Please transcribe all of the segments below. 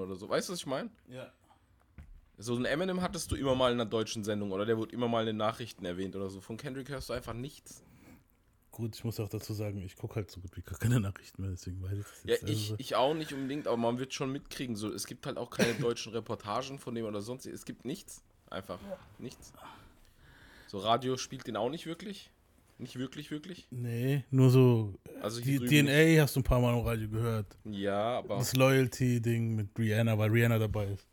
Oder so. Weißt du, was ich meine? Ja. So ein Eminem hattest du immer mal in einer deutschen Sendung oder der wurde immer mal in den Nachrichten erwähnt oder so. Von Kendrick hörst du einfach nichts. Gut, ich muss auch dazu sagen, ich gucke halt so gut wie gar keine Nachrichten mehr, deswegen weiß ich das Ja, jetzt. ich, also, ich auch nicht unbedingt, aber man wird schon mitkriegen. So, es gibt halt auch keine deutschen Reportagen von dem oder sonst. Es gibt nichts. Einfach nichts. So, Radio spielt den auch nicht wirklich. Nicht wirklich, wirklich. nee, nur so. Also Die DNA hast du ein paar Mal im Radio gehört. nicht. Ja, aber. Das Loyalty-Ding mit Rihanna, weil Rihanna dabei ist.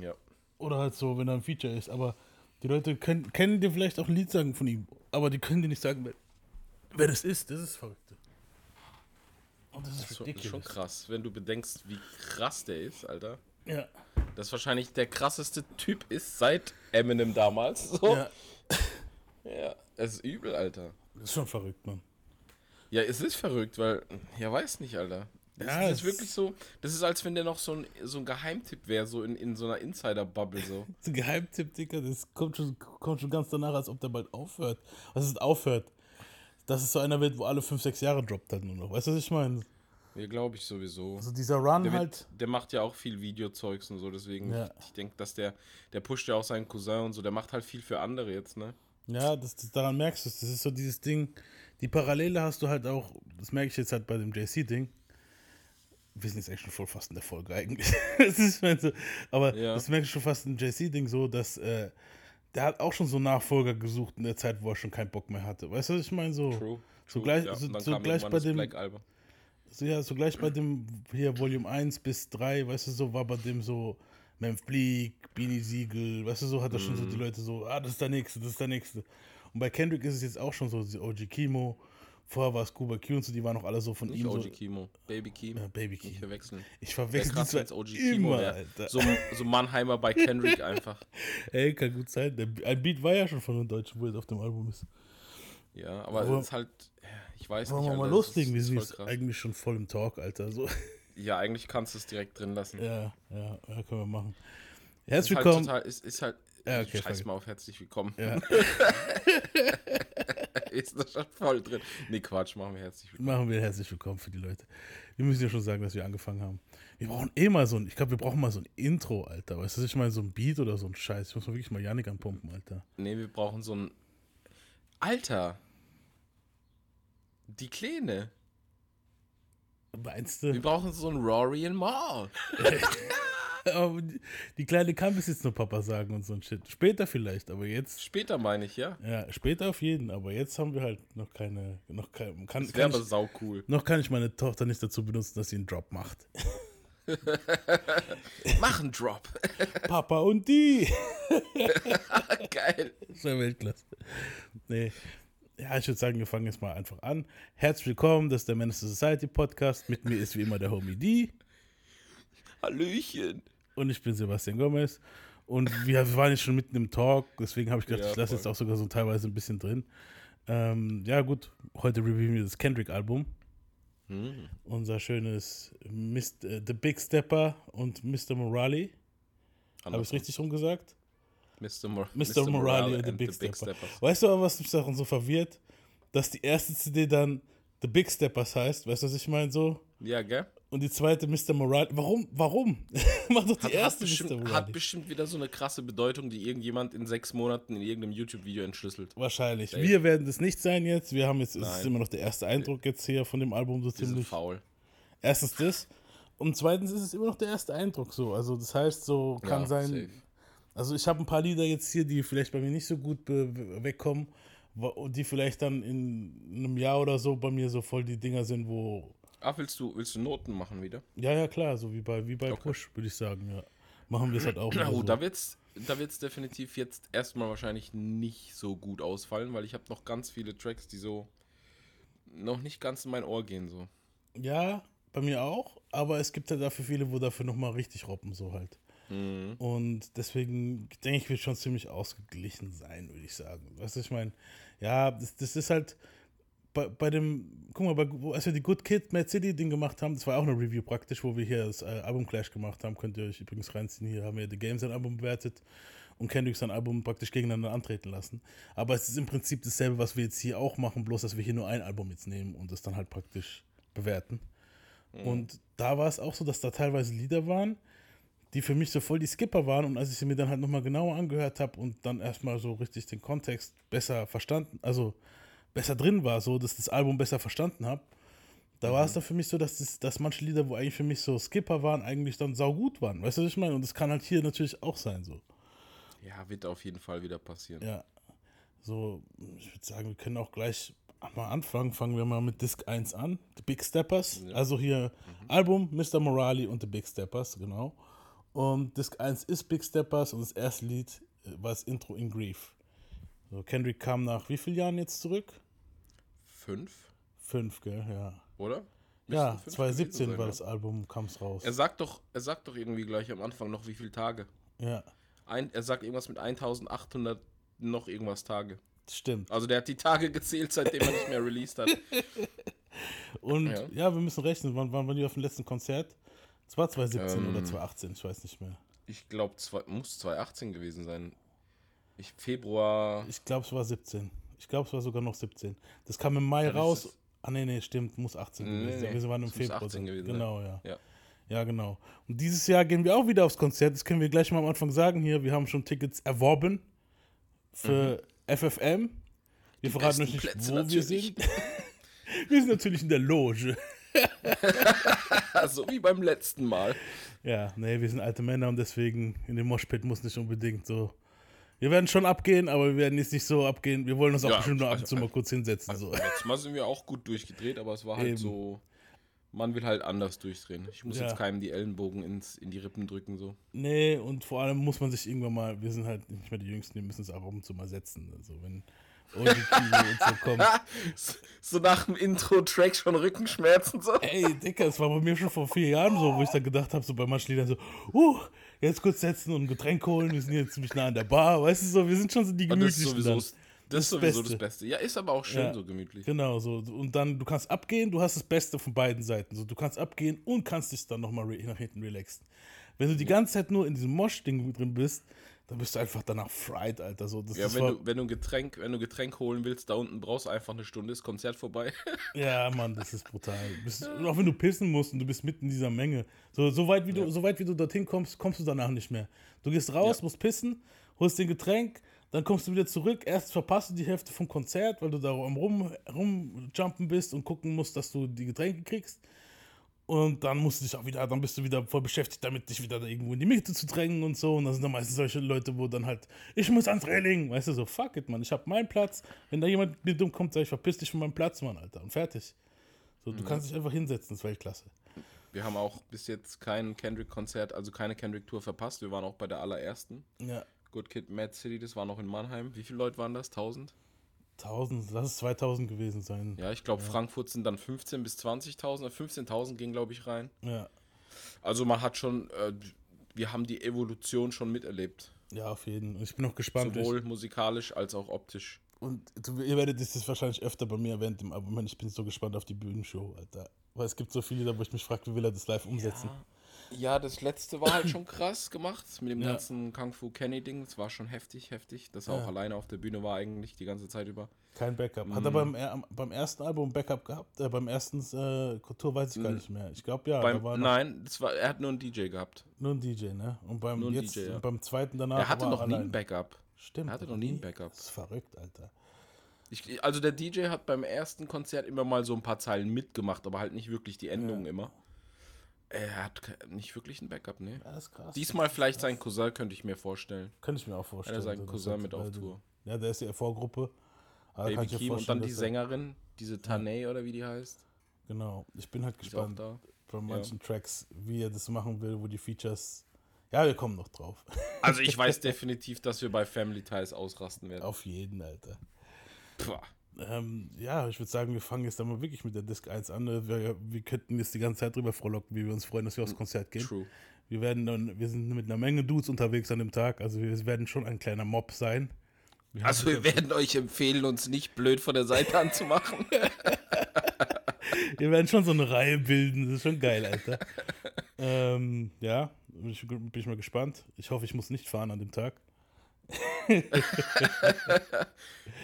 Ja. Oder halt so, wenn da ein Feature ist. Aber die Leute können, kennen dir vielleicht auch ein Lied sagen von ihm, aber die können dir nicht sagen, wer, wer das ist. Das ist verrückt. Und das ist Das ist schon, das ist ridiculous. schon krass, wenn du bedenkst, wie krass der ist, Alter. Ja. Das wahrscheinlich der krasseste Typ ist seit Eminem damals. So. ja, Ja, es ist übel, Alter. das ist schon verrückt, Mann. Ja, es ist verrückt, weil, ja, weiß nicht, Alter. Das, Ja, das es- ist wirklich so, das ist, als wenn der noch so ein, so ein Geheimtipp wäre, so in, in so einer Insider-Bubble so. Das ist ein Geheimtipp, Dicker, das kommt schon, kommt schon ganz danach, als ob der bald aufhört. Was ist aufhört? Das ist so einer wird, wo alle 5, 6 Jahre droppt halt nur noch. Weißt du, was ich meine? Ja, glaube ich sowieso. Also dieser Run Der, halt. wird, der macht ja auch viel Videozeugs und so, deswegen, Ja. ich, ich denke, dass der, der pusht ja auch seinen Cousin und so, der macht halt viel für andere jetzt, ne? Ja, das, das, daran merkst du es. Das ist so dieses Ding. Die Parallele hast du halt auch, das merke ich jetzt halt bei dem JC-Ding. Wir sind jetzt eigentlich schon voll fast in der Folge eigentlich. das ist, so, aber Ja. das merke ich schon fast im JC-Ding so, dass äh, der hat auch schon so Nachfolger gesucht in der Zeit, wo er schon keinen Bock mehr hatte. Weißt du, was ich meine? So, True. so True. gleich, ja, so, so gleich bei dem, so, ja, so gleich bei dem hier Volume 1 bis 3, weißt du, so war bei dem so Memphis Bleak, Beanie Siegel, weißt du, so hat er schon so Mhm. die Leute so, ah, das ist der nächste, das ist der nächste. Und bei Kendrick ist es jetzt auch schon so, die OG Kimo, vorher war es Cuba Q und so, die waren auch alle so von Nicht ihm OG so. Kimo, Baby Keem. Ja, Baby Nicht Kimo. verwechseln. Ich verwechsel krass, es OG Kimo. So, so Mannheimer bei Kendrick einfach. Ey, kann gut sein. Der, ein Beat war ja schon von den Deutschen, wo er auf dem Album ist. Ja, aber Aber- es ist halt, ich weiß Wollen nicht. wir mal loslegen? Wir sind eigentlich schon voll im Talk, Alter. So. Ja, eigentlich kannst du es direkt drin lassen. Ja, ja, ja, können wir machen. Ist Herzlich halt willkommen. total, ist, ist halt, Ja, okay, scheiß mal auf herzlich willkommen. Ja. ist das schon voll drin. Nee, Quatsch, machen wir herzlich willkommen. Machen wir herzlich willkommen für die Leute. Wir müssen ja schon sagen, dass wir angefangen haben. Wir brauchen eh mal so ein, ich glaube, wir brauchen mal so ein Intro, Alter. Weißt du, ich meine, so ein Beat oder so ein Scheiß. Ich muss mal wirklich mal Janik anpumpen, Alter. Nee, wir brauchen so ein. Alter! Die Kleine. Meinst Wir du? brauchen so ein Rory and Maul. Die, Kleine kann bis jetzt nur Papa sagen und so ein Shit. Später vielleicht, aber jetzt, Später meine ich, ja. ja, später auf jeden. Aber jetzt haben wir halt noch keine, noch kein, kann, Das wäre aber sau cool. noch kann ich meine Tochter nicht dazu benutzen, dass sie einen Drop macht. Mach einen Drop. Papa und die. Geil. Das ja Weltklasse. Nee. Ja, ich würde sagen, wir fangen jetzt mal einfach an. Herzlich willkommen, das ist der Menace Society Podcast. Mit mir ist wie immer der Homie D Hallöchen. und ich bin Sebastian Gomez. Und wir waren jetzt schon mitten im Talk, deswegen habe ich gedacht, Ja, ich lasse jetzt auch sogar so teilweise ein bisschen drin. Ähm, ja, gut, heute reviewen wir das Kendrick-Album. Hm. Unser schönes Mist, äh, The Big Stepper und Mr. Morale. Habe ich es richtig rumgesagt? Mr. Mor Mr. Morale und The Big, Stepper. Weißt du aber, was mich daran so verwirrt? Dass die erste CD dann The Big Steppers heißt, weißt du, was ich meine so? Ja, gell? Und die zweite Mr. Morale. Warum? Warum? Mach doch die Hat, hat, erste Mr. bestimmt, Morale. hat bestimmt wieder so eine krasse Bedeutung, die irgendjemand in sechs Monaten in irgendeinem YouTube-Video entschlüsselt. Wahrscheinlich. Safe. Wir werden das nicht sein jetzt. Wir haben jetzt, es ist immer noch der erste Eindruck jetzt hier von dem Album so Die sind ziemlich. faul. Erstens das. Und zweitens ist es immer noch der erste Eindruck so. Also das heißt, so kann Ja, sein. safe. Also ich habe ein paar Lieder jetzt hier, die vielleicht bei mir nicht so gut wegkommen und die vielleicht dann in einem Jahr oder so bei mir so voll die Dinger sind, wo Ah, willst du, willst du Noten machen wieder? Ja, ja, klar, so wie bei, wie bei Okay. Push, würde ich sagen, ja. Machen wir es halt auch. Na gut, so. da wird's, da wird's definitiv jetzt erstmal wahrscheinlich nicht so gut ausfallen, weil ich habe noch ganz viele Tracks, die so noch nicht ganz in mein Ohr gehen so. Ja, bei mir auch, aber es gibt ja dafür viele, wo dafür nochmal richtig robben, so halt. Mhm. Und deswegen denke ich, wird schon ziemlich ausgeglichen sein, würde ich sagen. Weißt du, ich meine, ja, das, das ist halt bei, bei dem, guck mal, bei, als wir die Good Kid Mad City Ding gemacht haben, das war auch eine Review praktisch, wo wir hier das äh, Album Clash gemacht haben, könnt ihr euch übrigens reinziehen. Hier haben wir The Game sein Album bewertet und Kendrick sein Album praktisch gegeneinander antreten lassen. Aber es ist im Prinzip dasselbe, was wir jetzt hier auch machen, bloß dass wir hier nur ein Album jetzt nehmen und das dann halt praktisch bewerten. Mhm. Und da war es auch so, dass da teilweise Lieder waren, die für mich so voll die Skipper waren. Und als ich sie mir dann halt nochmal genauer angehört habe und dann erstmal so richtig den Kontext besser verstanden, also besser drin war, so dass das Album besser verstanden habe, da war es dann für mich so, dass, das, dass manche Lieder, wo eigentlich für mich so Skipper waren, eigentlich dann saugut waren. Weißt du, was ich meine? Und das kann halt hier natürlich auch sein, so. Ja, wird auf jeden Fall wieder passieren. Ja. So, ich würde sagen, wir können auch gleich mal anfangen. Fangen wir mal mit Disc 1 an. The Big Steppers. Also hier Album Mr. Morali und The Big Steppers, genau. Und Disc 1 ist Big Steppers und das erste Lied äh, war das Intro in Grief. So, Kendrick kam nach wie vielen Jahren jetzt zurück? Fünf, Fünf, gell? Ja. oder? Ja, Müssten fünf 2017 gewesen sein, war das Album, kam es raus. Er sagt doch, er sagt doch irgendwie gleich am Anfang noch, wie viele Tage. Ja, Ein, er sagt irgendwas mit 1800 noch irgendwas Tage. stimmt. Also der hat die Tage gezählt, seitdem er nicht mehr released hat. Und Ja. ja, wir müssen rechnen. Wann waren wir auf dem letzten Konzert? Es war 2017 oder Ähm, 2018, ich weiß nicht mehr. Ich glaube, muss 2018 gewesen sein. Ich, Februar. Ich glaube, es war 17. Ich glaube, es war sogar noch 17. Das kam im Mai ist raus. es- Ah, nee, nee, stimmt. Muss 18 Nee, gewesen sein. nee, Wir waren im es Februar. 18 gewesen sein. genau, ja. Ja. Ja, genau. Und dieses Jahr gehen wir auch wieder aufs Konzert. Das können wir gleich mal am Anfang sagen hier. Wir haben schon Tickets erworben für FFM. Wir verraten euch nicht, Plätze wo wir natürlich. sind. wir sind natürlich in der Loge. so wie beim letzten Mal. Ja, nee, wir sind alte Männer und deswegen in dem Moshpit muss nicht unbedingt so. Wir werden schon abgehen, aber wir werden jetzt nicht so abgehen. Wir wollen uns auch Ja, bestimmt nur ab und also- zu mal kurz hinsetzen. So. Letztes Mal sind wir auch gut durchgedreht, aber es war halt Eben. so. Man will halt anders durchdrehen. Ich muss Ja. jetzt keinem die Ellenbogen ins, in die Rippen drücken. so. Nee, und vor allem muss man sich irgendwann mal, wir sind halt nicht mehr die Jüngsten, wir müssen es auch ab und zu mal setzen. Also wenn Oji Kilo und so nach dem Intro-Track schon Rückenschmerzen. So. Ey, Dicker, es war bei mir schon vor vier Jahren so, wo ich dann gedacht habe, so bei manchen Liedern so, uh, jetzt kurz setzen und ein Getränk holen, wir sind jetzt ziemlich nah an der Bar, weißt du so, wir sind schon so die Und das ist sowieso, dann. das Das ist sowieso Beste. das Beste. Ja, ist aber auch schön Ja. so gemütlich. Genau, so. Und dann, du kannst abgehen, du hast das Beste von beiden Seiten. So, du kannst abgehen und kannst dich dann nochmal nach hinten relaxen. Wenn du die ganze Zeit nur in diesem Mosh-Ding drin bist, dann bist du einfach danach fried, Alter. So, das Ja, wenn du, wenn du ein Getränk, wenn du Getränk holen willst, da unten brauchst du einfach eine Stunde, ist Konzert vorbei. ja, Mann, das ist brutal. Bist, auch wenn du pissen musst und du bist mitten in dieser Menge. So, so, weit, wie du, so weit wie du dorthin kommst, kommst du danach nicht mehr. Du gehst raus, Ja. musst pissen, holst den Getränk, dann kommst du wieder zurück. Erst verpasst du die Hälfte vom Konzert, weil du da rum, rumjumpen bist und gucken musst, dass du die Getränke kriegst. Und dann musst du dich auch wieder, dann bist du wieder voll beschäftigt damit, dich wieder da irgendwo in die Mitte zu drängen und so. Und dann sind dann meistens solche Leute, wo dann halt, ich muss ans Reling, weißt du, so, fuck it, Mann, ich hab meinen Platz. Wenn da jemand mir dumm kommt, sag ich, verpiss dich von meinem Platz, Mann, Alter. Und fertig. So, du kannst dich einfach hinsetzen, das ist Weltklasse. Wir haben auch bis jetzt kein Kendrick-Konzert, also keine Kendrick-Tour verpasst. Wir waren auch bei der allerersten. Ja. Good Kid, Mad City, das war noch in Mannheim. Wie viele Leute waren das? 1000? 1000, lass es 2000 gewesen sein. Ja, ich glaube, Frankfurt sind dann 15.000 bis 20.000. 15.000 gingen, glaube ich, rein. Ja. Also man hat schon, äh, wir haben die Evolution schon miterlebt. Ja, auf jeden Fall. Ich bin auch gespannt. Sowohl musikalisch als auch optisch. Und du, ihr werdet das jetzt wahrscheinlich öfter bei mir Album. hören. Ich bin so gespannt auf die Bühnenshow, Alter. Weil es gibt so viele da, wo ich mich frage, wie will er das live umsetzen? Ja, das letzte war halt schon krass gemacht mit dem Ja. ganzen Kung Fu Kenny Ding. Das war schon heftig, heftig. Dass er Ja. auch alleine auf der Bühne war eigentlich die ganze Zeit über. Kein Backup. Hat er beim, er- beim ersten Album Backup gehabt? Äh, beim ersten äh, Tour weiß ich gar nicht mehr. Ich glaube ja, Beim, da nein, das war, er hat nur einen DJ gehabt. nur ein DJ, ne? Und beim, Nur jetzt, DJ, ja. beim zweiten danach er hatte noch nie allein. ein Backup. Stimmt. er hatte noch nie ein Backup. Das ist verrückt, Alter. Ich, also der DJ hat beim ersten Konzert immer mal so ein paar Zeilen mitgemacht, aber halt nicht wirklich die Endungen immer. Er hat nicht wirklich ein Backup, ne? Ja, das ist krass. Diesmal vielleicht sein Cousin, könnte ich mir vorstellen. Könnte ich mir auch vorstellen. Er so, das Cousin mit auf Tour. Ja, der ist ja. Aber kann Baby Keem und dann die er- Sängerin, diese Tanay oder wie die heißt, Genau. Ich bin halt die gespannt bei manchen Tracks, wie er das machen will, wo die Features. Ja, wir kommen noch drauf. Also ich weiß definitiv, dass wir bei Family Ties ausrasten werden. Auf jeden, Alter. Puh. Ähm, ja, ich würde sagen, wir fangen jetzt dann mal wirklich mit der Disc 1 an. Wir, wir könnten jetzt die ganze Zeit drüber frohlocken, wie wir uns freuen, dass wir aufs Konzert gehen. True. Wir werden dann, wir sind mit einer Menge Dudes unterwegs an dem Tag, also wir werden schon ein kleiner Mob sein. Wir Also wir werden euch empfehlen, uns nicht blöd von der Seite anzumachen. wir werden schon so eine Reihe bilden, das ist schon geil, Alter. ähm, ja, bin ich, bin ich mal gespannt. Ich hoffe, ich muss nicht fahren an dem Tag.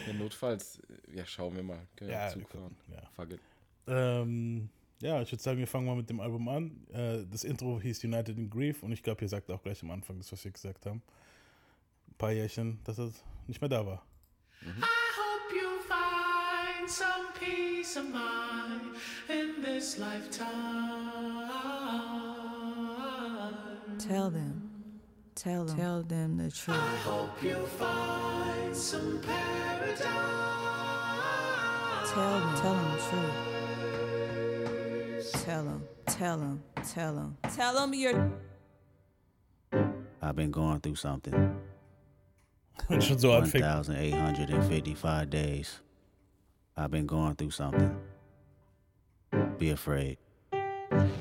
ja, notfalls, ja, schauen wir mal. Können Ja, Zug wir fahren. ja. Fuck it. Ähm, ja, ich würde sagen, wir fangen mal mit dem Album an. Äh, das Intro hieß United in Grief und ich glaube, ihr sagt auch gleich am Anfang das, was wir gesagt haben. Ein paar Jährchen, dass er nicht mehr da war. Mhm. I hope you find some peace of mind in this lifetime. Tell them. Tell them. Tell them the truth. I hope you find some paradise. Tell them. Tell them the truth. Tell him, tell him, tell him. Tell him you're. I've been going through something. Schon so 1,855 days. I've been going through something. Be afraid.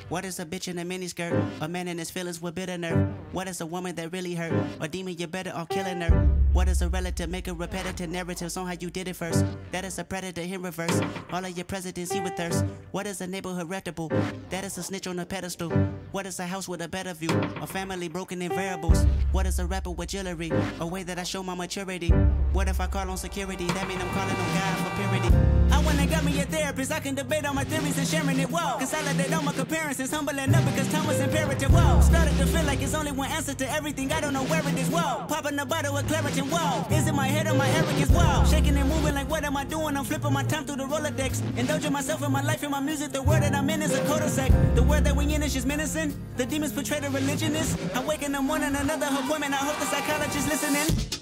What is a bitch in a miniskirt? A man in his feelings with bitter nerve. What is a woman that really hurt? A demon you better off killing her. What is a relative? Make a repetitive narratives on how you did it first. That is a predator in reverse. All of your presidents he with thirst. What is a neighborhood reputable? That is a snitch on a pedestal. What is a house with a better view? A family broken in variables. What is a rapper with jewelry? A way that I show my maturity. What if I call on security? That mean I'm calling on God for purity. I wanna got me a therapist. I can debate on my theories and sharing it. Whoa. Consolidate all my comparisons. Humbling up because time was imperative. Whoa. Started to feel like it's only one answer to everything. I don't know where it is. Whoa. Popping a bottle of Claritin. Whoa. Is it my head or my arrogance? Whoa. Shaking and moving like what am I doing? I'm flipping my time through the Rolodex. Indulging myself in my life and my music. The word that I'm in is a cul-de-sac. The word that we in is just menacing. The demons portray the religionist. I wake in the morning, another appointment. I hope the psychologist listening.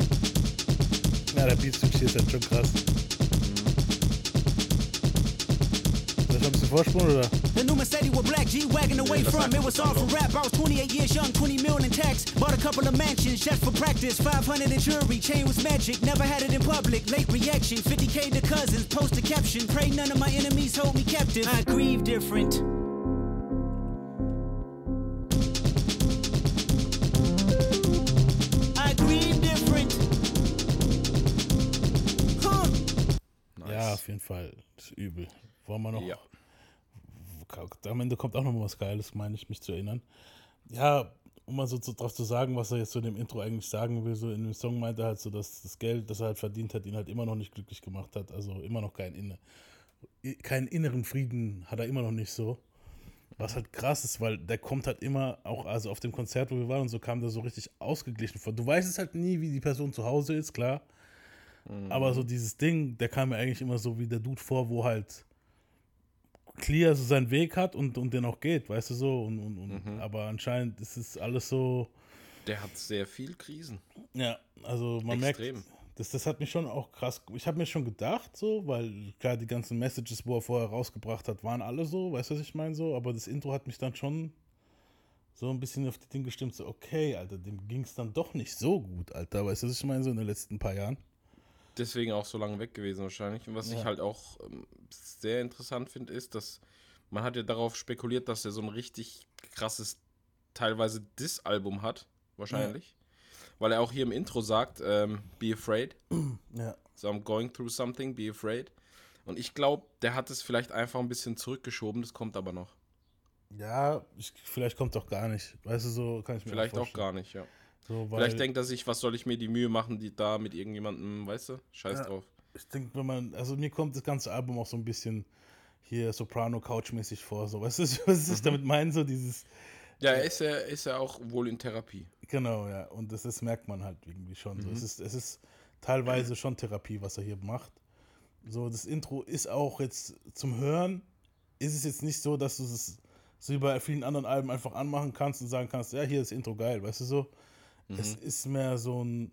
Ja, Beat-Switch hier ist halt schon krass. Soll ich ein bisschen oder? The new Mercedes with black G wagging away from. It was all for rap. I was 28 years young, 20 million in tax. Bought a couple of mansions just for practice. 500 in jewelry, chain was magic. Never had it in public. Late reaction, 50k to cousins. Post a caption. Pray none of my enemies hold me captive. I grieve different. Auf jeden Fall. Ist übel. Wollen wir noch. Ja. Am Ende kommt auch noch mal was Geiles, meine ich, mich zu erinnern. Ja, um mal so zu, drauf zu sagen, was er jetzt so in dem Intro eigentlich sagen will, so in dem Song meint er halt so, dass das Geld, das er halt verdient hat, ihn halt immer noch nicht glücklich gemacht hat. Also immer noch kein Inne, keinen inneren Frieden hat er immer noch nicht so. Was halt krass ist, weil der kommt halt immer, auch also auf dem Konzert, wo wir waren und so, kam der so richtig ausgeglichen vor. Du weißt es halt nie, wie die Person zu Hause ist, klar. Aber so dieses Ding, der kam mir eigentlich immer so wie der Dude vor, wo halt clear so seinen Weg hat und, und den auch geht, weißt du so. Und, und, und, Aber anscheinend ist es alles so, Der hat sehr viel Krisen. ja, also man Extrem. merkt, das, das hat mich schon auch krass, ich habe mir schon gedacht so, weil klar, die ganzen Messages, wo er vorher rausgebracht hat, waren alle so, weißt du, was ich meine so, aber das Intro hat mich dann schon so ein bisschen auf die Dinge gestimmt, so okay, Alter, dem ging es dann doch nicht so gut, Alter, weißt du, was ich meine, so in den letzten paar Jahren. Deswegen auch so lange weg gewesen wahrscheinlich. Und was ich Ja. halt auch ähm, sehr interessant finde, ist, dass man hat ja darauf spekuliert, dass er so ein richtig krasses, teilweise Diss-Album hat, wahrscheinlich. Weil er auch hier im Intro sagt, ähm, be afraid. Ja, So I'm going through something, be afraid. Und ich glaube, der hat es vielleicht einfach ein bisschen zurückgeschoben, das kommt aber noch. ja, ich, vielleicht kommt doch gar nicht, weißt du, so kann ich mir Vielleicht auch gar nicht, ja. So, Vielleicht denkt er sich, was soll ich mir die Mühe machen, die da mit irgendjemandem, weißt du? Scheiß Ja. drauf. ich denke, wenn man, also mir kommt das ganze Album auch so ein bisschen hier Soprano-Couch-mäßig vor, so, weißt du, was Mhm. ich damit meine, so dieses, Ja, er ist ja, ist ja auch wohl in Therapie. genau, ja, und das, das merkt man halt irgendwie schon, so, es Mhm. ist, es ist teilweise schon Therapie, was er hier macht, so, das Intro ist auch jetzt zum Hören, ist es jetzt nicht so, dass du es so wie bei vielen anderen Alben einfach anmachen kannst und sagen kannst, ja, hier ist das Intro geil, weißt du so, es Mhm. ist mehr so ein,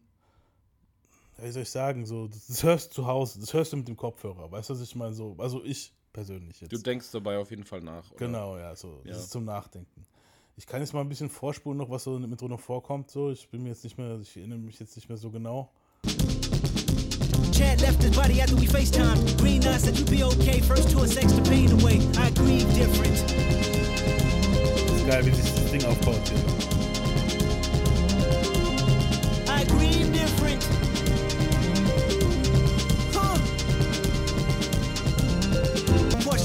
wie soll ich sagen, so, das, das hörst du zu Hause, das hörst du mit dem Kopfhörer, weißt du, was ich meine, so, also ich persönlich jetzt. Du denkst dabei auf jeden Fall nach. Oder? Genau, ja, so, das Ja. ist zum Nachdenken. Ich kann jetzt mal ein bisschen vorspulen noch, was so im Intro noch vorkommt, so, ich bin mir jetzt nicht mehr, ich erinnere mich jetzt nicht mehr so genau. Chad left his body after we FaceTimed. Green Eye said you'd be okay. First tour, sex the pain away. I grieve different. Das ist geil, wie sich das Ding aufbaut hier.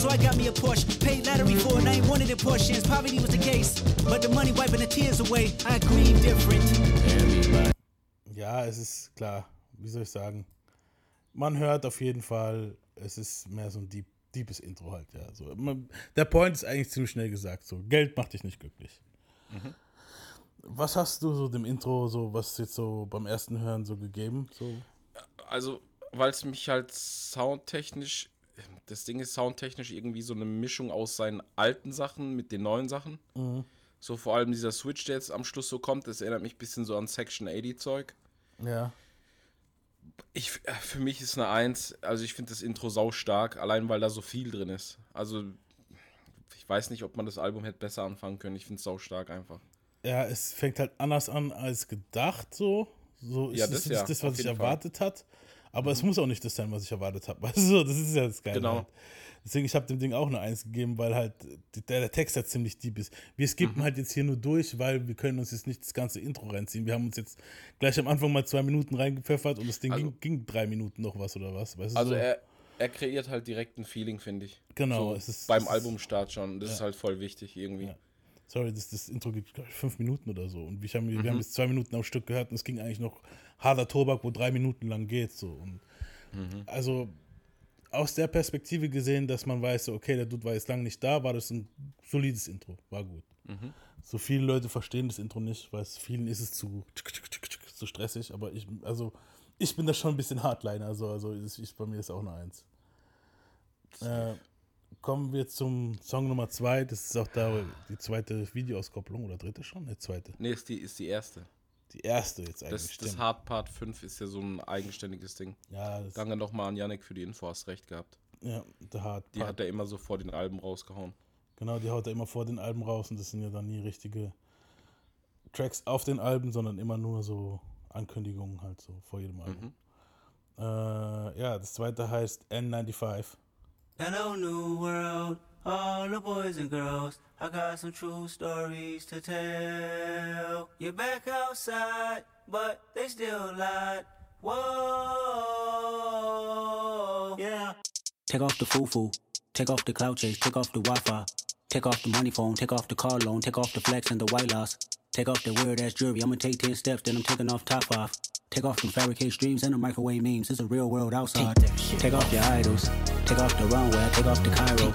So I got me a Porsche. Paid lottery for it, I ain't of the Porsches. Poverty was the case, but the money wiping the tears away. I grieve different. Ja, es ist klar, wie soll ich sagen, man hört auf jeden Fall, es ist mehr so ein Deep deepes Intro halt, ja. So, man, der Point ist eigentlich ziemlich schnell gesagt, so, Geld macht dich nicht glücklich. Mhm. Was hast du so dem Intro, so, was jetzt so beim ersten Hören so gegeben? So? Also, weil es mich halt soundtechnisch, das Ding ist soundtechnisch irgendwie so eine Mischung aus seinen alten Sachen mit den neuen Sachen. So vor allem dieser Switch, der jetzt am Schluss so kommt, das erinnert mich ein bisschen so an Section 80 Zeug. Ja. Ich, äh, für mich ist eine Eins, also ich finde das Intro sau stark, allein weil da so viel drin ist. Also ich weiß nicht, ob man das Album hätte besser anfangen können. Ich finde es sau stark einfach. Ja, es fängt halt anders an als gedacht, so. So ist Ja, das nicht ja, das, was ich. Mhm. erwartet hat. Aber es muss auch nicht das sein, was ich erwartet habe. Weißt du, so, das ist ja das Geile. Genau. Halt. Deswegen, ich habe dem Ding auch eine Eins gegeben, weil halt der, der Text halt ziemlich deep ist. Wir skippen Mhm. halt jetzt hier nur durch, weil wir können uns jetzt nicht das ganze Intro reinziehen. Wir haben uns jetzt gleich am Anfang mal zwei Minuten reingepfeffert und das Ding Also- ging, ging drei Minuten noch was oder was. Weißt Also so. er, er kreiert halt direkt ein Feeling, finde ich. Genau, So es ist- beim es Albumstart schon. Das ist halt voll wichtig irgendwie. Ja. Sorry, das, das Intro ich, fünf Minuten oder so. Und wir haben, wir Mhm. haben jetzt zwei Minuten am Stück gehört und es ging eigentlich noch harter Tobak, wo drei Minuten lang geht. So. Und Mhm. Also aus der Perspektive gesehen, dass man weiß, okay, der Dude war jetzt lange nicht da, war das ein solides Intro. War gut. Mhm. So viele Leute verstehen das Intro nicht, weil es vielen ist es zu, zu stressig. Aber ich, also, ich bin da schon ein bisschen Hardliner. Also, also ich, bei mir ist auch eine Eins. Äh, kommen wir zum Song Nummer zwei. Das ist auch da die zweite Videoauskopplung oder dritte schon? Ne, zweite. Nee, ist die, ist die erste. Die erste jetzt eigentlich. Das, das. Hard Part 5 ist ja so ein eigenständiges Ding. ja, das, Danke nochmal an Yannick für die Info, hast recht gehabt. ja, der Hard. Die Part. hat er immer so vor den Alben rausgehauen. Genau, die haut er immer vor den Alben raus und das sind ja dann nie richtige Tracks auf den Alben, sondern immer nur so Ankündigungen halt so vor jedem Album. Äh, ja, das zweite heißt N95. Hello, New World, all the boys and girls. I got some true stories to tell. You're back outside, but they still lied. Whoa, yeah. Take off the foo-foo. Take off the cloud chase. Take off the Wi-Fi. Take off the money phone. Take off the car loan. Take off the flex and the white loss. Take off the weird ass jewelry. I'ma take 10 steps, then I'm taking off top off. Take off them fabricate streams and the microwave memes. It's a real world outside. Take off your idols. Take off the runway. Take off the Cairo.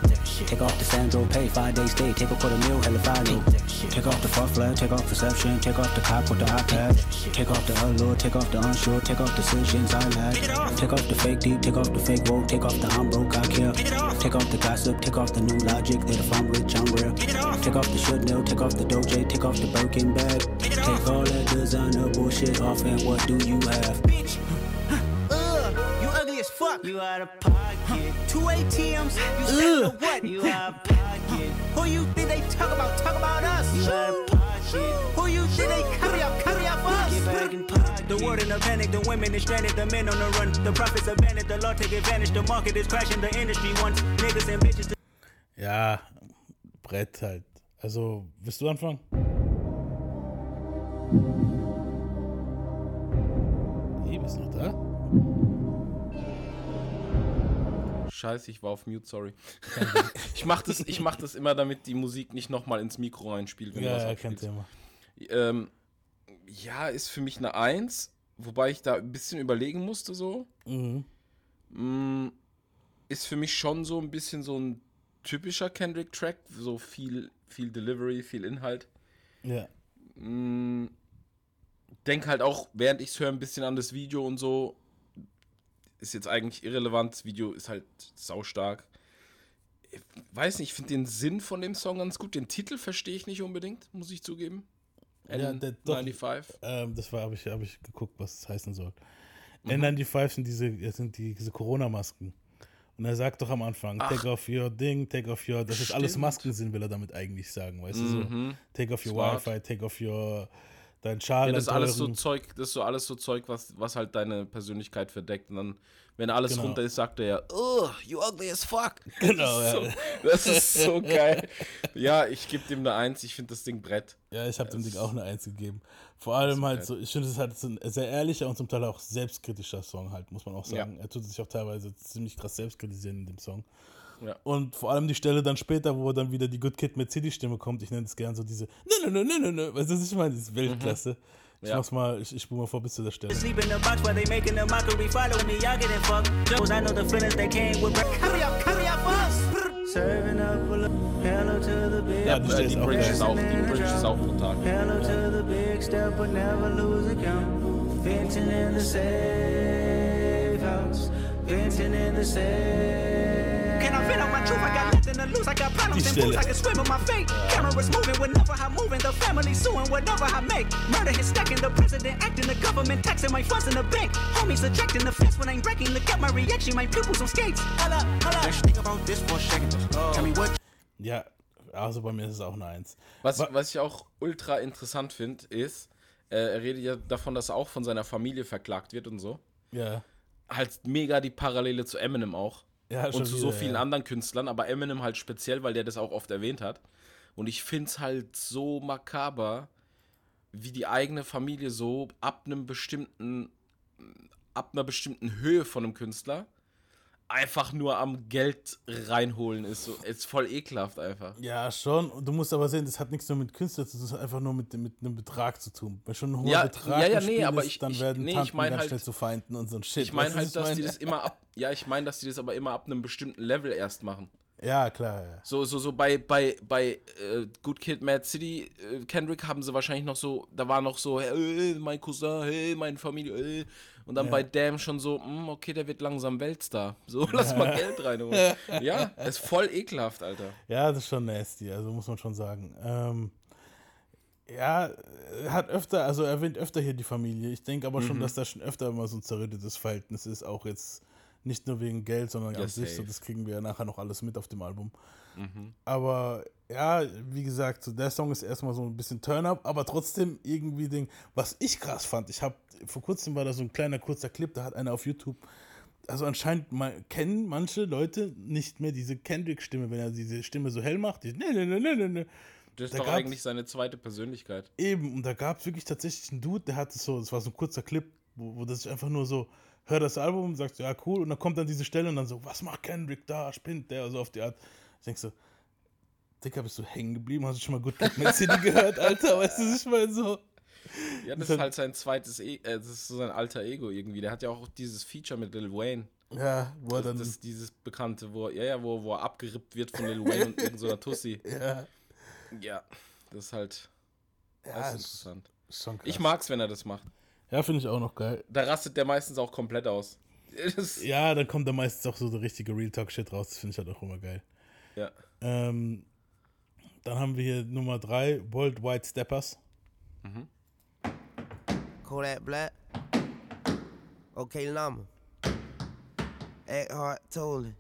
Take off the Sandro pay. Five day stay. Take a quarter meal. Hella follow. Take off the fuck flag. Take off perception. Take off the cop with the iPad. Take off the allure. Take off the unsure. Take off decisions I lack. Take off the fake deep. Take off the fake woke. Take off the I'm broke. I care. Take off the gossip. Take off the new logic. That if I'm rich, I'm real. Take off the should know. Take off the doje. Take off the Birkin bag. Take all that designer bullshit off. And what do you have? Bitch. Ugh, you ugly as fuck. You out of pocket. Two ATMs. You spend the what? You out of pocket. Who you think they talk about? Talk about us. You out of pocket. Who you think they carry out? Carry out for us. Get back in pocket. The world in a panic. The women is stranded. The men on the run. The profits abandoned. The law take advantage. The market is crashing. The industry wants niggas and bitches to Ja, Brett halt. Also, willst du anfangen? Hey, bist noch da? Scheiße, ich war auf Mute, sorry. ich mach das, ich mach das immer, damit die Musik nicht nochmal ins Mikro reinspielt, wenn Ja, kein abspielst. Thema. Ähm, ja, ist für mich eine Eins, wobei ich da ein bisschen überlegen musste so. Mhm. Mm, ist für mich schon so ein bisschen so ein typischer Kendrick-Track, so viel, viel Delivery, viel Inhalt. Ja. Mm, denk halt auch, während ich es höre, ein bisschen an das Video und so. Ist jetzt eigentlich irrelevant. Das Video ist halt saustark. Ich weiß nicht, ich finde den Sinn von dem Song ganz gut. Den Titel verstehe ich nicht unbedingt, muss ich zugeben. Ja, der- doch. N95. Ähm, das war, habe ich, hab ich geguckt, was es heißen soll. Mhm. N95 sind diese, sind die, diese Corona-Masken. Und er sagt doch am Anfang, take off your Ding, take off your, das ist alles Stimmt. Masken sind, will er damit eigentlich sagen, weißt du Mhm. so. Take off your Smart. Wi-Fi, take off your, dein Schal, Ja, das ist alles so Zeug, das ist so alles so Zeug, was, was halt deine Persönlichkeit verdeckt. Und dann, wenn alles Genau. runter ist, sagt er ja, oh, you ugly as fuck. Genau, das ist ja. so, das ist so geil. Ja, ich gebe dem eine Eins, ich finde das Ding Brett. Ja, ich habe dem Ding auch eine Eins gegeben. Vor allem halt so, ich finde, es halt so ein sehr ehrlicher und zum Teil auch selbstkritischer Song halt, muss man auch Ja. sagen. Er tut sich auch teilweise ziemlich krass selbst kritisieren in dem Song. Ja. Und vor allem die Stelle dann später, wo dann wieder die Good Kid mit City-Stimme kommt, ich nenne es gern so diese Nö, nö, nö, nö, nö, weißt du, was ich meine? Das ist Weltklasse. Ich Ja. mach's mal, ich, ich spule mal vor bis zu der Stelle. Sleep in the box while they making a mockery. Follow me, y'all getting fucked. Joes, I know the feelings that came with. Carry out. got for us. Serving up a hello to the big Ja, die die ist auch Bridge ist auch, die Bridge ist auch brutal. Hello to the big step, but never lose account. Venting in the safe house. Venting in the safe. Truth? I got nothing to lose. I got problems and boots. I can swim in my fate. Cameras moving whenever I'm moving. The family suing whatever I make. Murder is stacking. The president acting. The government taxing my funds in the bank. Homies ejecting the fence when I'm breaking. Look at my reaction. My pupils on skates. Hold up, hold up. Let's think about this for a second. Tell me what Ja, also bei mir ist es auch eine Eins. Was, Wa- was ich auch ultra interessant finde, ist, äh, er redet ja davon, dass er auch von seiner Familie verklagt wird und so. Ja. Halt mega die Parallele zu Eminem auch. Ja, und zu so wieder, vielen ja. anderen Künstlern, aber Eminem halt speziell, weil der das auch oft erwähnt hat. Und ich finde es halt so makaber, wie die eigene Familie so ab einem bestimmten, ab einer bestimmten Höhe von einem Künstler einfach nur am Geld reinholen ist. So, ist voll ekelhaft einfach. Ja, schon. Und du musst aber sehen, das hat nichts nur mit Künstler zu tun, das hat einfach nur mit, mit einem Betrag zu tun. Wenn schon ein hoher Ja, Betrag ja, ja, nee, aber ist, ich- dann ich- werden nee, ich Tanten mein ganz halt- schnell zu Feinden und so ein Shit. Ich meine Weißt du, halt, dass die meine? das immer ab. Ja, ich meine, dass die das aber immer ab einem bestimmten Level erst machen. Ja, klar, ja. So, so, so bei, bei, bei äh, Good Kid, Mad City, äh, Kendrick haben sie wahrscheinlich noch so, da war noch so, hey, mein Cousin, hey, meine Familie, hey. Und dann Ja. bei Damn schon so, hm, okay, der wird langsam Weltstar. So, lass mal Geld reinholen. ja, ist voll ekelhaft, Alter. Ja, das ist schon nasty, also muss man schon sagen. Ähm, ja, er hat öfter, also er erwähnt öfter hier die Familie. Ich denke aber Mhm. schon, dass da schon öfter immer so ein zerrüttetes Verhältnis ist, auch jetzt nicht nur wegen Geld, sondern Ja, an sich. So, das kriegen wir ja nachher noch alles mit auf dem Album. Mhm. Aber ja, wie gesagt, so der Song ist erstmal so ein bisschen Turn-up, aber trotzdem irgendwie Ding. Was ich krass fand, ich habe vor kurzem war da so ein kleiner kurzer Clip, da hat einer auf YouTube. Also anscheinend mal, kennen manche Leute nicht mehr diese Kendrick-Stimme, wenn er diese Stimme so hell macht. Die, ne, ne, ne, ne, ne, ne. Das ist Da doch eigentlich seine zweite Persönlichkeit. Eben, und da gab es wirklich tatsächlich einen Dude, der hatte so, das war so ein kurzer Clip, wo, wo das einfach nur so, hört das Album, sagt, ja, cool, und dann kommt dann diese Stelle und dann so, was macht Kendrick da, spinnt der, also auf die Art. Ich denk so, Dicker, bist du hängen geblieben? Hast du schon mal Good Kid, Mad City gehört, Alter? Weißt du, ich meine so? Ja, das ist halt sein zweites, e äh, das ist so sein alter Ego irgendwie. Der hat ja auch dieses Feature mit Lil Wayne. Ja, wo er Das, dann, das ist dieses bekannte, wo, ja, ja, wo, wo er abgerippt wird von Lil Wayne und irgendeiner so einer Tussi. ja, Ja, das ist halt ja, das ist ist interessant. schon krass. Ich mag's, wenn er das macht. Ja, finde ich auch noch geil. Da rastet der meistens auch komplett aus. Das, Ja, dann kommt da meistens auch so der richtige Real Talk-Shit raus, das finde ich halt auch immer geil. Ja. Ähm, dann haben wir hier Nummer 3, World Wide Steppers. Kodak Black. Okay, Llama. Eckhart Tolle.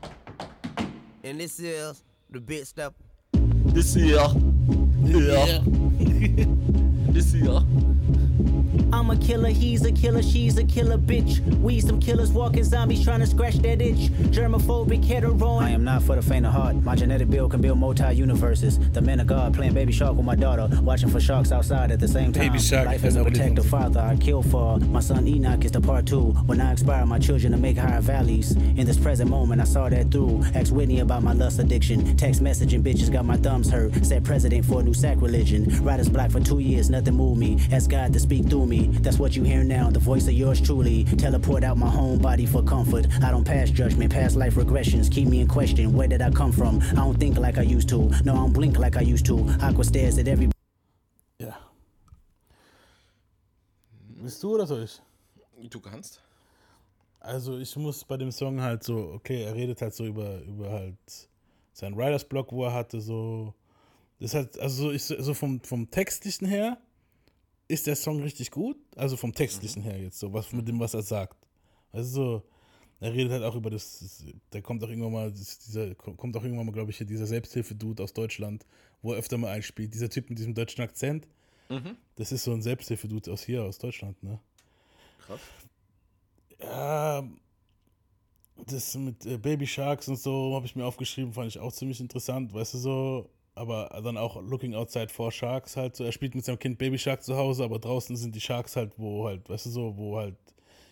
And this is the big step. Das hier. Ja. Das hier. I'm a killer, he's a killer, she's a killer bitch. We some killers walking zombies trying to scratch that itch. Germophobic, hetero. I am not for the faint of heart. My genetic build can build multi-universes. The man of God playing baby shark with my daughter, watching for sharks outside at the same time. Baby shark, Life I as a know what it protective is. father, I kill for. My son Enoch is the part two. When I inspire my children to make higher valleys. In this present moment, I saw that through. Asked Whitney about my lust addiction. Text messaging bitches got my thumbs hurt. Said president for a new sacrilege. Riders black for two years, nothing moved me. Ask God to speak through me. That's what you hear now. The voice of yours truly. Teleport out my home body for comfort. I don't pass judgment, past life regressions. Keep me in question. Where did I come from? I don't think like I used to. No, I don't blink like I used to. Aqua stares at every Ja. Bist du oder soll ich? Du kannst. Also ich muss bei dem Song halt so, okay, er redet halt so über, über halt seinen Writers Block, wo er hatte, so. Das hat, also so, ich, so vom, vom Textlichen her ist der Song richtig gut. Also vom Textlichen her jetzt, so, was mit dem, was er sagt. Also so, er redet halt auch über das, das da kommt auch irgendwann mal, das, dieser, kommt auch irgendwann mal, glaube ich, hier dieser Selbsthilfe-Dude aus Deutschland, wo er öfter mal einspielt. Dieser Typ mit diesem deutschen Akzent. Das ist so ein Selbsthilfe-Dude aus hier, aus Deutschland, ne? Krass. Ja, das mit äh, Baby Sharks und so habe ich mir aufgeschrieben, fand ich auch ziemlich interessant, weißt du so. Aber dann auch Looking Outside for Sharks halt so. Er spielt mit seinem Kind Baby Shark zu Hause, aber draußen sind die Sharks halt, wo halt, weißt du so, wo halt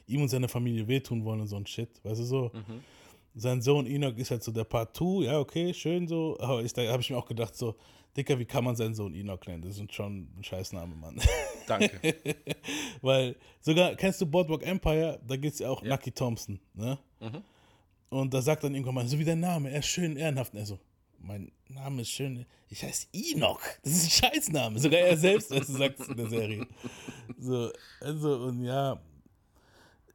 ihm und seiner Familie wehtun wollen und so ein Shit, weißt du so. Sein Sohn Enoch ist halt so der Part 2, ja, okay, schön so. Aber ich, da habe ich mir auch gedacht, so, Dicker, wie kann man seinen Sohn Enoch nennen? Das ist schon ein Scheißname, Mann. Danke. Weil sogar, kennst du Boardwalk Empire? Da gibt es ja auch Nucky Thompson, ne? Und da sagt dann irgendwann mal, so wie dein Name, er ist schön ehrenhaft. Und er so, mein Name ist schön, ich heiße Enoch. Das ist ein Scheißname. Sogar er selbst, also sagt es in der Serie. So, also, und ja,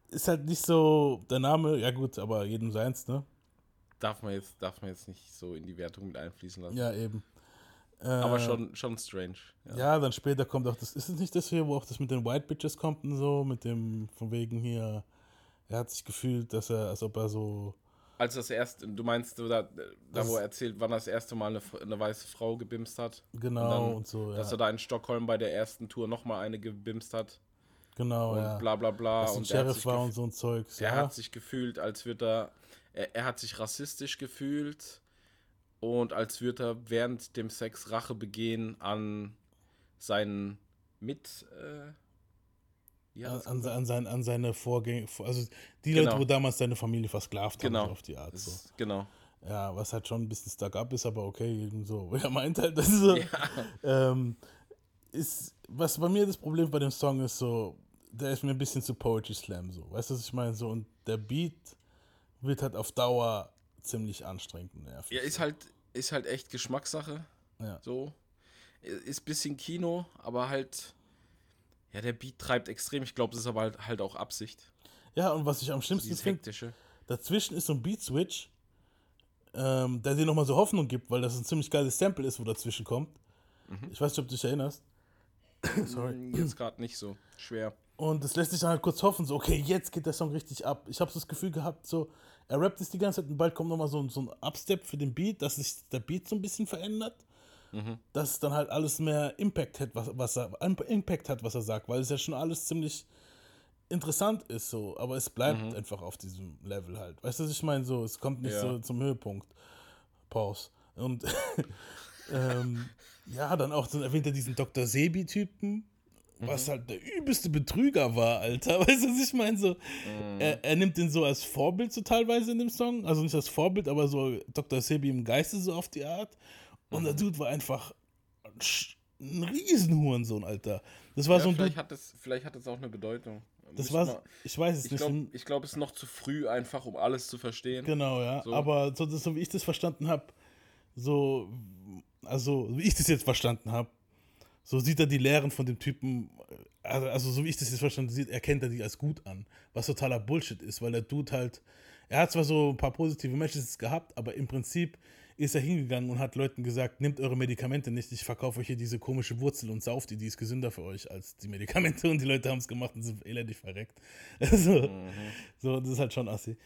ist halt nicht so der Name, ja gut, aber jedem seins, ne? Darf man jetzt, darf man jetzt nicht so in die Wertung mit einfließen lassen. Ja, eben. Aber Äh, schon, schon strange. Ja. Ja, dann später kommt auch das. Ist es nicht das hier, wo auch das mit den White Bitches kommt und so? Mit dem, von wegen hier, er hat sich gefühlt, dass er, als ob er so. Als das erste, du meinst, da, da Das- wo er erzählt, wann das erste Mal eine, eine weiße Frau gebimst hat. Genau dann, und so, ja. Dass er da in Stockholm bei der ersten Tour nochmal eine gebimst hat. Genau, und ja. bla bla bla. Dass und er hat Sheriff sich war und so ein Zeugs. Er ja. hat sich gefühlt, als würde er, er, er hat sich rassistisch gefühlt und als würde er während dem Sex Rache begehen an seinen Mit, äh, hat an, an, sein, an seine Vorgänge, also die Genau. Leute, wo damals seine Familie versklavt haben, Genau. auf die Art. So. ist- genau. Ja, was halt schon ein bisschen stuck up ist, aber okay, eben so. Er meint halt, das ist so. Ähm, ist, was bei mir das Problem bei dem Song ist, so, der ist mir ein bisschen zu Poetry Slam, so. Weißt du, was ich meine? So, und der Beat wird halt auf Dauer ziemlich anstrengend und nervig. Ja, ist halt, ist halt echt Geschmackssache. Ja. So. Ist bisschen Kino, aber halt. Ja, der Beat treibt extrem. Ich glaube, das ist aber halt, halt auch Absicht. Ja, und was ich am schlimmsten finde, dazwischen ist so ein Beat-Switch, ähm, der dir nochmal so Hoffnung gibt, weil das ein ziemlich geiles Sample ist, wo dazwischen kommt. Ich weiß nicht, ob du dich erinnerst. Sorry. Hm, Jetzt gerade nicht so schwer. Und das lässt sich dann halt kurz hoffen, so, okay, jetzt geht der Song richtig ab. Ich habe so das Gefühl gehabt, so, er rappt es die ganze Zeit und bald kommt nochmal so, so ein Upstep für den Beat, dass sich der Beat so ein bisschen verändert. Dass es dann halt alles mehr Impact hat, was, was er, Impact hat, was er sagt, weil es ja schon alles ziemlich interessant ist, so, aber es bleibt einfach auf diesem Level halt. Weißt du, was ich meine? So, es kommt nicht Ja. so zum Höhepunkt. Pause. Und ähm, ja, dann auch, dann erwähnt er diesen Dr. Sebi-Typen, was halt der übelste Betrüger war, Alter. Weißt du, was ich meine? So, er, er nimmt den so als Vorbild so teilweise in dem Song. Also nicht als Vorbild, aber so Dr. Sebi im Geiste so auf die Art. Und der Dude war einfach ein Riesenhurensohn, Alter. Das war Ja, so ein vielleicht, Dude, hat das, vielleicht hat das auch eine Bedeutung. das war, ich weiß es Ich nicht. glaube, ich glaub, es ist noch zu früh, einfach um alles zu verstehen. Genau, ja. So. Aber so, so wie ich das verstanden habe, so, also wie ich das jetzt verstanden habe, so sieht er die Lehren von dem Typen, also, also so wie ich das jetzt verstanden habe, erkennt er die als gut an, was totaler Bullshit ist, weil der Dude halt, er hat zwar so ein paar positive Messages gehabt, aber im Prinzip ist er hingegangen und hat Leuten gesagt, nehmt eure Medikamente nicht, ich verkaufe euch hier diese komische Wurzel und sauft die, die ist gesünder für euch als die Medikamente und die Leute haben es gemacht und sind elendig verreckt. Also, so, das ist halt schon assi.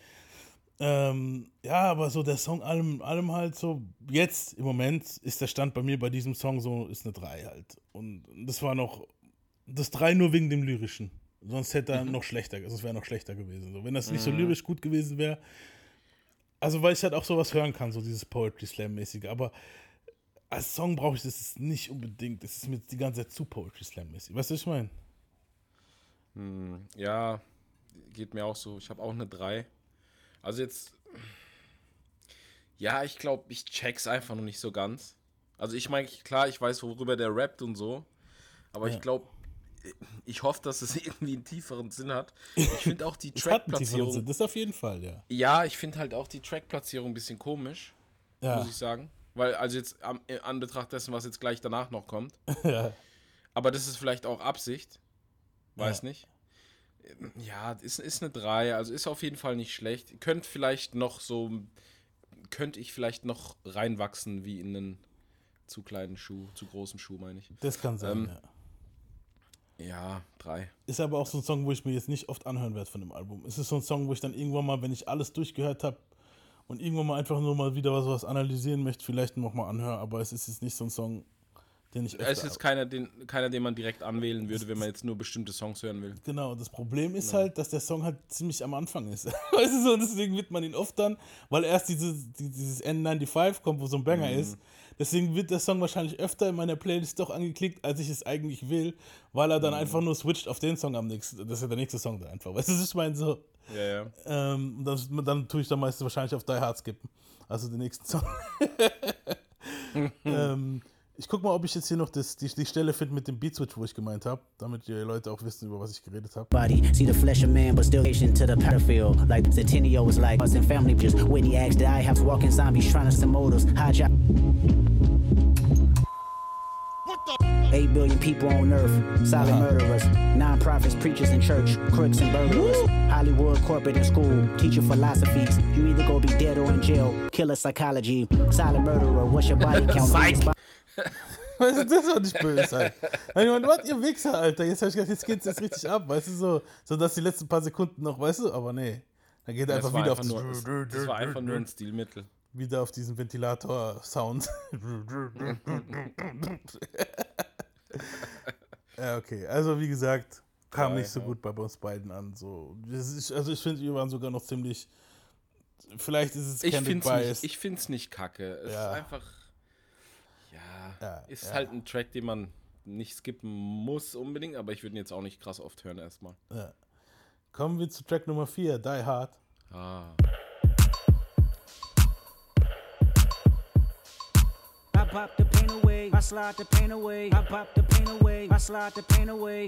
Ähm, ja, aber so der Song allem, allem halt so, jetzt im Moment ist der Stand bei mir bei diesem Song so, ist eine 3 halt. Und das war noch, das 3 nur wegen dem Lyrischen. Sonst hätte er noch schlechter, sonst wäre noch schlechter gewesen. So, wenn das nicht so lyrisch gut gewesen wäre, also weil ich halt auch sowas hören kann, so dieses Poetry Slam-mäßige, aber als Song brauche ich das nicht unbedingt. Das ist mir die ganze Zeit zu Poetry Slam-mäßig. Weißt du, was ich meine? Hm, ja, geht mir auch so. Ich habe auch eine 3. Also jetzt. Ja, ich glaube, ich check's einfach noch nicht so ganz. Also ich meine, klar, ich weiß, worüber der rappt und so. Aber Ja. ich glaube, ich hoffe, dass es irgendwie einen tieferen Sinn hat. Ich finde auch die. Trackplatzierung. Das auf jeden Fall, ja. Ja, ich finde halt auch die Trackplatzierung ein bisschen komisch, Ja. muss ich sagen. Weil, also jetzt am, in Anbetracht dessen, was jetzt gleich danach noch kommt. ja. Aber das ist vielleicht auch Absicht. Weiß Ja. nicht. Ja, ist, ist eine 3, also ist auf jeden Fall nicht schlecht. Könnte vielleicht noch so, könnte ich vielleicht noch reinwachsen wie in einen zu kleinen Schuh, zu großen Schuh, meine ich. Das kann sein, Ähm, ja. Ja, 3. Ist aber auch so ein Song, wo ich mir jetzt nicht oft anhören werde von dem Album. Es ist so ein Song, wo ich dann irgendwann mal, wenn ich alles durchgehört habe und irgendwann mal einfach nur mal wieder was, was analysieren möchte, vielleicht noch mal anhören. Aber es ist jetzt nicht so ein Song, den ich Es ist jetzt keiner den, keiner, den man direkt anwählen würde, wenn man jetzt nur bestimmte Songs hören will. Genau, das Problem ist halt, dass der Song halt ziemlich am Anfang ist. weißt du so, und deswegen wird man ihn oft dann, weil erst dieses, die- dieses N95 kommt, wo so ein Banger Mhm. ist. Deswegen wird der Song wahrscheinlich öfter in meiner Playlist doch angeklickt, als ich es eigentlich will, weil er Mhm. dann einfach nur switcht auf den Song am nächsten. Das ist ja der nächste Song dann einfach. Weißt du, ich meine? So, Ja, ja. ähm, das, dann tue ich dann meistens wahrscheinlich auf Die Hard skippen. Also den nächsten Song. ähm, Ich guck mal, ob ich jetzt hier noch das, die, die Stelle finde mit dem Beat Switch, wo ich gemeint habe, damit die Leute auch wissen, über was ich geredet habe. body. See the flesh of man, but still patient to the battlefield. Like Centennial was like us and family just Whitney asked that I have walking zombies trying to stem motors. Hijack. Eight billion people on earth, silent murderers, non-profits, preachers in church, crooks and burglars, Hollywood, corporate and school, teaching philosophies. You either go be dead or in jail. Killer psychology, silent murderer. What's your body count? Weißt du, das war nicht böse halt. Ich meine, was, ihr Wichser, Alter. Jetzt hab ich gedacht, jetzt geht's jetzt richtig ab, weißt du, so, so dass die letzten paar Sekunden noch, weißt du, aber nee. Dann geht er einfach wieder auf einfach, das, nur, das, das war einfach nur ein Stilmittel. wieder auf diesen Ventilator-Sound. ja, okay. Also, wie gesagt, kam Ja, nicht so ja. gut bei uns beiden an. So. Ist, also, ich finde, wir waren sogar noch ziemlich. Vielleicht ist es Ich Candid find's, Bias. nicht, ich find's nicht kacke. Es Ja. ist einfach. Ja, ist ja. halt ein Track, den man nicht skippen muss unbedingt, aber ich würde ihn jetzt auch nicht krass oft hören erstmal. ja. Kommen wir zu Track Nummer 4, Die Hard. Ah. I pop the pain away, I slide the pain away. I pop the pain away, I slide the pain away.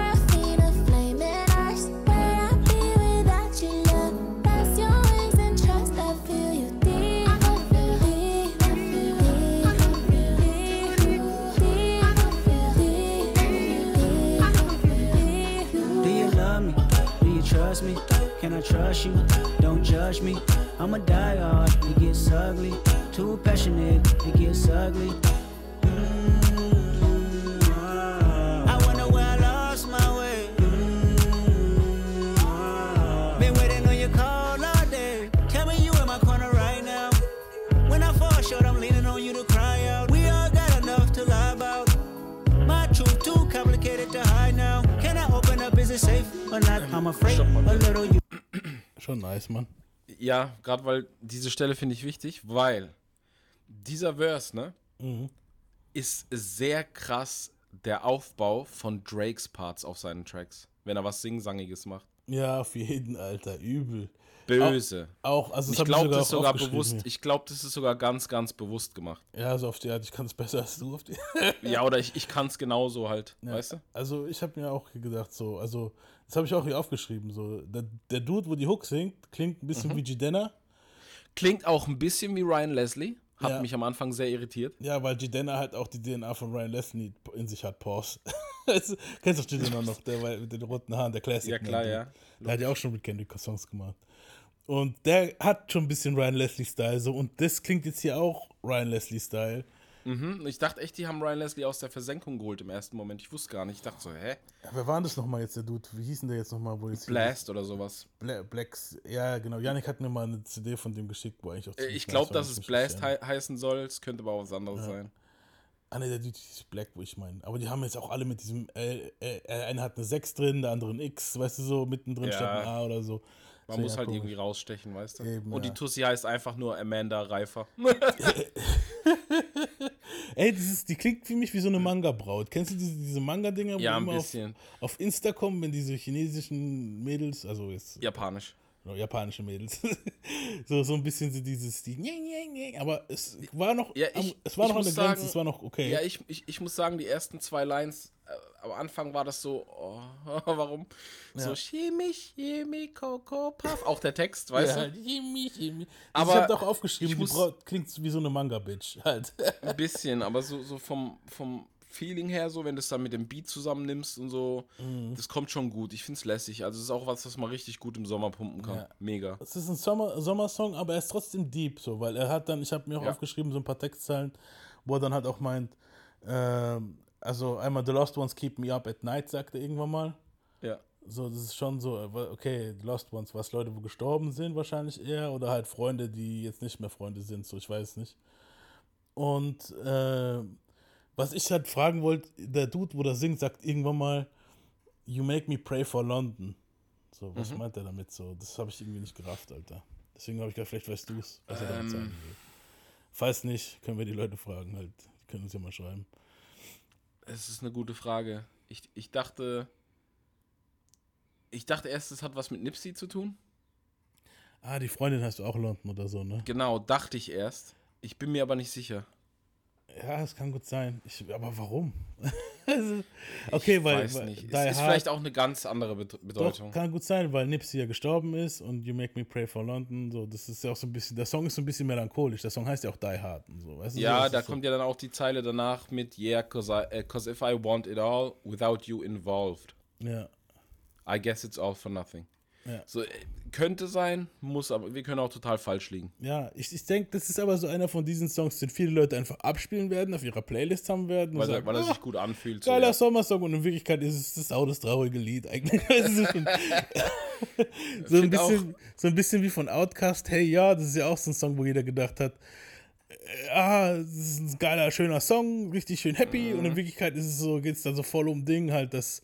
trust me? Can I trust you? Don't judge me. I'm a die hard, it gets ugly. Too passionate, it gets ugly. Schon nice, Mann. Ja, gerade weil diese Stelle finde ich wichtig, weil dieser Verse, ne, Mhm. ist sehr krass der Aufbau von Drakes Parts auf seinen Tracks, wenn er was Singsangiges macht. Ja, auf jeden, Alter. Übel. Böse. Auch, also das ich glaube, das ist auch sogar bewusst. hier. Ich glaube, das ist sogar ganz, ganz bewusst gemacht. Ja, so auf die Art, ich kann es besser als du auf die Ja, oder ich, ich kann es genauso halt, Ja, weißt du? Also ich habe mir auch gedacht, so, also das habe ich auch hier aufgeschrieben, so, der, der Dude, wo die Hook singt, klingt ein bisschen Mhm. wie Jidenna. Klingt auch ein bisschen wie Ryan Leslie. Hat Ja. mich am Anfang sehr irritiert. Ja, weil Jidenna halt auch die DNA von Ryan Leslie in sich hat, Pause. Kennst du Jidenna noch, der mit den roten Haaren, der Classic. Ja, klar, ja. Der hat ja auch schon mit Kendrick Songs gemacht. Und der hat schon ein bisschen Ryan Leslie-Style, so, und das klingt jetzt hier auch Ryan Leslie-Style. Mhm. Ich dachte echt, die haben Ryan Leslie aus der Versenkung geholt im ersten Moment. Ich wusste gar nicht. Ich dachte so, hä? Ja, wer war denn das nochmal jetzt, der Dude? Wie hieß denn der jetzt nochmal? Wo jetzt hier Blast oder sowas. Bla Blacks, ja, genau. Janik hat mir mal eine CD von dem geschickt, wo eigentlich auch Äh, Ich glaube, dass es Blast hei heißen soll. Es könnte aber auch was anderes Ja. sein. Ah, ne, der Dude ist Black, wo ich meine. Aber die haben jetzt auch alle mit diesem, äh, äh, äh, einer hat eine 6 drin, der andere ein X, weißt du, so mittendrin Ja. statt ein A oder so. Man muss halt komisch. irgendwie rausstechen, weißt du? Eben, Und ja. die Tussi heißt einfach nur Amanda Reifer. Ey, ist, die klingt für mich wie so eine Manga-Braut. Kennst du diese, diese Manga-Dinger, wo Ja, ein immer auf, bisschen. auf Insta kommen, wenn diese chinesischen Mädels, also jetzt Japanisch. Japanische Mädels, so, so ein bisschen so dieses, die, nye, nye, nye, aber es war noch, Ja, ich, es war noch an muss der Grenze, sagen- es war noch okay. Ja, ich, ich, ich muss sagen, die ersten zwei Lines, äh, am Anfang war das so, oh, warum? Ja. So, Chemie, Chemie, Coco, Puff. Auch der Text, weißt ja, du? Jimmy, Jimmy. Aber ich habe doch aufgeschrieben, ich die muss- Braut klingt wie so eine Manga-Bitch halt. Ein bisschen, aber so, so vom, vom Feeling her, so, wenn du es dann mit dem Beat zusammennimmst und so, Mhm. das kommt schon gut. Ich finde es lässig. Also, es ist auch was, was man richtig gut im Sommer pumpen kann. Ja. Mega. Es ist ein Sommer, Sommersong, aber er ist trotzdem deep, so, weil er hat dann, ich habe mir auch Ja. aufgeschrieben, so ein paar Textzeilen, wo er dann halt auch meint, ähm, also einmal The Lost Ones Keep Me Up at Night, sagt er irgendwann mal. Ja. So, das ist schon so, äh, okay, Lost Ones, was Leute, wo gestorben sind, wahrscheinlich eher, oder halt Freunde, die jetzt nicht mehr Freunde sind, so, ich weiß nicht. Und äh, was ich halt fragen wollte, der Dude, wo der singt, sagt irgendwann mal, You make me pray for London. So, was Mhm. meint er damit so? Das habe ich irgendwie nicht gerafft, Alter. Deswegen habe ich gedacht, vielleicht weißt du es, was er damit Ähm. sagen will. Falls nicht, können wir die Leute fragen halt. Die können uns ja mal schreiben. Es ist eine gute Frage. Ich, ich dachte. Ich dachte erst, es hat was mit Nipsey zu tun. Ah, die Freundin heißt auch London oder so, ne? Genau, dachte ich erst. Ich bin mir aber nicht sicher. Ja, es kann gut sein. Ich, aber warum? Okay, ich weil, weiß weil nicht. Die ist Hard- vielleicht auch eine ganz andere Bedeutung. Doch, kann gut sein, weil Nipsey ja gestorben ist und You Make Me Pray for London. So, das ist ja auch so ein bisschen, der Song ist so ein bisschen melancholisch. Der Song heißt ja auch Die Hard und so. Weißt du, ja, da ist so. kommt ja dann auch die Zeile danach mit Yeah, cause, I, äh, cause if I want it all without you involved, Ja, I guess it's all for nothing. Ja. So, äh, könnte sein, muss aber, wir können auch total falsch liegen. ja ich, ich denke, das ist aber so einer von diesen Songs, den viele Leute einfach abspielen werden, auf ihrer Playlist haben werden. Weil, er- sagen, weil er "Ah, sich gut anfühlt. Geiler ja. Sommersong und in Wirklichkeit ist es das auch das traurige Lied eigentlich. So, ein bisschen, so ein bisschen wie von Outcast, hey ja, das ist ja auch so ein Song, wo jeder gedacht hat, äh, ah, das ist ein geiler, schöner Song, richtig schön happy Mhm. und in Wirklichkeit ist es so, geht es da so voll um Ding halt, dass,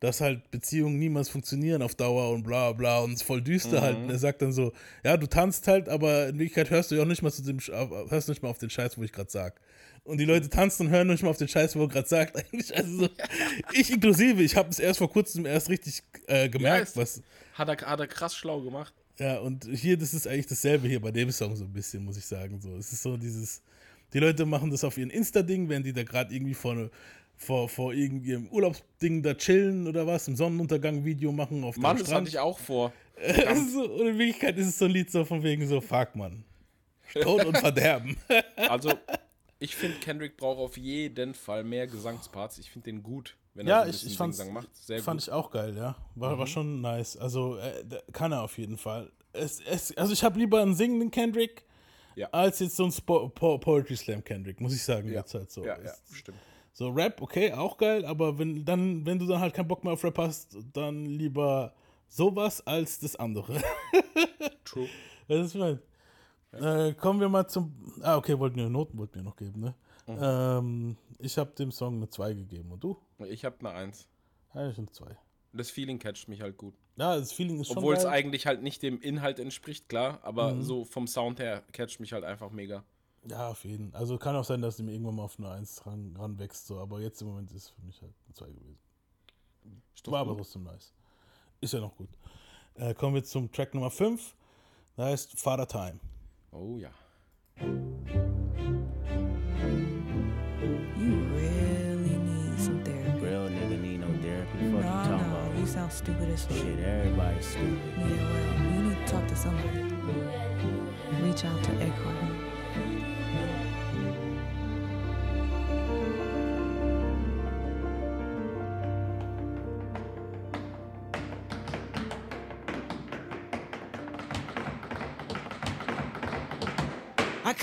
dass halt Beziehungen niemals funktionieren auf Dauer und bla bla und es ist voll düster Mhm. halt. Und er sagt dann so, ja, du tanzt halt, aber in Wirklichkeit hörst du ja auch nicht mal zu dem, Sch- hörst nicht mal auf den Scheiß, wo ich gerade sag. Und die Leute tanzen und hören nicht mal auf den Scheiß, wo er gerade sagt eigentlich. Also so, ich inklusive, ich habe es erst vor kurzem erst richtig äh, gemerkt, ist- was. Hat er, hat er krass schlau gemacht. Ja, und hier, das ist eigentlich dasselbe hier bei dem Song so ein bisschen, muss ich sagen. So, es ist so dieses, die Leute machen das auf ihren Insta-Ding, wenn die da gerade irgendwie vor, ne, vor, vor irgendwie im Urlaubsding da chillen oder was, im Sonnenuntergang-Video machen auf Mann, dem das Strand. hatte ich auch vor. so, und in Wirklichkeit ist es so ein Lied so von wegen so, fuck, Mann. Tod und Verderben. Also, ich finde, Kendrick braucht auf jeden Fall mehr Gesangsparts. Ich finde den gut, wenn Ja, er so ein ich, bisschen ich fand's, Singsang macht. Sehr fand gut. ich auch geil, ja. War, Mhm. war schon nice. Also, äh, kann er auf jeden Fall. Es, es, also, ich habe lieber einen singenden Kendrick Ja. als jetzt so einen Spo Po Poetry Slam Kendrick, muss ich sagen, Ja. jetzt halt so. Ja, ja, Es- stimmt. So, Rap, okay, auch geil, aber wenn, dann, wenn du dann halt keinen Bock mehr auf Rap hast, dann lieber sowas als das andere. True. Das ist mein. Äh, kommen wir mal zum. Ah, okay, wollten wir Noten wollten wir noch geben, ne? Mhm. Ähm, ich habe dem Song eine 2 gegeben. Und du? Ich habe eine Eins. Ja, ich eine 2. Das Feeling catcht mich halt gut. Ja, das Feeling ist schon Obwohl es eigentlich halt nicht dem Inhalt entspricht, klar, aber Mhm. so vom Sound her catcht mich halt einfach mega. Ja, auf jeden Fall. Also kann auch sein, dass mir irgendwann mal auf eine 1 ran, ranwächst, so, aber jetzt im Moment ist es für mich halt eine 2 gewesen. War aber gut. trotzdem nice. Ist ja noch gut. Äh, kommen wir zum Track Nummer 5. Da heißt Father Time. Oh ja. You really need some therapy. Real nigga need no therapy. Fuck you No, talking no, about? you sound stupid as fuck. Shit, everybody's stupid. Yeah, well, you need to talk to somebody. Reach out to Eckhart.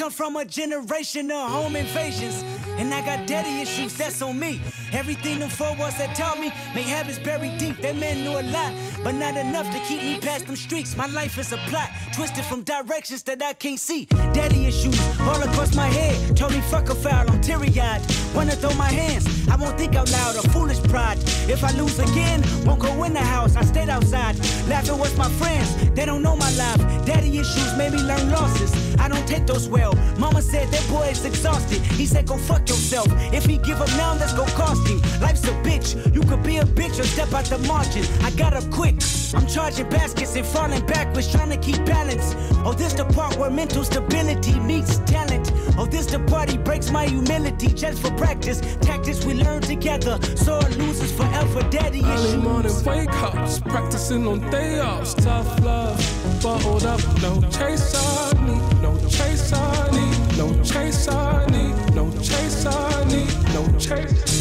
Come from a generation of home invasions. And I got daddy issues, that's on me. Everything them four walls that taught me, make habits buried deep. That man knew a lot, but not enough to keep me past them streets. My life is a plot, twisted from directions that I can't see. Daddy issues all across my head. Told me fuck a foul, I'm teary eyed. Wanna throw my hands, I won't think out loud, a foolish pride. If I lose again, won't go in the house, I stayed outside. Laughing with my friends, they don't know my life. Daddy issues made me learn losses. I don't take those well. Mama said that boy is exhausted. He said, go fuck yourself. If he give up now, that's go cost him. Life's a bitch. You could be a bitch or step out the margin. I got up quick. I'm charging baskets and falling backwards, trying to keep balance. Oh, this the part where mental stability meets talent. Oh, this the part he breaks my humility just for practice. Tactics we learn together. so Sore losers forever. Daddy Early issues. morning wake ups, practicing on day offs. Tough love, bottled up, no chase I need, no chase I need, no chase I need, no chase I need, no chase.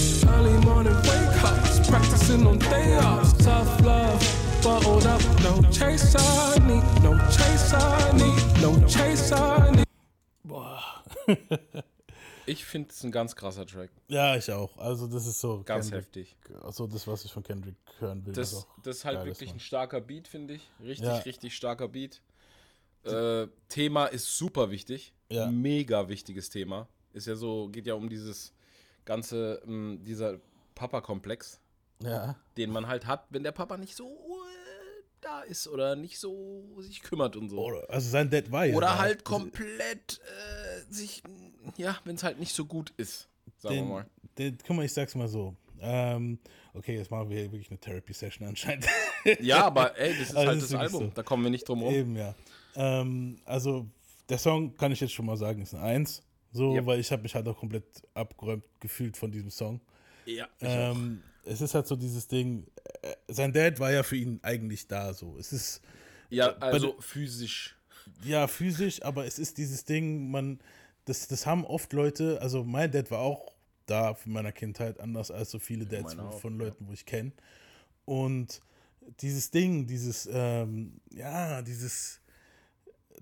Early morning wake ups, practicing on day offs. Tough love, bottled up, no chase I need, no chase I need, no chase I need. Boah. Ich finde es ein ganz krasser Track. Ja, ich auch. Also das ist so Ganz Kendrick, heftig. Also das, was ich von Kendrick hören will. Das, auch das ist halt wirklich Mann. ein starker Beat, finde ich. Richtig, Ja. richtig starker Beat. Äh, Thema ist super wichtig. Ja. Mega wichtiges Thema. Ist ja so, geht ja um dieses ganze, ähm, dieser Papa-Komplex, Ja. den man halt hat, wenn der Papa nicht so äh, da ist oder nicht so sich kümmert und so. Oder, also sein Dad war ja Oder halt komplett äh, sich, ja, wenn es halt nicht so gut ist, sagen den, wir mal. Den, guck mal, ich sag's mal so. Ähm, okay, jetzt machen wir hier wirklich eine Therapy-Session anscheinend. Ja, aber ey, das ist Also halt das ist wirklich Album, so. da kommen wir nicht drum rum. Eben, ja. Ähm, also, der Song, kann ich jetzt schon mal sagen, ist ein Eins. So, Ja. weil ich habe mich halt auch komplett abgeräumt gefühlt von diesem Song. Ja, Ähm, es ist halt so dieses Ding, äh, sein Dad war ja für ihn eigentlich da, so. Es ist, Ja, bei also de- physisch. ja, physisch, aber es ist dieses Ding, man, das, das haben oft Leute, also mein Dad war auch da für meiner Kindheit, anders als so viele Dads auch, von Leuten, wo ich kenne. Und dieses Ding, dieses, ähm, ja, dieses,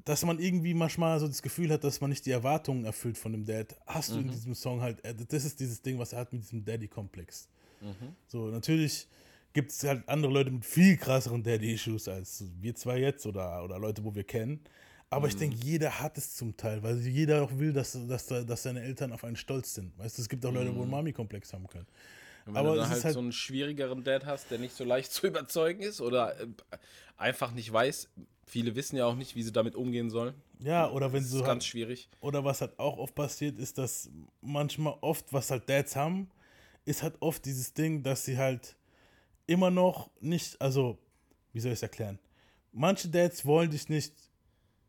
dass man irgendwie manchmal so das Gefühl hat, dass man nicht die Erwartungen erfüllt von dem Dad, hast du in Mhm. diesem Song halt, äh, das ist dieses Ding, was er hat mit diesem Daddy-Komplex. Mhm. So, natürlich gibt es halt andere Leute mit viel krasseren Daddy-Issues als wir zwei jetzt oder, oder Leute, wo wir kennen. Aber ich Mhm. denke, jeder hat es zum Teil, weil jeder auch will, dass, dass, dass seine Eltern auf einen stolz sind. Weißt du, es gibt auch Leute, wo einen Mhm. Mami-Komplex haben können. Wenn Aber du dann halt, halt so einen schwierigeren Dad hast, der nicht so leicht zu überzeugen ist oder äh, einfach nicht weiß. Viele wissen ja auch nicht, wie sie damit umgehen sollen. Ja, oder wenn das so halt- ganz schwierig. Oder was halt auch oft passiert, ist, dass manchmal oft, was halt Dads haben, ist halt oft dieses Ding, dass sie halt immer noch nicht, also, wie soll ich es erklären? Manche Dads wollen dich nicht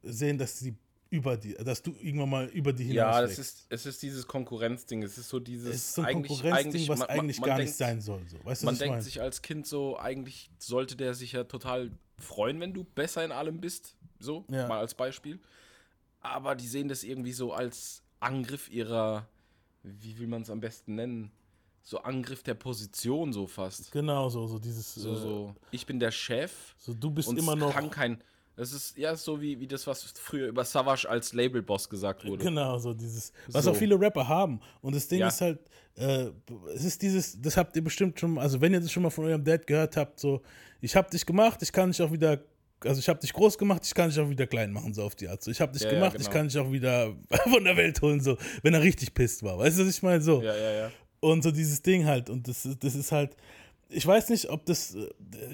sehen, dass sie über die, dass du irgendwann mal über die hinaus Ja, das ist, es ist dieses Konkurrenzding. Es ist so dieses. Es ist so ein eigentlich, Konkurrenzding, was man- eigentlich man gar denkt, nicht sein soll. So. Weißt du, man denkt sich als Kind so, eigentlich sollte der sich ja total freuen, wenn du besser in allem bist. So, Ja. mal als Beispiel. Aber die sehen das irgendwie so als Angriff ihrer, wie will man es am besten nennen? So Angriff der Position so fast. Genau, so, so dieses. So, äh, so, ich bin der Chef. So, du bist immer noch- Kann kein, das ist ja so wie, wie das, was früher über Savage als Labelboss gesagt wurde. Genau, so dieses, was So. auch viele Rapper haben. Und das Ding Ja. ist halt, äh, es ist dieses, das habt ihr bestimmt schon, also wenn ihr das schon mal von eurem Dad gehört habt, so, ich hab dich gemacht, ich kann dich auch wieder, also ich hab dich groß gemacht, ich kann dich auch wieder klein machen, so auf die Art. So, ich hab dich Ja, ja, gemacht, ich genau. kann dich auch wieder von der Welt holen, so, wenn er richtig pisst war. Weißt du, was ich meine? So. Ja, ja, ja. Und so dieses Ding halt. Und das, das ist halt, ich weiß nicht, ob das, äh,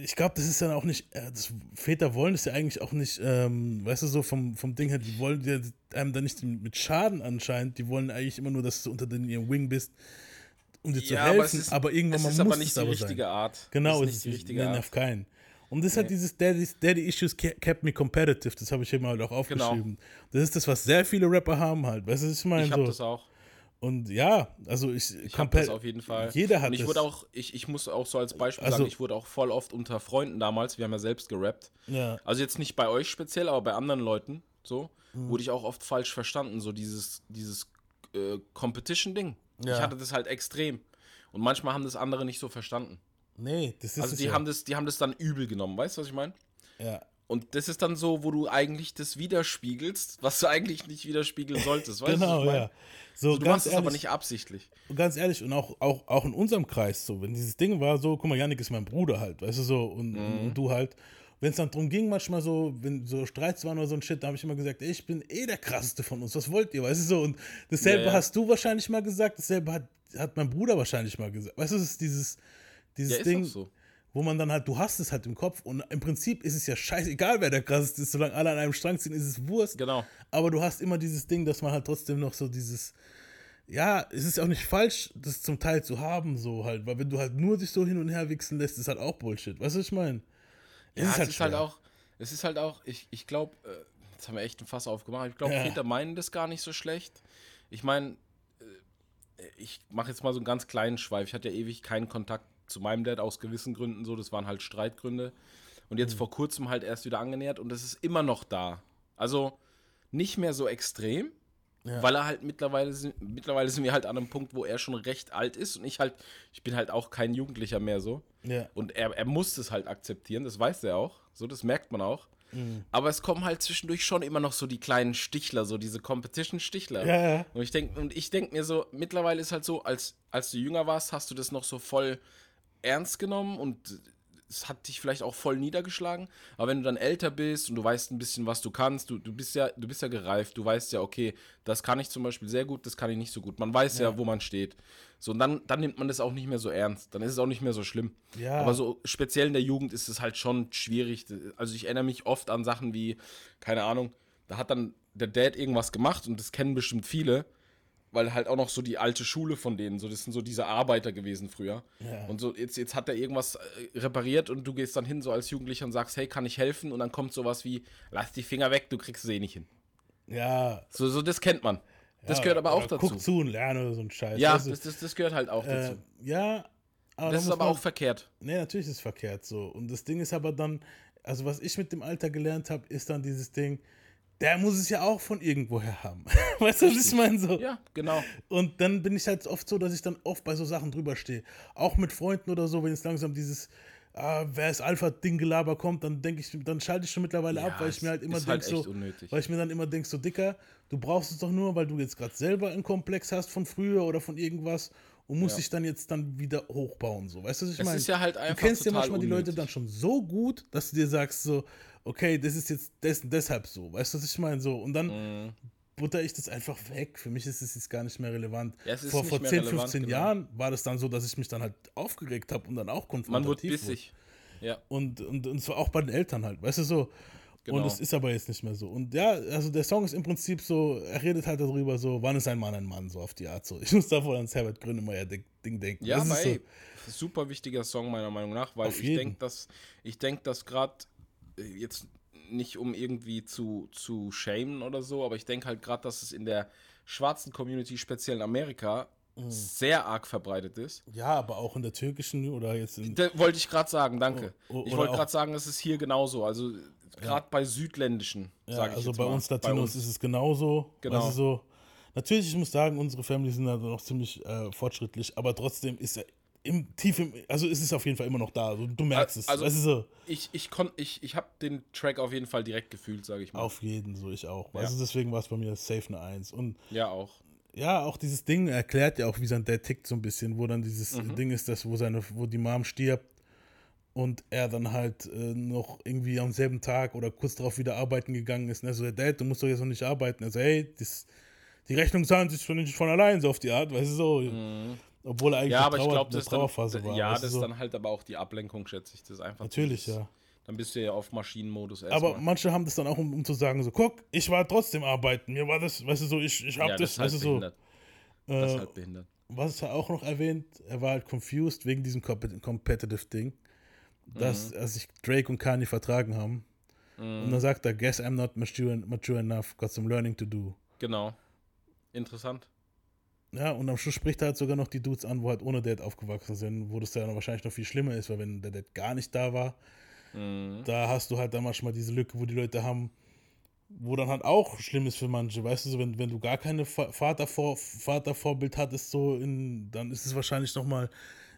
ich glaube, das ist dann auch nicht, äh, das, Väter wollen das ja eigentlich auch nicht, ähm, weißt du, so vom, vom Ding her, die wollen dir einem da nicht mit Schaden anscheinend, die wollen eigentlich immer nur, dass du unter den, ihrem Wing bist, um dir zu Ja, aber es helfen, ist- aber, irgendwann es mal ist muss aber es nicht die aber richtige sein. Art. Genau, Es es ist ist nicht die richtige Art. auf keinen. Und das ist halt Nee. dieses Daddy, Daddy Issues ke- kept me competitive, das habe ich hier mal auch Genau. aufgeschrieben. Das ist das, was sehr viele Rapper haben halt, weißt du, was ich meine? Ich habe so. das auch. Und ja, also ich, Ich habe das auf jeden Fall. Jeder hat Und ich wurde auch, ich, ich muss auch so als Beispiel Also- sagen, ich wurde auch voll oft unter Freunden damals, wir haben ja selbst gerappt. Ja. Also jetzt nicht bei euch speziell, aber bei anderen Leuten so, Mhm. wurde ich auch oft falsch verstanden, so dieses, dieses äh, Competition-Ding. Ja. Ich hatte das halt extrem. Und manchmal haben das andere nicht so verstanden. Nee, das ist Also die ja. haben das, die haben das dann übel genommen, weißt du, was ich meine? Ja. Und das ist dann so, wo du eigentlich das widerspiegelst, was du eigentlich nicht widerspiegeln solltest, weißt du? Genau, was ich ja. So, Also du ganz machst es aber nicht absichtlich. Und ganz ehrlich, und auch, auch, auch in unserem Kreis so, wenn dieses Ding war, so, guck mal, Yannick ist mein Bruder halt, weißt du so, und, Mhm. und du halt. Wenn es dann drum ging, manchmal so, wenn so Streits waren oder so ein Shit, da habe ich immer gesagt, ey, ich bin eh der krasseste von uns, was wollt ihr, weißt du so? Und dasselbe Ja, ja. hast du wahrscheinlich mal gesagt, dasselbe hat, hat mein Bruder wahrscheinlich mal gesagt. Weißt du, es ist dieses, dieses Ja, Ding, so. Wo man dann halt, du hast es halt im Kopf und im Prinzip ist es ja scheißegal, wer der krasseste ist, solange alle an einem Strang ziehen, ist es Wurst. Genau. Aber du hast immer dieses Ding, dass man halt trotzdem noch so dieses, ja, es ist auch nicht falsch, das zum Teil zu haben, so halt, weil wenn du halt nur dich so hin und her wichsen lässt, ist halt auch Bullshit. Weißt du, was ich meine? Ja, es ist halt auch, es ist halt auch, ich, ich glaube, äh, jetzt haben wir echt ein Fass aufgemacht. Ich glaube, Ja. Väter meinen das gar nicht so schlecht. Ich meine, äh, ich mache jetzt mal so einen ganz kleinen Schweif. Ich hatte ja ewig keinen Kontakt zu meinem Dad aus gewissen Gründen so. Das waren halt Streitgründe. Und jetzt Mhm. vor kurzem halt erst wieder angenähert und es ist immer noch da. Also nicht mehr so extrem, Ja. weil er halt mittlerweile sind, mittlerweile sind wir halt an einem Punkt, wo er schon recht alt ist und ich halt, ich bin halt auch kein Jugendlicher mehr so. Ja. Und er, er muss es halt akzeptieren, das weiß er auch. So, das merkt man auch. Mhm. Aber es kommen halt zwischendurch schon immer noch so die kleinen Stichler, so diese Competition-Stichler. Ja, ja. Und ich denke, und ich denke mir so, mittlerweile ist halt so, als, als du jünger warst, hast du das noch so voll ernst genommen und es hat dich vielleicht auch voll niedergeschlagen. Aber wenn du dann älter bist und du weißt ein bisschen, was du kannst, du, du bist ja, du bist ja gereift, du weißt ja, okay, das kann ich zum Beispiel sehr gut, das kann ich nicht so gut. Man weiß ja, Ja. wo man steht. So, und dann, dann nimmt man das auch nicht mehr so ernst. Dann ist es auch nicht mehr so schlimm. Ja. Aber so speziell in der Jugend ist es halt schon schwierig. Also ich erinnere mich oft an Sachen wie, keine Ahnung, da hat dann der Dad irgendwas gemacht und das kennen bestimmt viele, weil halt auch noch so die alte Schule von denen, so das sind so diese Arbeiter gewesen früher. Ja. Und so jetzt, jetzt hat er irgendwas äh, repariert und du gehst dann hin so als Jugendlicher und sagst, hey, kann ich helfen? Und dann kommt sowas wie, lass die Finger weg, du kriegst es eh nicht hin. Ja. So, so das kennt man. Das ja, gehört aber auch dazu. Guck zu und lerne oder so ein Scheiß. ja, du? das, das, das gehört halt auch Äh, dazu. ja, aber das da ist aber man- auch verkehrt. Nee, natürlich ist es verkehrt so. Und das Ding ist aber dann, also was ich mit dem Alter gelernt habe, ist dann dieses Ding, der muss es ja auch von irgendwoher haben. weißt du, was ich meine? So. Ja, genau. Und dann bin ich halt oft so, dass ich dann oft bei so Sachen drüber stehe. Auch mit Freunden oder so, wenn es langsam dieses ah, wer ist Alpha-Ding-Gelaber kommt, dann denke ich, dann schalte ich schon mittlerweile Ja, ab, weil ich mir halt immer denke, halt so, unnötig. weil ich mir dann immer denke, so Dicker, du brauchst es doch nur, weil du jetzt gerade selber einen Komplex hast von früher oder von irgendwas und musst Ja. dich dann jetzt dann wieder hochbauen, so. Weißt du, was ich Es meine? ist ja halt Du einfach kennst ja manchmal die Leute unnötig. dann schon so gut, dass du dir sagst so, okay, das ist jetzt des, deshalb so. Weißt du, was ich meine? So, und dann Mhm. butter ich das einfach weg. Für mich ist es jetzt gar nicht mehr relevant. Ja, vor vor mehr 10, relevant, 15 genau. Jahren war das dann so, dass ich mich dann halt aufgeregt habe und dann auch konfrontativ Man wird wurde. bissig. Ja. Und, und, und zwar auch bei den Eltern halt, weißt du so. Genau. Und es ist aber jetzt nicht mehr so. Und ja, also der Song ist im Prinzip so, er redet halt darüber so, wann ist ein Mann ein Mann, so auf die Art so. Ich muss davor ans Herbert Grönemeyer Ding Ding denken. Ja, das aber ey, super wichtiger Song meiner Meinung nach, weil Auf ich denke, dass ich denke, dass gerade jetzt nicht um irgendwie zu zu shamen oder so, aber ich denke halt gerade, dass es in der schwarzen Community speziell in Amerika Mhm. sehr arg verbreitet ist. Ja, aber auch in der türkischen oder jetzt in. Da wollte ich gerade sagen, danke. O- ich wollte gerade sagen, es ist hier genauso. Also gerade bei südländischen, Ja, sage ich also bei mal. uns Latinos ist es genauso. Genau. Also so, natürlich, ich muss sagen, unsere Family sind da noch ziemlich äh, fortschrittlich, aber trotzdem ist er im tief im, also ist es auf jeden Fall immer noch da. Also, du merkst es. Also so? ich ich kon, ich ich habe den Track auf jeden Fall direkt gefühlt, sage ich mal. Auf jeden, so ich auch. Ja. Also deswegen war es bei mir safe eine Eins. Und Ja, auch. ja, auch dieses Ding erklärt ja auch, wie sein Dad tickt so ein bisschen, wo dann dieses Mhm. Ding ist, dass wo seine, wo die Mom stirbt und er dann halt äh, noch irgendwie am selben Tag oder kurz darauf wieder arbeiten gegangen ist. Und er so, "Hey, Dad, du musst doch jetzt noch nicht arbeiten. Er so, hey, das, die Rechnung zahlen sich schon von allein, so auf die Art, weißt du so. Obwohl er eigentlich Mhm. Ja, aber ich Trauer- glaube, eine das ist dann, Trauerphase war. ja, das so. ist dann halt aber auch die Ablenkung, schätze ich. Das ist einfach. Natürlich, dieses- ja. Dann bist du ja auf Maschinenmodus Aber erstmal. manche haben das dann auch, um, um zu sagen, so, guck, ich war trotzdem arbeiten. Mir war das, weißt du, so, ich, ich hab ja, das, das ist halt weißt du, so. behindert. Das ist Äh, halt behindert. was er auch noch erwähnt, er war halt confused wegen diesem Compet- Competitive Ding, dass Mhm. sich Drake und Kanye vertragen haben. Und dann sagt er, guess I'm not mature, mature enough, got some learning to do. Genau. Interessant. Ja, und am Schluss spricht er halt sogar noch die Dudes an, wo halt ohne Dad aufgewachsen sind, wo das dann wahrscheinlich noch viel schlimmer ist, weil wenn der Dad gar nicht da war, Mhm. da hast du halt dann manchmal diese Lücke, wo die Leute haben, wo dann halt auch schlimm ist für manche, weißt du, so, wenn, wenn du gar keine Va- Vatervor Vatervorbild hattest, so in, dann ist es wahrscheinlich nochmal,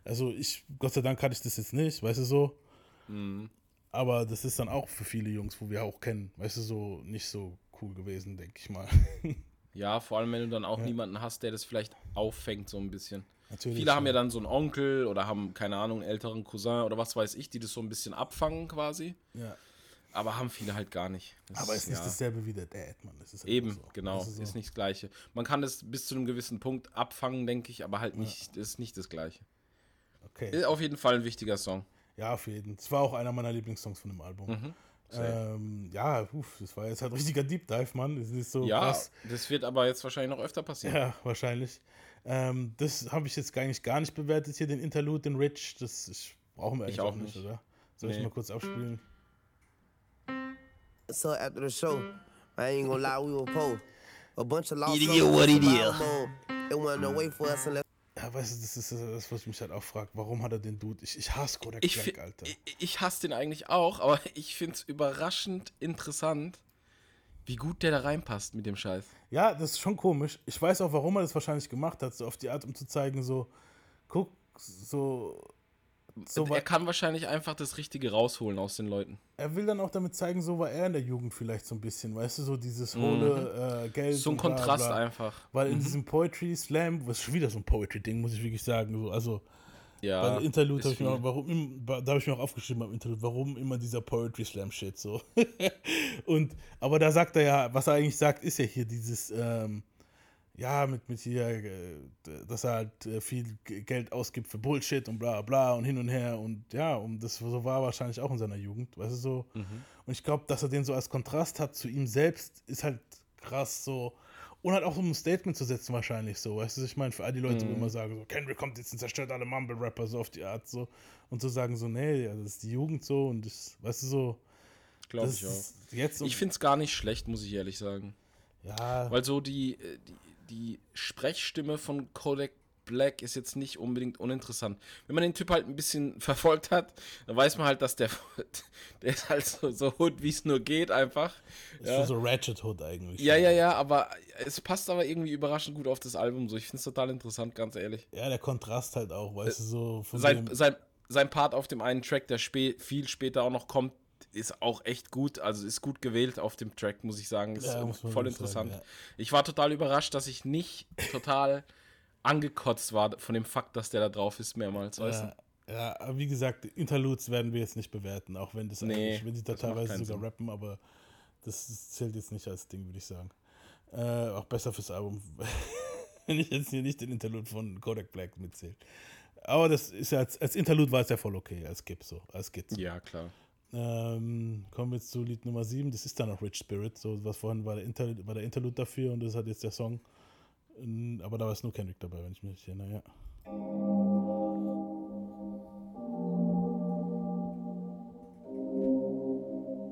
also ich, Gott sei Dank hatte ich das jetzt nicht, weißt du so, Mhm. aber das ist dann auch für viele Jungs, wo wir auch kennen, weißt du, so nicht so cool gewesen, denke ich mal. Ja, vor allem, wenn du dann auch Ja. niemanden hast, der das vielleicht auffängt, so ein bisschen. Natürlich, Viele haben ja. ja dann so einen Onkel oder haben, keine Ahnung, einen älteren Cousin oder was weiß ich, die das so ein bisschen abfangen quasi. Ja. Aber haben viele halt gar nicht. Das Aber es ist nicht ja. dasselbe wie der Dad, Mann. Das ist halt Eben, so. genau. Das ist Ist, so. nicht das Gleiche. Man kann das bis zu einem gewissen Punkt abfangen, denke ich, aber halt nicht, ist nicht das Gleiche. Okay. Ist auf jeden Fall ein wichtiger Song. Ja, auf jeden. Es war auch einer meiner Lieblingssongs von dem Album. Mhm. Ähm, ja, uff, das war jetzt halt richtiger Deep Dive, Mann. Das ist so ja, krass. das wird aber jetzt wahrscheinlich noch öfter passieren. Ja, wahrscheinlich. Ähm, das habe ich jetzt gar nicht, gar nicht bewertet hier, den Interlude, den Rich. Das ich, brauchen wir Ich eigentlich auch auch nicht, nicht. oder? Soll ich Nee. mal kurz abspielen? So after the show, I ain't gonna lie, we were poor. A bunch of lost It is souls what it is. They wanted to wait for us and let Ja, weißt du, das ist das, was ich mich halt auch frage. Warum hat er den Dude? Ich, ich hasse Kodak Ich, Black, Alter. ich, ich hasse den eigentlich auch, aber ich finde es überraschend interessant, wie gut der da reinpasst mit dem Scheiß. Ja, das ist schon komisch. Ich weiß auch, warum er das wahrscheinlich gemacht hat, so auf die Art, um zu zeigen, so, guck, so, So er kann wahrscheinlich einfach das Richtige rausholen aus den Leuten. er will dann auch damit zeigen, so war er in der Jugend vielleicht so ein bisschen, weißt du, so dieses hohle äh, Geld. Mhm. So ein und bla, Kontrast bla. einfach. Weil in Mhm. diesem Poetry Slam, was ist schon wieder so ein Poetry-Ding, muss ich wirklich sagen. So, also Ja. bei Interlude habe ich, mir auch- warum im- da habe ich mir auch aufgeschrieben beim Interlude, warum immer dieser Poetry Slam Shit so. und aber da sagt er ja, was er eigentlich sagt, ist ja hier dieses ähm, ja, mit, mit hier, äh, dass er halt äh, viel Geld ausgibt für Bullshit und bla bla und hin und her und ja, und das so war wahrscheinlich auch in seiner Jugend, weißt du so. Mhm. Und ich glaube, dass er den so als Kontrast hat zu ihm selbst, ist halt krass so. Und halt auch um ein Statement zu setzen, wahrscheinlich so. Weißt du, ich meine, für all die Leute, die Mhm. immer sagen, so, Kendrick kommt jetzt und zerstört alle Mumble-Rapper, so auf die Art, so. Und zu sagen, so, nee, ja, das ist die Jugend so und das, weißt du, so. Glaube ich auch. Jetzt Ich finde es gar nicht schlecht, muss ich ehrlich sagen. Ja. Weil so die, äh, die, die Sprechstimme von Kodak Black ist jetzt nicht unbedingt uninteressant. Wenn man den Typ halt ein bisschen verfolgt hat, dann weiß man halt, dass der, der ist halt so, so hood, wie es nur geht, einfach. Ist schon so Ratchet Hood eigentlich. Ja, ja, ja, aber es passt aber irgendwie überraschend gut auf das Album. So, ich finde es total interessant, ganz ehrlich. Ja, der Kontrast halt auch, weißt du, so von Sein, sein, sein Part auf dem einen Track, der spä viel später auch noch kommt, ist auch echt gut. Also ist gut gewählt auf dem Track, muss ich sagen. Ist Ja, voll interessant. sagen, Ich war total überrascht, dass ich nicht total angekotzt war von dem Fakt, dass der da drauf ist mehrmals. Ja, ja, aber wie gesagt, Interludes werden wir jetzt nicht bewerten, auch wenn das Nee, eigentlich, wenn sie da teilweise sogar Sinn. rappen, aber das zählt jetzt nicht als Ding, würde ich sagen. Äh, auch besser fürs Album, wenn ich jetzt hier nicht den Interlude von Kodak Black mitzähle. Aber das ist ja als, als Interlude war es ja voll okay, als Gip so, als Skizze. Ja, klar. Ähm, kommen wir jetzt zu Lied Nummer 7. Das ist dann auch Rich Spirit. So, was vorhin war der, Inter war der Interlude dafür und das hat jetzt der Song. Ähm, Aber da war nur Kendrick dabei, wenn ich mich erinnere, ja.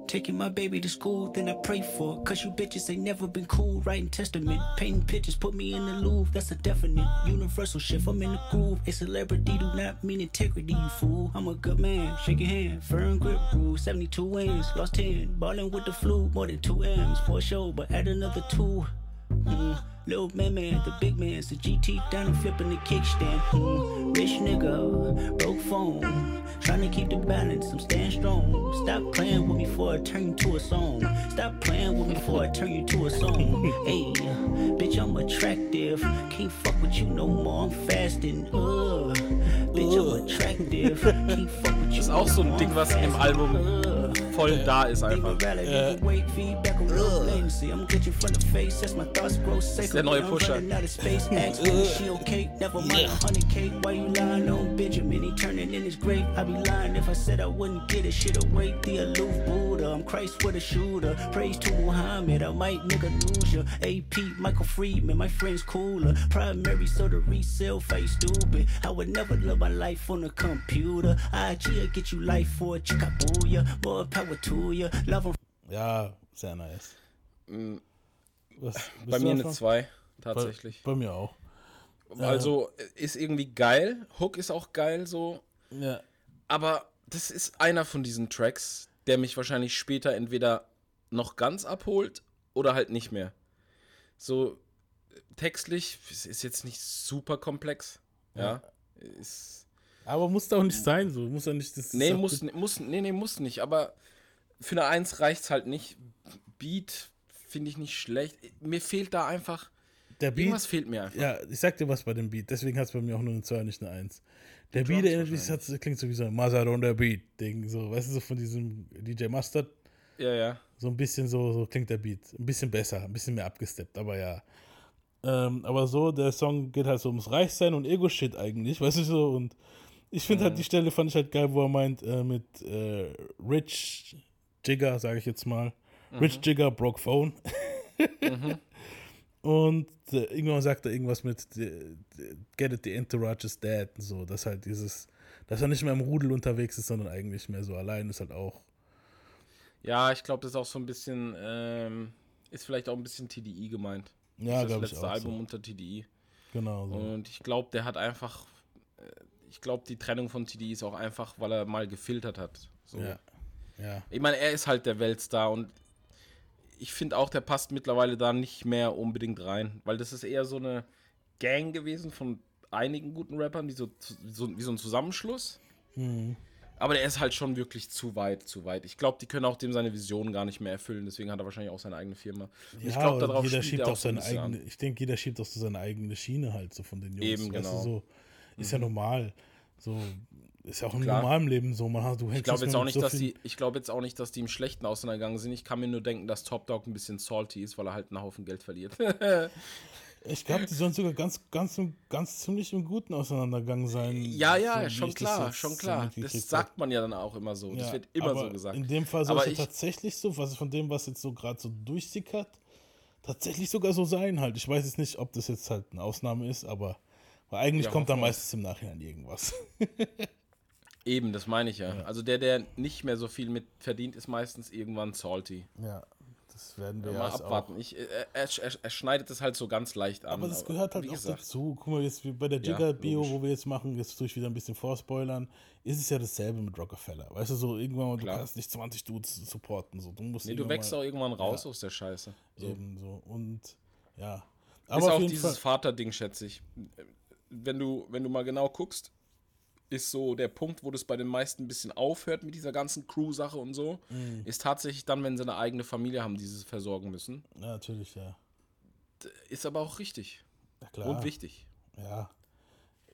Taking my baby to school, then I pray for. Cause you bitches ain't never been cool. Writing testament, painting pictures, put me in the Louvre. That's a definite universal shift. I'm in the groove. A celebrity do not mean integrity, you fool. I'm a good man, shake your hand. Firm grip rule, 72 wins, lost 10. Ballin' with the flu, more than two M's for sure, but add another two. Mm. Little man, man, the big man's the GT down and flipping the kickstand. Mm. Rich nigga, broke phone. Trying to keep the balance, I'm staying strong. Stop playing with me before I turn you to a song. Stop playing with me before I turn you to a song. Hey, bitch, I'm attractive. Can't fuck with you no more, I'm fasting. Ugh. Bitch, I'm attractive. Can't fuck with you Ist auch so ein Ding, was in dem Album voll da ist einfach. Äh, Ist der neue Pusher. I'm Christ with a shooter. Praise to Muhammad. I might nigga lose ya. AP, Michael Friedman, my friend's cooler. Primary, so the resale face stupid. I would never live my life on a computer. IG will get you life for a chick, booyah. More power Ja, sehr nice. Mm, Was, Bei mir eine davon? 2, tatsächlich. Bei, bei mir auch. Also ist irgendwie geil. Hook ist auch geil so. Ja. Aber das ist einer von diesen Tracks, der mich wahrscheinlich später entweder noch ganz abholt oder halt nicht mehr. So textlich es ist jetzt nicht super komplex. Ja. Ist, Aber muss doch nicht sein, so. Muss ja nicht das. nee, muss, muss, nee, nee, muss nicht. Aber für eine 1 reicht's halt nicht. Beat finde ich nicht schlecht. Mir fehlt da einfach. Der Beat, Irgendwas fehlt mir einfach. Ja, ich sag dir was bei dem Beat, deswegen hat es bei mir auch nur eine 2 und nicht eine 1. Der Beat erinnert mich, das klingt so wie so ein Mazar on der Beat-Ding, so, weißt du, so von diesem DJ Mustard. Ja, ja. So ein bisschen so, so klingt der Beat. Ein bisschen besser, ein bisschen mehr abgesteppt, aber ja. Ähm, aber so, der Song geht halt so ums Reichsein und Ego-Shit eigentlich, weißt du so, und ich finde halt die Stelle fand ich halt geil, wo er meint, äh, mit äh, Rich Jigger, sage ich jetzt mal. Rich Jigger broke phone. Und äh, irgendwann sagt er irgendwas mit äh, Get it, the entourage is dead. und So, dass halt dieses, dass er nicht mehr im Rudel unterwegs ist, sondern eigentlich mehr so allein ist halt auch. Ja, ich glaube, das ist auch so ein bisschen, ähm, ist vielleicht auch ein bisschen TDI gemeint. Ja, das ich letzte. Album So. unter TDI. Genau so. Und ich glaube, der hat einfach, äh, ich glaube, die Trennung von TDI ist auch einfach, weil er mal gefiltert hat. So. Ja. Ja. Ich meine, er ist halt der Weltstar und ich finde auch, der passt mittlerweile da nicht mehr unbedingt rein, weil das ist eher so eine Gang gewesen von einigen guten Rappern, die so, so wie so ein Zusammenschluss. Mhm. Aber der ist halt schon wirklich zu weit, zu weit. Ich glaube, die können auch dem seine Vision gar nicht mehr erfüllen. Deswegen hat er wahrscheinlich auch seine eigene Firma. Und ich Ja, glaube, darauf jeder schiebt er auch auch seine eigene, an. ich denke, jeder schiebt auch so seine eigene Schiene halt so von den Jungs. Eben, genau. so, ist ja Mhm. normal. So, ist ja auch im Klar. normalen Leben so. Man, du Ich glaube jetzt auch nicht, so dass die, ich glaube jetzt auch nicht, dass die im Schlechten auseinandergegangen sind. Ich kann mir nur denken, dass Top Dog ein bisschen salty ist, weil er halt einen Haufen Geld verliert. Ich glaube, die sollen sogar ganz, ganz, ganz ziemlich im Guten auseinandergegangen sein. ja, ja, so schon ich das klar, schon klar. Das sagt man ja dann auch immer so. Das Ja, wird immer so gesagt. In dem Fall soll Aber es ja tatsächlich so, was von dem, was jetzt so gerade so durchsickert, tatsächlich sogar so sein halt. Ich weiß jetzt nicht, ob das jetzt halt eine Ausnahme ist, aber eigentlich Ja, kommt da meistens im Nachhinein irgendwas. eben, das meine ich ja. Also der, der nicht mehr so viel mit verdient, ist meistens irgendwann salty. Ja, das werden wir Ja, ja mal abwarten. Ich, äh, er, er, er schneidet es halt so ganz leicht an. Aber das gehört halt auch gesagt, dazu. Guck mal, jetzt wie bei der Ja, Jigger-Bio, logisch. wo wir jetzt machen, jetzt tue ich wieder ein bisschen vorspoilern, ist es ja dasselbe mit Rockefeller. Weißt du, so irgendwann mal, du Klar. kannst nicht 20 Dudes supporten. So. Du, musst Nee, du wächst auch irgendwann raus Ja. aus der Scheiße. So. Eben so. Und ja. ist Aber auf auch dieses. Vaterding, schätze ich. Wenn du, wenn du mal genau guckst, ist so der Punkt, wo das bei den meisten ein bisschen aufhört mit dieser ganzen Crew-Sache und so, Mhm. ist tatsächlich dann, wenn sie eine eigene Familie haben, die sie versorgen müssen. Ja, natürlich, ja. Ist aber auch richtig. ja. Und wichtig. Ja.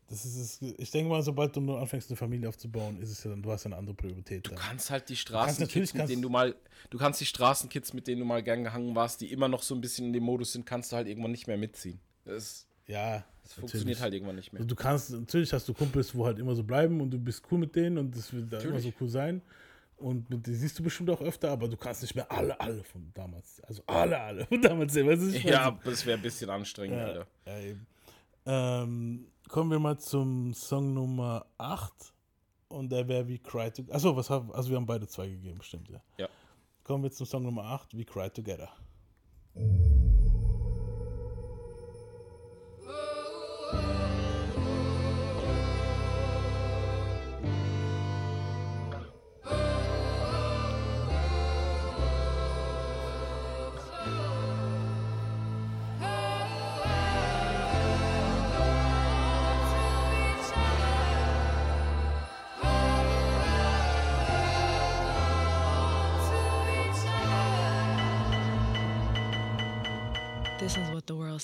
Das ist es. Ich denke mal, sobald du nur anfängst, eine Familie aufzubauen, ist es ja dann, du hast ja eine andere Priorität. Du dann. kannst halt die Straßenkids, mit denen du mal, du kannst die Straßenkids, mit denen du mal gern gehangen warst, die immer noch so ein bisschen in dem Modus sind, kannst du halt irgendwann nicht mehr mitziehen. Das, Ja, das funktioniert halt irgendwann nicht mehr. Also du kannst, natürlich hast du Kumpels, wo halt immer so bleiben und du bist cool mit denen und das wird da immer so cool sein. Und mit denen siehst du bestimmt auch öfter, aber du kannst nicht mehr alle, alle von damals, also alle, alle von damals sehen. Weißt du, Ja, das wäre ein bisschen anstrengend, Ja, Alter. ja, eben. Ähm, kommen wir mal zum Song Nummer 8 und der wäre wie Cry Together. Achso, was haben, also wir haben beide zwei gegeben, stimmt, ja. Ja. Kommen wir zum Song Nummer 8, wie Cry Together. This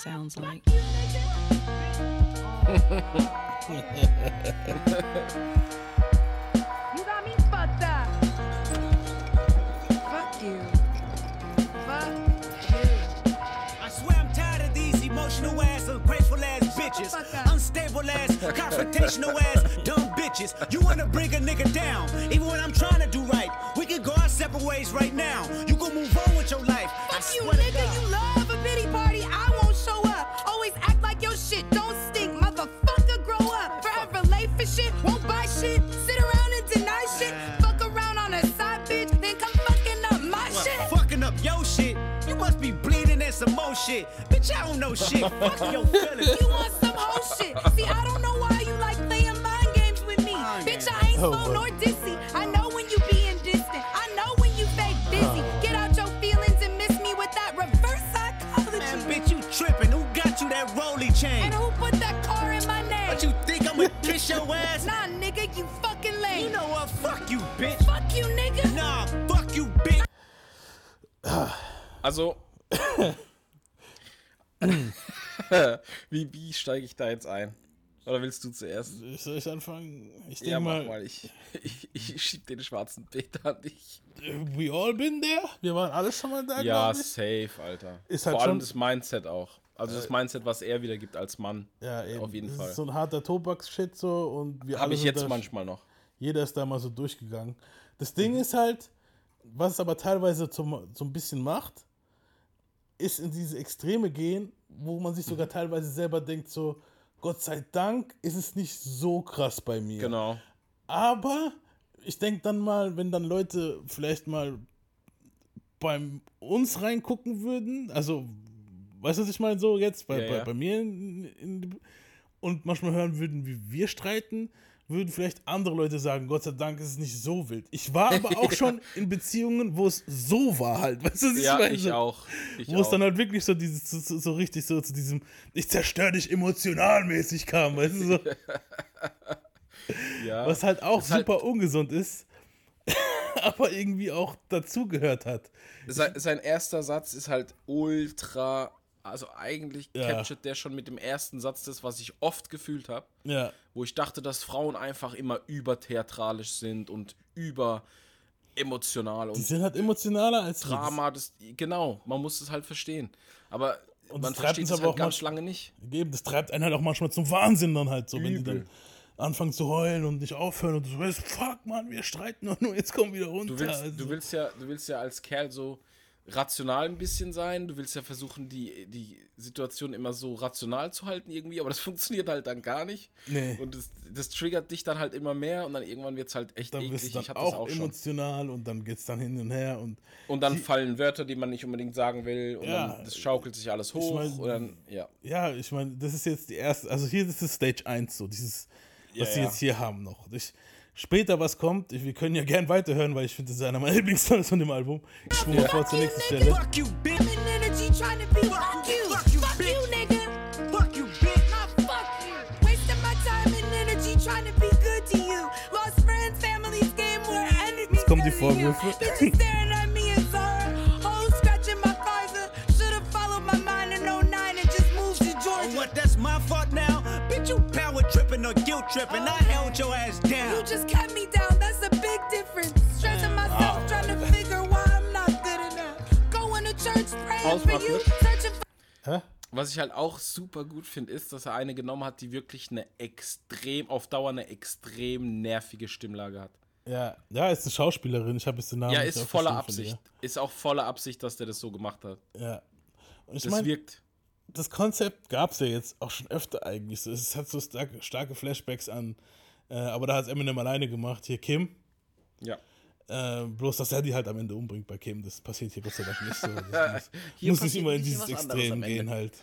sounds like. You got me fucked up. Fuck you. Fuck you. I swear I'm tired of these emotional ass, ungrateful ass bitches. Unstable ass, confrontational ass, dumb bitches. You wanna bring a nigga down, even when I'm trying to do right. We can go our separate ways right now. You gon' move on with your life. I Fuck you, swear to nigga. God. You love Bitch, I don't know shit. Fuck your feelings. You want some whole shit. See, I don't know why you like playing mind games with me. Bitch, I ain't Oh, slow nor dissy. I know when you being distant. I know when you fake busy. Get out your feelings and miss me with that reverse psychology. Man, bitch, you tripping. Who got you that rolly chain? And who put that car in my name? But you think I'ma kiss your ass? Nah, nigga, you fucking lame. You know what? Fuck you, bitch. Fuck you, nigga. Nah, fuck you, bitch. Also. wie wie steige ich da jetzt ein? Oder willst du zuerst? Soll ich anfangen? Ich denke Ja, mal, mal. Ich, ich, ich schieb den schwarzen Peter an dich. we all been there. Wir waren alle schon mal da, Ja, safe, Alter. Ist halt Vor allem schon- das Mindset auch. Also das Äh, Mindset, was er wieder gibt als Mann. Ja, eben. Auf jeden das Fall. ist so ein harter Tobaks-Shit so und wir Hab alle ich jetzt manchmal noch. Jeder ist da mal so durchgegangen. Das Mhm. Ding ist halt, was es aber teilweise zum, so ein bisschen macht, ist in diese Extreme gehen, wo man sich Mhm. sogar teilweise selber denkt, so, Gott sei Dank ist es nicht so krass bei mir. Genau. Aber ich denke dann mal, wenn dann Leute vielleicht mal beim uns reingucken würden, also, weißt du, was ich meine, so jetzt bei, Ja, bei, ja. bei mir in, in, und manchmal hören würden, wie wir streiten, würden vielleicht andere Leute sagen, Gott sei Dank ist es nicht so wild. Ich war aber auch schon in Beziehungen, wo es so war halt, weißt du, was ich Ja, meine? ich auch. Ich wo es auch. dann halt wirklich so dieses, so, so, so richtig so zu diesem, ich zerstör dich emotionalmäßig kam, weißt du, so. Ja. Was halt auch Ist halt- super ungesund ist, aber irgendwie auch dazugehört hat. Sein, sein erster Satz ist halt ultra. Also eigentlich Ja. captured der schon mit dem ersten Satz das, was ich oft gefühlt habe. Ja. Wo ich dachte, dass Frauen einfach immer übertheatralisch sind und über emotional Die und sind halt emotionaler als. Drama. Das, genau, man muss es halt verstehen. Aber Und man versteht es aber halt auch ganz lange nicht. Eben, das treibt einen halt auch manchmal zum Wahnsinn dann halt so, wenn die dann Übel. anfangen zu heulen und nicht aufhören und du so weißt, fuck man, wir streiten doch nur, jetzt komm wieder runter. Du willst, also. du willst ja, du willst ja als Kerl so rational ein bisschen sein. Du willst ja versuchen, die, die Situation immer so rational zu halten irgendwie, aber das funktioniert halt dann gar nicht. Nee. Und das, das triggert dich dann halt immer mehr und dann irgendwann wird es halt echt dann eklig. bist du dann ich auch, das auch schon. emotional und dann geht's dann hin und her und Und dann fallen Wörter, die man nicht unbedingt sagen will und Ja. dann das schaukelt sich alles hoch mein, und dann, ja. Ja, ich meine, das ist jetzt die erste, also hier ist es Stage 1 so, dieses, Ja, was sie ja. jetzt hier haben noch. Ich, später was kommt, ich, wir können ja gern weiterhören, weil ich finde, das ist einer meiner Lieblingssongs von dem Album. Ich spule mal vor zur nächsten Stelle. Fuck you, bitch. I'm guilt tripping. I held your ass down. You just cut me down, that's a big difference. Stressing myself, trying to figure why I'm not good enough. Going to church, praying for you, searching for. Hä? Was ich halt auch super gut finde, ist, dass er eine genommen hat, die wirklich eine extrem, auf Dauer eine extrem nervige Stimmlage hat. Ja, ja, ist eine Schauspielerin, ich habe jetzt den Namen Ja, ist voller Absicht. Ist auch voller Absicht, dass der das so gemacht hat. Ja. Und ich das meine, wirkt. Das Konzept gab es ja jetzt auch schon öfter eigentlich. Es hat so starke, starke Flashbacks an, äh, aber da hat Eminem alleine gemacht. Hier Kim. Ja. Äh, bloß, dass er die halt am Ende umbringt bei Kim, das passiert hier Gott sei Dank nicht so. Das muss, nicht immer in dieses Extrem gehen halt.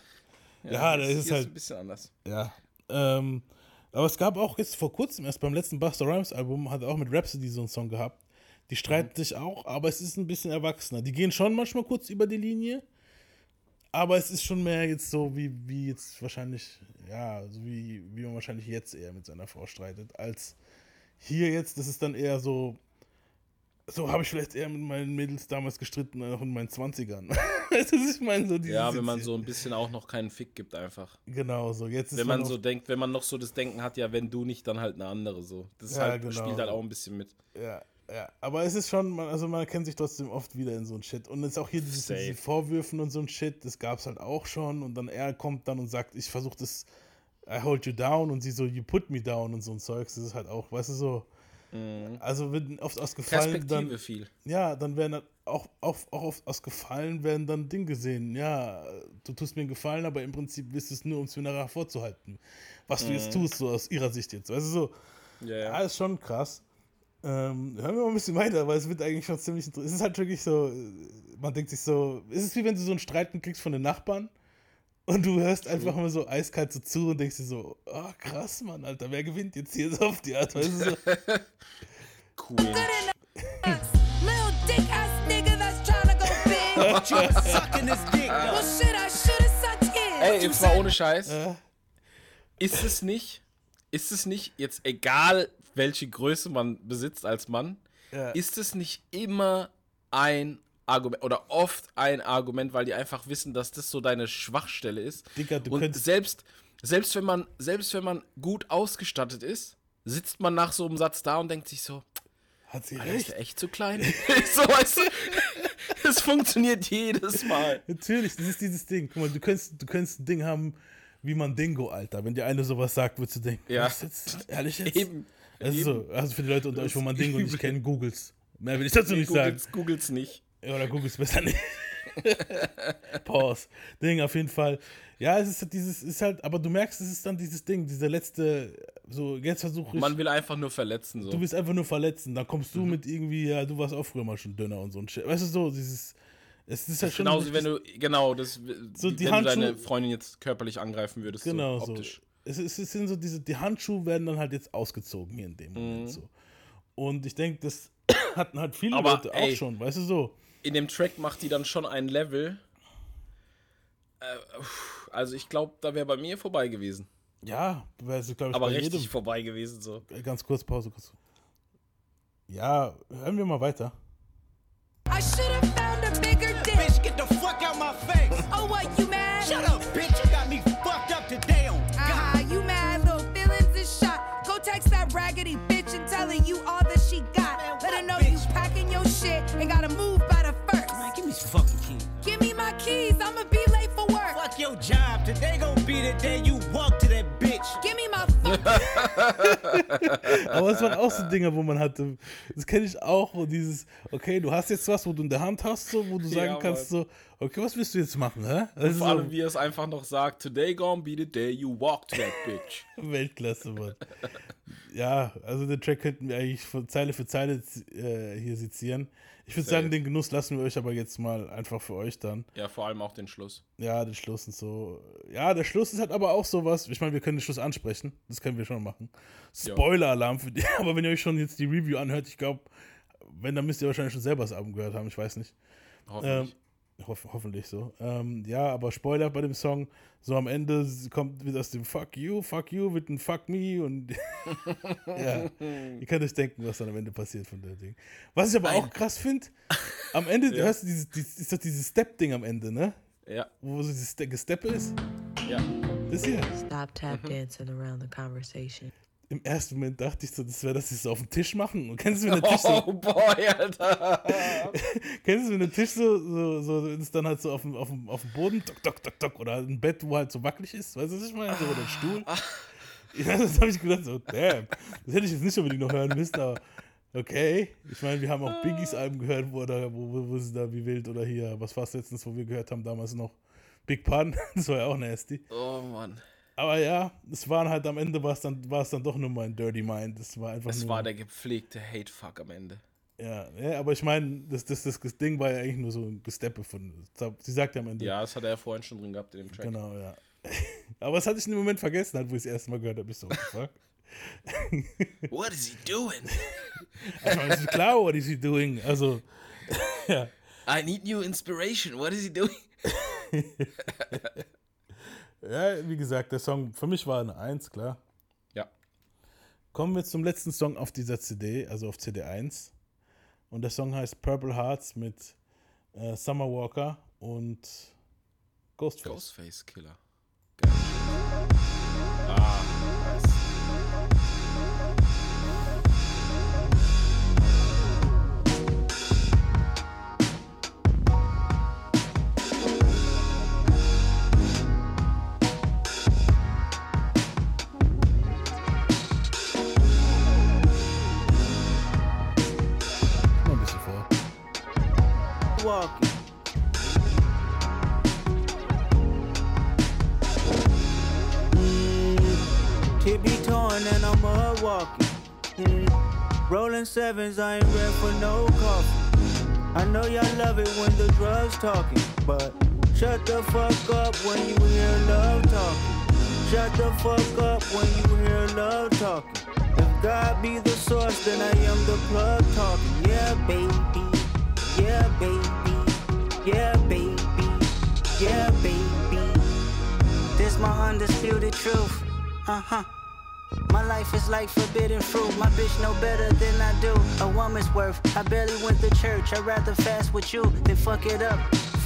Ja, Ja, das ist ist halt. ein bisschen anders. Ja. Ähm, aber es gab auch jetzt vor kurzem, erst beim letzten Buster Rhymes Album, hat er auch mit Rhapsody so einen Song gehabt. Die streiten sich auch, aber es ist ein bisschen erwachsener. Die gehen schon manchmal kurz über die Linie, aber es ist schon mehr jetzt so, wie, wie jetzt wahrscheinlich, ja, so wie, wie man wahrscheinlich jetzt eher mit seiner Frau streitet, als hier jetzt, das ist dann eher so, so habe ich vielleicht eher mit meinen Mädels damals gestritten, noch in meinen 20ern. weißt du, ich meine? So dieses Ja, wenn man so ein bisschen auch noch keinen Fick gibt, einfach. Genau, so jetzt ist Wenn man auf- so denkt, wenn man noch so das Denken hat, ja, wenn du nicht, dann halt eine andere so. Das Ja, halt, genau. spielt halt auch ein bisschen mit. Ja, ja. Aber es ist schon, man, also man erkennt sich trotzdem oft wieder in so ein Shit. Und jetzt auch hier dieses, Safe. diese Vorwürfen und so ein Shit, das gab es halt auch schon. Und dann er kommt dann und sagt, ich versuche das, I hold you down und sie so, you put me down und so ein Zeugs. Das ist halt auch, weißt du, so. Also wird oft aus Gefallen Mhm. Perspektive dann. viel. Ja, dann werden dann auch, auch, auch oft aus Gefallen werden dann Dinge gesehen. Ja, du tust mir einen Gefallen, aber im Prinzip ist es nur, um es mir nachher vorzuhalten. Was du jetzt Mhm. tust, so aus ihrer Sicht jetzt. Weißt du, so. Ja, Ja, ja. ist schon krass. Ähm, hören wir mal ein bisschen weiter, weil es wird eigentlich schon ziemlich interessant. Es ist halt wirklich so, äh, man denkt sich so, es ist wie wenn du so einen Streiten kriegst von den Nachbarn und du hörst einfach mal so eiskalt so zu und denkst dir so, oh krass, Mann, Alter, wer gewinnt jetzt hier so auf die Art, weißt du so. Cool. Ey, jetzt mal ohne Scheiß. Ist es nicht, ist es nicht, jetzt egal welche Größe man besitzt als Mann, Ja. ist es nicht immer ein Argument oder oft ein Argument, weil die einfach wissen, dass das so deine Schwachstelle ist. Digga, du Und selbst, selbst wenn man, selbst wenn man gut ausgestattet ist, sitzt man nach so einem Satz da und denkt sich so, Hat sie Alter, ist recht. der echt zu klein? so, weißt du, es funktioniert jedes Mal. Natürlich, das ist dieses Ding. Guck mal, du könntest, du könntest ein Ding haben, wie man Dingo, Alter. Wenn dir eine sowas sagt, würdest du denken, Ja. was jetzt? Ehrlich jetzt? Eben. Also, so, also für die Leute unter euch, wo man ist Dingo nicht übel. kennt, googles. Mehr will ich dazu nicht sagen. Googles, Googles nicht. Oder googles besser nicht. Pause. Ding, auf jeden Fall. Ja, es ist halt dieses, ist halt, aber du merkst, es ist dann dieses Ding, dieser letzte, so, jetzt versuche ich. Man will einfach nur verletzen. So. Du willst einfach nur verletzen. Dann kommst du mit irgendwie, ja, du warst auch früher mal schon dünner und so ein Shit. Weißt du, so, dieses. Es ist halt schon. Genauso, wie wenn du, genau, das, So, die wenn du deine Handschuhe- Freundin jetzt körperlich angreifen würdest, Genau so so. Es, es sind so diese, die Handschuhe werden dann halt jetzt ausgezogen hier in dem Moment Mhm. so. Und ich denke, das hatten halt viele Aber, Leute ey, auch schon, weißt du so. In dem Track macht die dann schon ein Level. Äh, also ich glaube, da wäre bei mir vorbei gewesen. Ja, wäre es, glaube ich, Aber bei richtig jedem. vorbei gewesen so. Ganz kurz, Pause, kurz. Ja, hören wir mal weiter. I should have found a bigger dick. Bitch, get the fuck out my face. Oh, what, you mad? Shut up, my keys, I'ma be late for work. Fuck your job. Today gon' be the day you walk to that bitch. Give me my Aber es waren auch so Dinge, wo man hatte, das kenne ich auch, wo dieses, okay, du hast jetzt was, wo du in der Hand hast, so, wo du sagen Ja, kannst, so, okay, was willst du jetzt machen, hä? Und Also vor so, allem, wie er es einfach noch sagt, today gonna be the day you walk to that bitch. Weltklasse, Mann. ja, also den Track könnten wir eigentlich von Zeile für Zeile äh, hier sezieren. Ich würde sagen, den Genuss lassen wir euch aber jetzt mal einfach für euch dann. ja, vor allem auch den Schluss. Ja, der Schluss und so. Ja, der Schluss ist halt aber auch sowas. Ich meine, wir können den Schluss ansprechen. Das können wir schon machen. Spoiler-Alarm für die. Aber wenn ihr euch schon jetzt die Review anhört, ich glaube, wenn, dann müsst ihr wahrscheinlich schon selber das Album gehört haben. Ich weiß nicht. Hoffentlich. Ähm, hoff, hoffentlich so. Ähm, ja, aber Spoiler bei dem Song. So am Ende kommt wieder aus dem Fuck you, fuck you wird ein Fuck me und ja, ihr könnt euch denken, was dann am Ende passiert von der Ding. Was ich aber auch krass finde, am Ende, Ja. hörst du dieses, dieses, ist doch dieses Step-Ding am Ende, ne? Ja. Wo so dieses Ste- Gesteppe ist. Ja. Das hier. Stop tap dancing around the conversation. Im ersten Moment dachte ich so, das wäre, dass sie es so auf dem Tisch machen. Und kennst du, wenn der Tisch so, Oh boy, Alter. kennst du, wenn der Tisch so, so, so ist dann halt so auf dem, auf dem, auf dem Boden, tok, tok, tok, tok, oder ein Bett, wo halt so wackelig ist, weißt du, was ich meine? So, oder ein Stuhl. Ja, das habe ich gedacht, so, damn, das hätte ich jetzt nicht unbedingt noch hören müssen, aber okay. Ich meine, wir haben auch Biggies Alben gehört, wo, da, wo, wo, wo sie da wie wild oder hier, was war es letztens, wo wir gehört haben, damals noch Big Pun, das war ja auch nasty. Oh Mann. Aber ja, es waren halt am Ende war es dann, war es dann doch nur mal ein Dirty Mind. Das war einfach Es nur. war der gepflegte Hate-Fuck am Ende. ja, ja, aber ich meine, das, das, das, das Ding war ja eigentlich nur so ein Gesteppe von. Sie sagt ja am Ende. Ja, das hat er ja vorhin schon drin gehabt in dem Track. Genau, ja. aber das hatte ich in dem Moment vergessen, halt, wo ich es erste Mal gehört habe. Ich so, fuck? What is he doing? Ich meine, es ist klar, what is he doing? Also, ja. I need new inspiration. What is he doing? Ja, wie gesagt, der Song für mich war eine Eins, klar. Ja. Kommen wir zum letzten Song auf dieser CD, also auf CD 1. Und der Song heißt Purple Hearts mit äh, Summer Walker und Ghostface. Ghostface Killer. Geil. Ah, Walking. Mm, tippy torn and I'm mud walking. Mm, rolling sevens, I ain't ready for no coffee. I know y'all love it when the drugs talking, but shut the fuck up when you hear love talking. Shut the fuck up when you hear love talking. If God be the source, then I am the plug talking. Yeah, baby. Yeah, baby. Yeah, baby. Yeah, baby. This my undisputed truth. Uh huh. My life is like forbidden fruit. My bitch know better than I do. A woman's worth. I barely went to church. I'd rather fast with you than fuck it up.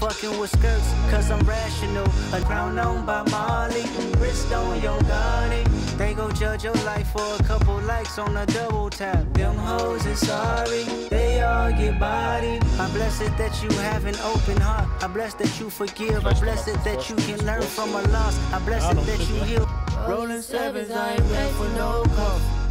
Fucking with skirts, cause I'm rational. A crown on by Molly. Wrist on your body. They go judge your life for a couple likes on a double tap. Them hoes is sorry. They all get body. I'm blessed that you have an open heart. I'm blessed that you forgive. I'm blessed that you can learn from a loss. I'm blessed that you heal. Rolling sevens, I ain't ready for no coffee.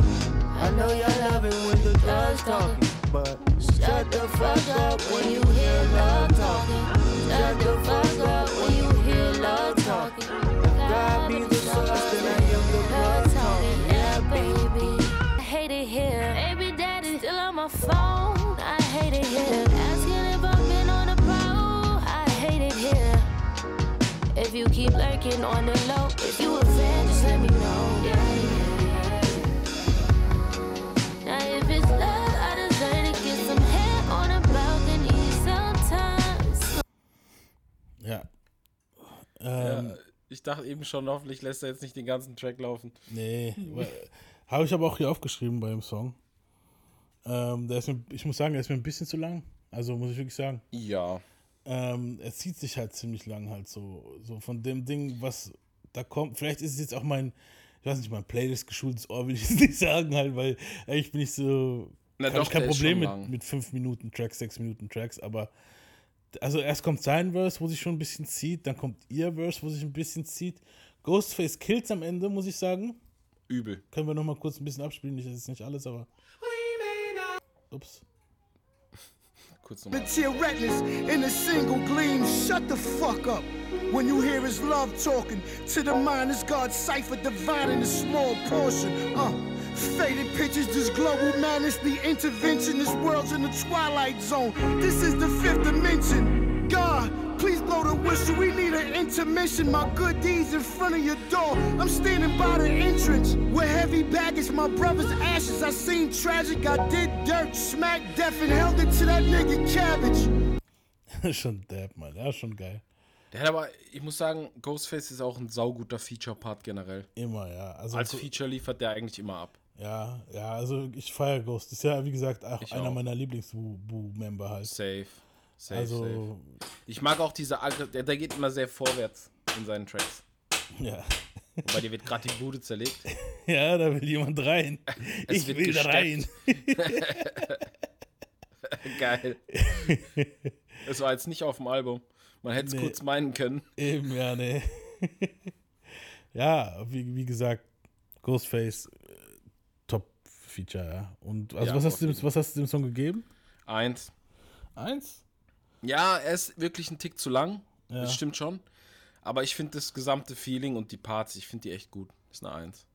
I know y'all love it when the drugs talking, but shut the fuck up when you hear love talking. Shut the fuck up when you hear love talking. God be the source, then I am the blood talking. Yeah, baby. I hate it here. Baby daddy still on my phone. I hate it here. Asking if I've been on the road. I hate it here. If you keep lurking on the low, if you a fan, just let me know. Sometimes. Ja. Ähm, Ich dachte eben schon, hoffentlich lässt er jetzt nicht den ganzen Track laufen. Nee, habe ich aber auch hier aufgeschrieben bei dem Song. Ähm, der ist mir, ich muss sagen, er ist mir ein bisschen zu lang. Also muss ich wirklich sagen. Ja. Ähm, er zieht sich halt ziemlich lang halt so, so von dem Ding, was da kommt. Vielleicht ist es jetzt auch mein, ich weiß nicht, mein Playlist geschultes Ohr, will ich jetzt nicht sagen halt, weil ey, ich bin nicht so, Na doch, ich kein Problem mit, mit 5 Minuten Tracks, 6 Minuten Tracks, aber also erst kommt sein Verse, wo sich schon ein bisschen zieht, dann kommt ihr Verse, wo sich ein bisschen zieht. Ghostface kills am Ende, muss ich sagen. Übel. Können wir noch mal kurz ein bisschen abspielen, das ist nicht alles, aber ups. Kurz nochmal. Reckless in a single gleam. Shut the fuck up. When you hear his love talking to the mind, is God's cipher dividing a small portion. Uh, faded pictures, this global madness, the intervention. This world's in the twilight zone. This is the fifth dimension. God, please blow the whistle. We need an intermission. My good deeds in front of your door. I'm standing by the entrance with heavy baggage. My brother's ashes. I seen tragic. I did dirt, smack death, and held it to that nigga cabbage. schon derb, Mann. Ja, schon geil. Der hat aber, ich muss sagen, Ghostface ist auch ein sauguter Feature-Part generell. Immer, ja. Also Als Feature liefert der eigentlich immer ab. Ja, ja, also ich feiere Ghost. Ist ja, wie gesagt, auch Ich einer auch. meiner Lieblings-Boo-Member halt. Safe. Safe, Also- safe. Ich mag auch diese, Agre- der, der geht immer sehr vorwärts in seinen Tracks. Ja. Wobei dir wird gerade die Bude zerlegt. Ja, da will jemand rein. Es ich wird will da rein. Geil. Es war jetzt nicht auf dem Album. Man hätte es Nee. kurz meinen können. Eben, ja, ne. ja, wie, wie gesagt, Ghostface, Top-Feature, ja. Und also Ja, was, hast du, was hast du dem Song gegeben? Eins. Eins? Ja, er ist wirklich ein Tick zu lang. Ja. Das stimmt schon. Aber ich finde das gesamte Feeling und die Parts, ich finde die echt gut. Ist eine Eins.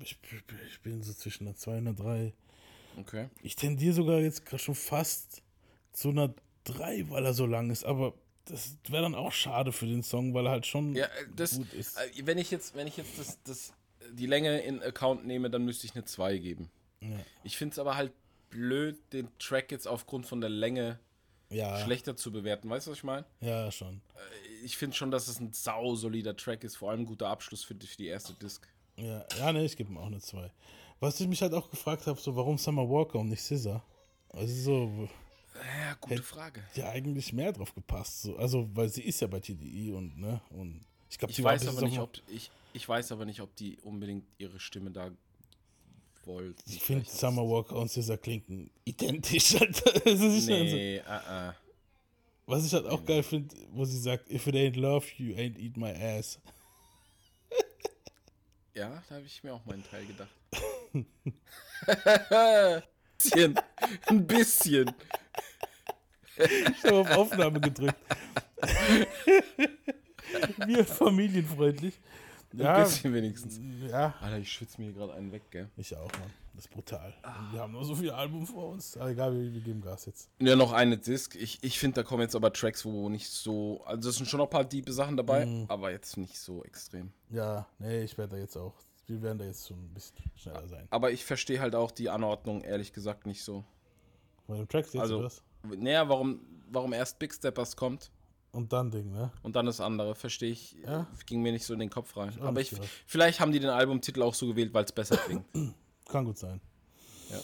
Ich, ich bin so zwischen einer 2 und einer 3. Okay. Ich tendiere sogar jetzt schon fast zu einer 3, weil er so lang ist, aber das wäre dann auch schade für den Song, weil er halt schon Ja, äh, das, gut ist. äh, wenn ich jetzt, wenn ich jetzt das, das, die Länge in Account nehme, dann müsste ich eine 2 geben. Ja. Ich finde es aber halt blöd, den Track jetzt aufgrund von der Länge Ja. schlechter zu bewerten. Weißt du, was ich meine? Ja, schon. Ich finde schon, dass es ein sau solider Track ist, vor allem ein guter Abschluss für die, für die erste Disc. Ja, ja ne, ich gebe ihm auch eine 2. Was ich mich halt auch gefragt habe, so warum Summer Walker und nicht Scissor? Also so. Ja, gute Frage. Ja, eigentlich mehr drauf gepasst. So. Also, weil sie ist ja bei TDI und, ne? Und ich glaube, Ich die war weiß aber nicht, ob ich, ich weiß aber nicht, ob die unbedingt ihre Stimme da wollten. Ich finde Summer Walker und Scissor klingen identisch. Alter. Das ist schon so. Nee, uh, uh. Was ich halt auch geil finde, wo sie sagt, if it ain't love, you ain't eat my ass. Ja, da habe ich mir auch meinen Teil gedacht. bisschen. Ein bisschen. Ich habe auf Aufnahme gedrückt. Wir familienfreundlich. Ein bisschen wenigstens. Ja. Alter, ich schwitze mir hier gerade einen weg, gell? Ich auch, Mann. Das ist brutal. Und wir haben nur so viele Alben vor uns. Aber egal, wir, wir geben Gas jetzt. Ja, noch eine Disc. Ich, ich finde, da kommen jetzt aber Tracks, wo nicht so. Also, es sind schon noch ein paar diebe Sachen dabei, Mhm. aber jetzt nicht so extrem. Ja, nee, ich werde da jetzt auch. Wir werden da jetzt schon ein bisschen schneller sein. Aber ich verstehe halt auch die Anordnung, ehrlich gesagt, nicht so. Bei dem Tracks jetzt also, oder was? naja, warum, warum erst Big Steppers kommt Und dann Ding, ne? und dann das andere, verstehe ich. Ja. Ging mir nicht so in den Kopf rein. Aber ich, vielleicht haben die den Albumtitel auch so gewählt, weil es besser klingt. Kann gut sein. Ja.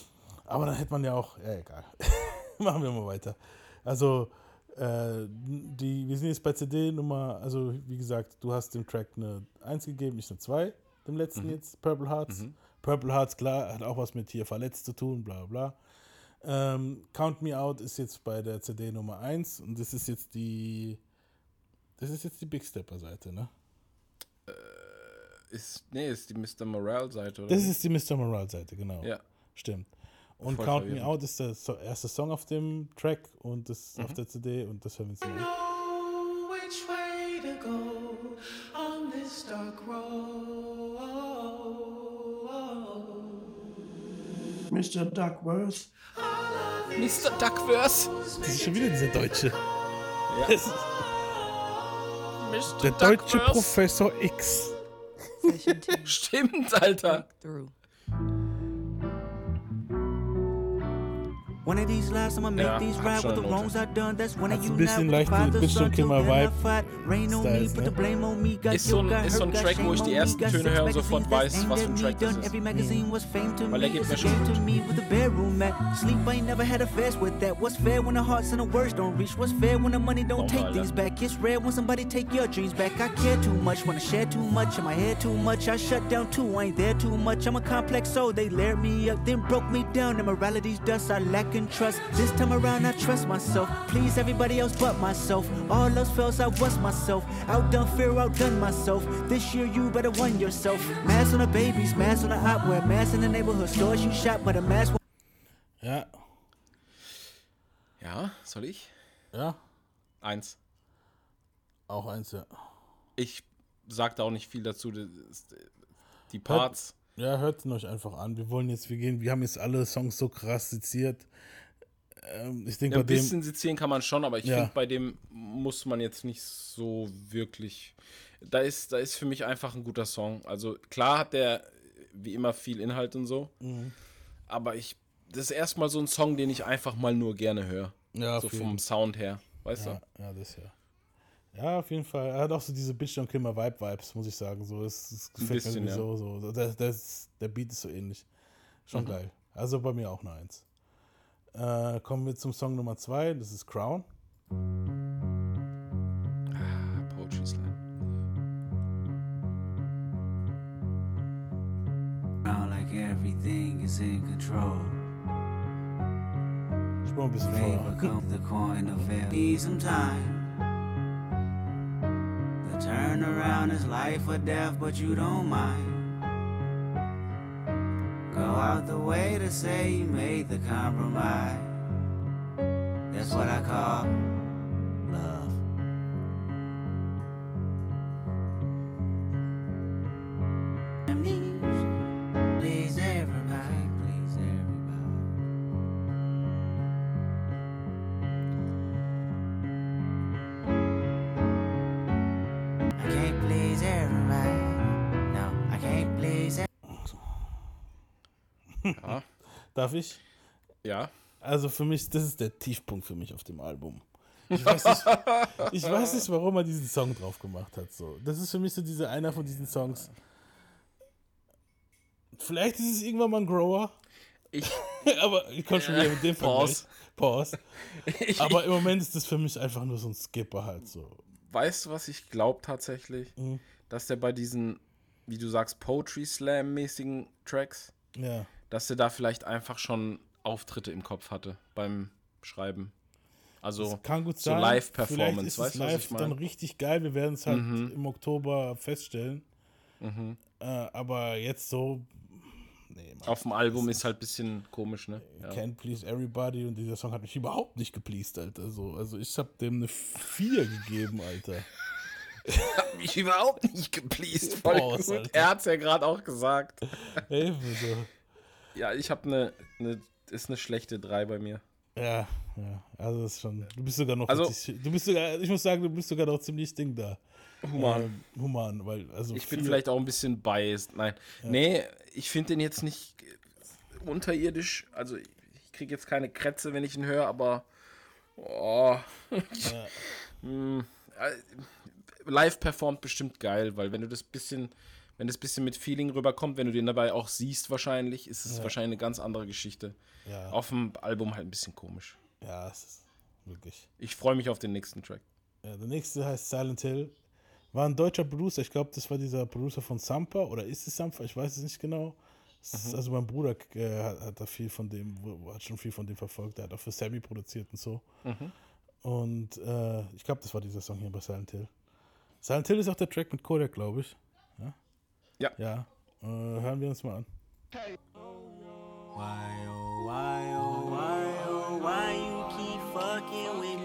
Aber dann hätte man ja auch. Ja, egal. Machen wir mal weiter. Also, äh, die, wir sind jetzt bei CD Nummer. Also, wie gesagt, du hast dem Track eine 1 gegeben, ich eine 2. Dem letzten Mhm. jetzt, Purple Hearts. Purple Hearts, klar, hat auch was mit hier verletzt zu tun, bla bla. Ähm, Count Me Out ist jetzt bei der CD Nummer 1 und das ist jetzt die. Das ist jetzt die Big Stepper Seite, ne? Ist, nee, ist die Mr. Morale-Seite, oder? Das ist die Mr. Morale Seite, genau. Ja. Stimmt. Und Voll Count Me. Out ist der so erste Song auf dem Track und das Mhm. auf der CD und das hören wir uns mal an. Which way to go on this dark road? Mr. Duckworth. Mr. Duckworth. Das ist schon wieder dieser Deutsche. Ja. Der deutsche Duckworth. Professor X. Stimmt, Alter. One of these lives, I'ma make Ja, these right with the wrongs I done. That's when I Hat's ein unite bisschen with the leichte father, Bitch son, Don't Kill My Vibe fight. Rain on me, Styles, put the ne? blame on me. Got Ist so ein- got ist so ein hurt, got Track, wo ich shame die on ersten me. Got Töne six höre und sofort magazines weiß, was für ein Track das done ist. Every magazine was fame to Weil me. er gibt mir schon gut. to me with a bedroom at. Sleep, I ain't never had a fast with that. What's fair when the hearts and the words don't reach? What's fair when the money don't take things back? It's rare when somebody take your dreams back. I care too much, wanna share too much, in my head too much. I shut down too, I ain't there too much. I'm a complex soul, they layered me up, then broke me down. Immorality's dust, I lack in trust. This time around, I trust myself. Please everybody else but myself. All else fails, I was myself. Outdone fear, outdone myself. This year, you better won yourself. Mask on the babies, mask on the opera, mask in the neighborhood stores you shop, but a mask. Ja, Ja, soll ich? ja, Eins. auch eins, ja. Ich sag da auch nicht viel dazu. Das ist, äh, Die Parts. Ja, hört ihn euch einfach an. Wir wollen jetzt, wir gehen, wir haben jetzt alle Songs so krass seziert. Ähm, ich denke Ja, bei ein dem. bisschen sezieren kann man schon, aber ich Ja. finde, bei dem muss man jetzt nicht so wirklich. Da ist, da ist für mich einfach ein guter Song. Also klar hat der wie immer viel Inhalt und so, Mhm. aber ich. Das ist erstmal so ein Song, den ich einfach mal nur gerne höre. Ja, so vom Sound her. Weißt ja, ja, das ja. Ja, auf jeden Fall. Er hat auch so diese Bitch Don't Kill My Vibe Vibes, muss ich sagen. So, es, es gefällt bisschen, mir ja. so. so. Ist- der Beat ist so ähnlich. Schon Mhm. geil. Also bei mir auch eine Eins. Äh, kommen wir zum Song Nummer zwei. Das ist Crown. Ah, Poetry Slam. Now like everything is in control. Ich brauche ein bisschen Favor come the coin of. Need some time. The turnaround is life or death, but you don't mind. Go out the way to say you made the compromise. That's what I call Darf ich? Ja. Also für mich, das ist der Tiefpunkt für mich auf dem Album. Ich weiß nicht, ich weiß nicht warum er diesen Song drauf gemacht hat. So. Das ist für mich so dieser einer von diesen Songs. Vielleicht ist es irgendwann mal ein Grower. Ich, aber ich komme schon wieder mit dem Pause. Vergleich. Pause. Aber im Moment ist das für mich einfach nur so ein Skipper halt so. Weißt du, was ich glaube tatsächlich? Mhm. Dass der bei diesen, wie du sagst, Poetry Slam-mäßigen Tracks, Ja. Dass der da vielleicht einfach schon Auftritte im Kopf hatte beim Schreiben. Also Das kann gut so. Live-Performance, weißt ist du, es was live ich dann richtig geil. Wir werden es halt Mhm. im Oktober feststellen. Mhm. Äh, aber jetzt so, Auf dem Album ist halt ein bisschen komisch, ne? Ja. Can't Please Everybody und dieser Song hat mich überhaupt nicht gepleased, Alter. So, also ich habe dem eine 4 gegeben, Alter. Hat mich überhaupt nicht gepleased. Voll Pause, gut. Alter. Er hat es ja gerade auch gesagt. Ey, so. Ja, ich habe eine, eine, ist eine schlechte 3 bei mir. Ja, ja, also das ist schon. Du bist sogar noch. Also- richtig, du bist sogar, ich muss sagen, du bist sogar noch ziemlich Ding da. Human. Ähm, human, weil also. Ich bin viel- vielleicht auch ein bisschen biased. Nein. Ja. Nee, ich finde den jetzt nicht unterirdisch. Also ich, kriege jetzt keine Krätze, wenn ich ihn höre, aber oh. Hm, äh, live performt bestimmt geil, weil wenn du das bisschen, wenn das bisschen mit Feeling rüberkommt, wenn du den dabei auch siehst wahrscheinlich, ist es Ja. wahrscheinlich eine ganz andere Geschichte. Ja. Auf dem Album halt ein bisschen komisch. Ja, es ist wirklich. Ich freue mich auf den nächsten Track. Ja, der nächste heißt Silent Hill. War ein deutscher Producer. Ich glaube, das war dieser Producer von Sampa oder ist es Sampa? Ich weiß es nicht genau. Mhm. also mein Bruder äh, hat, hat da viel von dem, hat schon viel von dem verfolgt. Der hat auch für Sammy produziert und so. Mhm. Und äh, ich glaube, das war dieser Song hier bei Silent Hill. Silent Hill ist auch der Track mit Kodak, glaube ich. Ja. Ja. Äh, hören wir uns mal an. Why, oh, why, oh, why, oh, why you keep fucking with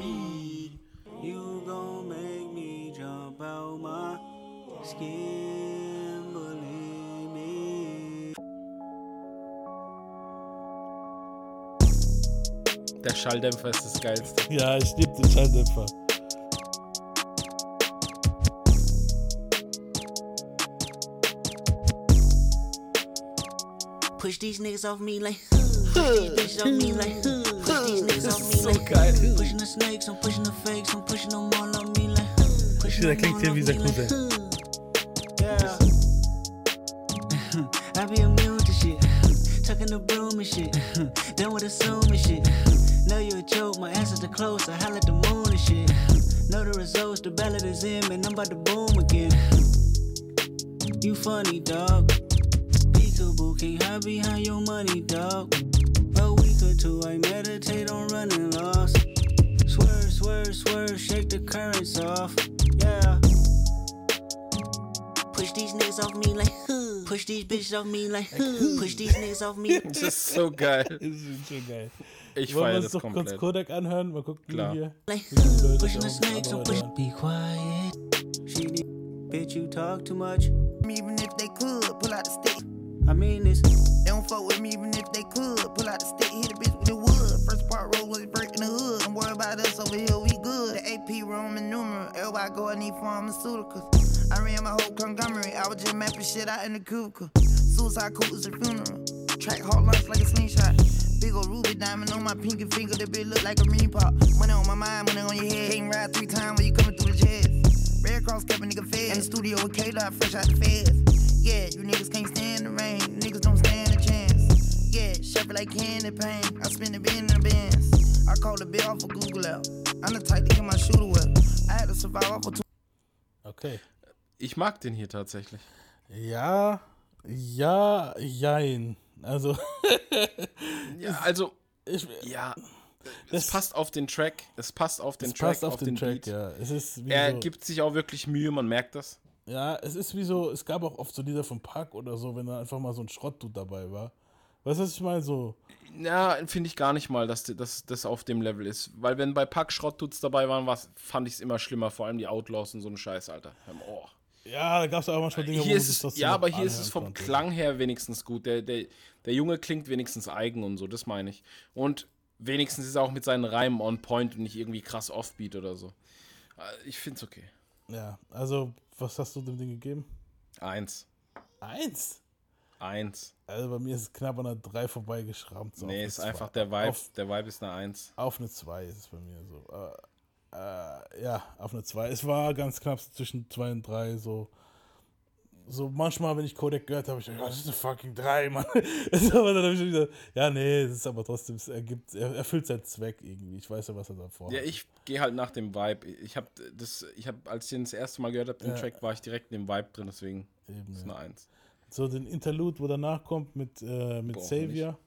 me? You gon' make me jump out my skin, believe me. Der Schalldämpfer ist das Geilste. Ja, ich liebe den Schalldämpfer. Push these niggas off me like, push These bitches off me like. Push these niggas off me like. Pushing the snakes, I'm pushing the fakes, I'm pushing them all on me like. Pushing them all on me like. Yeah. I be immune to shit. Tucking the broom and shit. Done with assuming shit. Know you a joke, my answers are close. I holla at the moon and shit. Know the results, the ballot is in, man. I'm about to boom again. You funny, dog. Peekaboo, can't hide behind your money, dog. A week or two, I meditate on running lost. Swerve, swerve, swerve, shake the currents off. Yeah. Push these niggas off me like huh. Push these bitches off me like huh. Push these niggas off me. Das ist so geil. Das ist schon geil. Ich Wollen wir uns doch kurz komplett. Kodak anhören? Mal gucken, Klar. wie hier. Like pushing the snakes, push. hören. Be quiet. She. Bitch, you talk too much. Even if they could, pull out the stick. I mean this. They don't fuck with me even if they could. Pull out the stick, hit a bitch with the wood. First part roll was breaking the hood. Don't worry about us over here, we good. The AP Roman numeral. Everybody go and need pharmaceuticals. I ran my whole conglomerate. I was just mapping shit out in the cubicle. Suicide cool is a funeral. Track hard lunch like a slingshot. Big ol' ruby diamond on my pinky finger. That bitch look like a mini pop. Money on my mind, money on your head. Can't ride three times when you coming through the jets. Red Cross kept a nigga fed. In the studio with K-Dot, fresh out the feds. Yeah, you niggas can't stand the rain. You niggas don't stand a chance. Yeah, it like candy paint. I spin the bin in the bins. I call the bill off of Google out. I'm the type to get my shooter wet. I had to survive off of two. Okay. Ich mag den hier tatsächlich. Ja, ja, jein. Also. Ja, also. Ich, ja. Es passt auf den Track. Es passt auf den Es Track, passt auf den Track, Beat. ja. Es ist wie er so- gibt sich auch wirklich Mühe, man merkt das. Ja, es ist wie so, es gab auch oft so Lieder vom Park oder so, wenn da einfach mal so ein Schrottdude dabei war. Weißt du, was ich meine? So, Ja, finde ich gar nicht mal, dass das, auf dem Level ist. Weil wenn bei Pack Schrottdudes dabei waren, was, fand ich es immer schlimmer. Vor allem die Outlaws und so ein Scheiß, Alter. Ohr. ja, da gab es auch manchmal Dinge, Hier wo ist das ja, aber hier ist es vom konnte. Klang her wenigstens gut. Der, der, der Junge klingt wenigstens eigen und so, das meine ich. Und wenigstens ist er auch mit seinen Reimen on point und nicht irgendwie krass offbeat oder so. Äh, Ich finde es okay. Ja, also, was hast du dem Ding gegeben? Eins. Eins? Eins. Also bei mir ist es knapp an einer 3 vorbeigeschrammt. So Nee, ist eine einfach Zwei. der Vibe. Auf, der Vibe ist eine Eins. auf eine 2 ist es bei mir so. Äh, äh, ja, auf eine 2. Es war ganz knapp zwischen 2 und 3, so. So manchmal, wenn ich Codec gehört habe, ich gedacht, das ist eine fucking 3, Mann. aber dann habe ich wieder, ja, nee, es ist aber trotzdem, es ergibt, er erfüllt seinen Zweck irgendwie. Ich weiß ja, was er davor Ja, ich gehe halt nach dem Vibe. Ich habe das, ich habe, als ich den das erste Mal gehört habe, den Ja. Track, war ich direkt in dem Vibe drin, deswegen Eben, ist ja. eine Eins. So, den Interlude, wo danach kommt mit, äh, mit wir Savior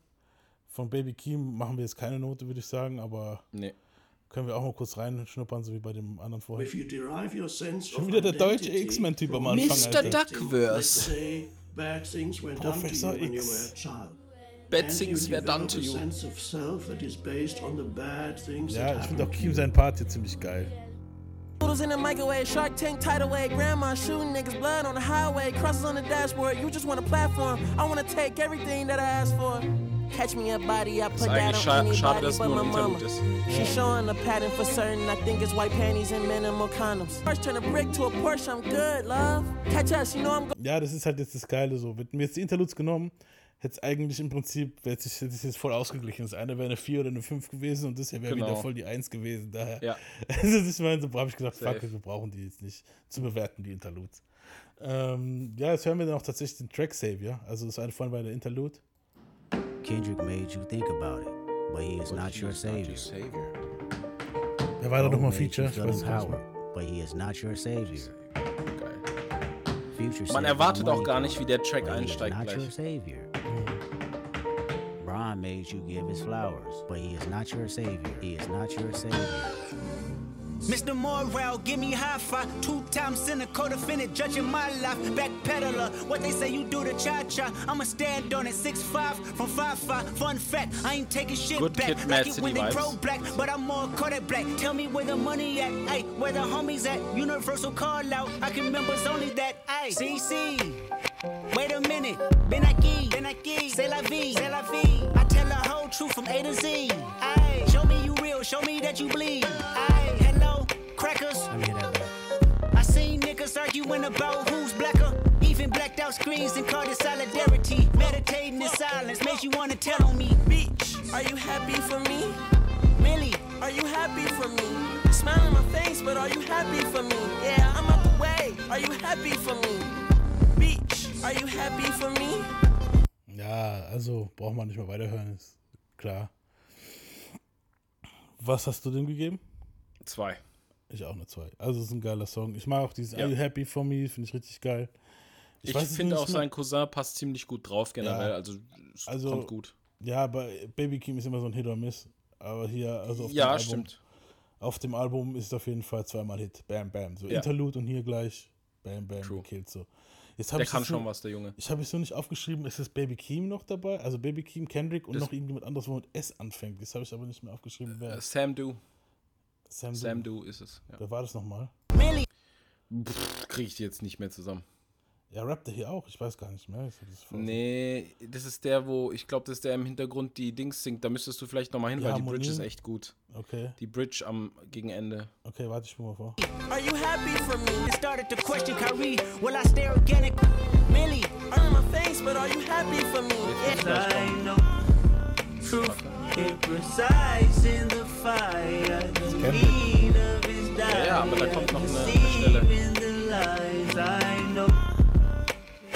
von Baby Keem, machen wir jetzt keine Note, würde ich sagen, aber Nee. Können wir auch mal kurz reinschnuppern, so wie bei dem anderen vorher. If you derive your sense Schon wieder der deutsche X-Men-Typ am Anfang, Mr. Duckverse. Let's say bad things were done to Professor you when you X. were a child. Bad things to a you. sense of self that is based on the bad things Ja, ich finde auch Keem seinen Part hier ziemlich geil. Noodles in the microwave, Shark Tank tidal wave, grandma shooting niggas blood on the highway, crosses on the dashboard. You just want a platform. I wanna take everything that I asked for. Catch me a body, I put that on anybody schade, dass es but nur my mama. She showing the pattern for certain. I think it's white panties and minimal condoms. First turn a brick to a Porsche, I'm good, love. Catch us, you know I'm Ja, das ist halt jetzt das Geile so. Hätten wir jetzt die Interludes genommen, hätte es eigentlich im Prinzip, hätte es es jetzt voll ausgeglichen. Das eine wäre eine 4 oder eine 5 gewesen und das hier wäre Genau. wieder voll die 1 gewesen. Daher. Ja. Also, ich meine, so habe ich gedacht, fuck, Safe. it, wir brauchen die jetzt nicht zu bewerten, die Interludes. Ähm, ja, jetzt hören wir dann auch tatsächlich den Track Savior. Also, das eine vorhin war der Interlude. Kendrick made you think about it, but he is not your savior. Wer war da Cole nochmal made Feature? you Ich feel weiß es gar nicht empowered, but he is not your savior. Future Man erwartet auch gar nicht, wie der Track but he is einsteigt not your gleich. savior. Brian made you give his flowers, but he is not your savior. He is not your savior. Mr. Morale, give me high five. Two times cynical defendant, judging my life. Backpedaler, what they say you do to cha cha. I'ma stand on it. Six five from five five. Fun fact, I ain't taking shit Good back. Kid, like it when they pro black, but I'm more Kodak black. Tell me where the money at, ay, where the homies at. Universal call out, I can members only that, ay. CC. Wait a minute, Ben aquí, Ben aquí, c'est la vie, c'est la vie. I tell the whole truth from A to Z. Ay, show me you real, show me that you bleed. Ay, niggas arguing about who's blacker. Even and blacked out screens and called it solidarity. Meditating in silence makes you wanna tell on me. Beach, are you happy for me? Millie, Are you happy for me? Smile on my face, but are you happy for me? Yeah, I'm out the way. Are you happy for me? Beach, are you happy for me? Ja, also braucht man nicht mehr weiterhören, ist klar. Was hast du dem gegeben? Zwei. Ich auch eine 2. Also es ist ein geiler Song. Ich mag auch dieses Ja. Are You Happy For Me, finde ich richtig geil. Ich, es finde auch, sein Cousin passt ziemlich gut drauf generell. Ja. Also, es Also, kommt gut. Ja, aber Baby Kim ist immer so ein Hit or Miss. Aber hier, also auf Ja, dem Album, stimmt. Auf dem Album ist auf jeden Fall zweimal Hit. Bam, bam. So Ja. Interlude und hier gleich Bam, bam, gekillt so. Jetzt Der ich kann schon was, der Junge. Ich habe es so nicht aufgeschrieben, ist das Baby Keem noch dabei? Also Baby Keem, Kendrick und Das- noch irgendjemand anderes, wo mit S anfängt. Das habe ich aber nicht mehr aufgeschrieben. Wer? Sam Du. Sam, Sam Du ist es. Ja. Wer war das nochmal? Kriege ich die jetzt nicht mehr zusammen. Ja, rappt er hier auch? Ich weiß gar nicht mehr. Das Nee, das ist der, wo, ich glaube, das ist der im Hintergrund die Dings singt. Da müsstest du vielleicht nochmal hin, Die weil die Bridge ist echt gut. Okay. Die Bridge am gegen Ende. Okay, warte, ich spiel mal vor. are you happy for me? It started to question Kyrie. Will I stay organic? Millie, in my face, but are you happy for me? Yes, I know. Truth imprecise in the fire. The need of his Ja, ja, aber da kommt noch eine, eine Stelle.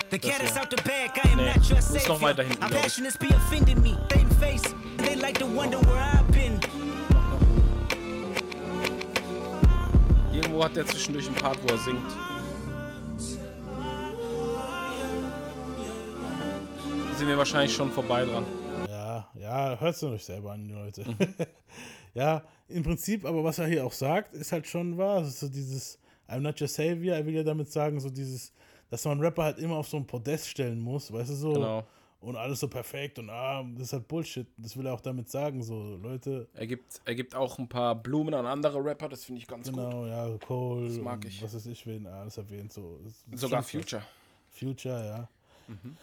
The cat is out the bag, I am Nee, not your savior. weiter hinten, Our ich. passions be offending me. Same face, they like to wonder where I've been. Irgendwo hat der zwischendurch einen Part, wo er singt. Sind wir wahrscheinlich schon vorbei dran. Ja, hört es euch selber an, Leute. Mhm. ja, im Prinzip, aber was er hier auch sagt, ist halt schon wahr. Es ist so dieses I'm not your savior. Er will ja damit sagen, so dieses, dass man Rapper halt immer auf so ein Podest stellen muss, weißt du so. Genau. Und alles so perfekt und ah, das ist halt Bullshit. Das will er auch damit sagen, so, Leute. Er gibt, er gibt auch ein paar Blumen an andere Rapper, das finde ich ganz gut. Genau, ja, Cole. Das mag ich. Was ist ich, wen alles erwähnt, so. Sogar Future. Future, ja. Mhm.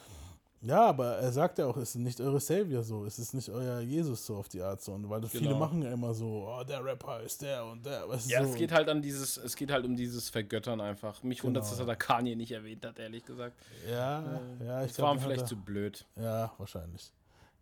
Ja, aber er sagt ja auch, es ist nicht eure Savior so, es ist nicht euer Jesus so auf die Art so. Und weil viele Genau. machen ja immer so, oh, der Rapper ist der und der. Du, Ja, so. es geht halt an dieses, es geht halt um dieses Vergöttern einfach. Mich wundert es, Genau. dass er da Kanye nicht erwähnt hat, ehrlich gesagt. Ja, Äh, ja, ich Das glaub, war ihm vielleicht zu blöd. Ja, wahrscheinlich.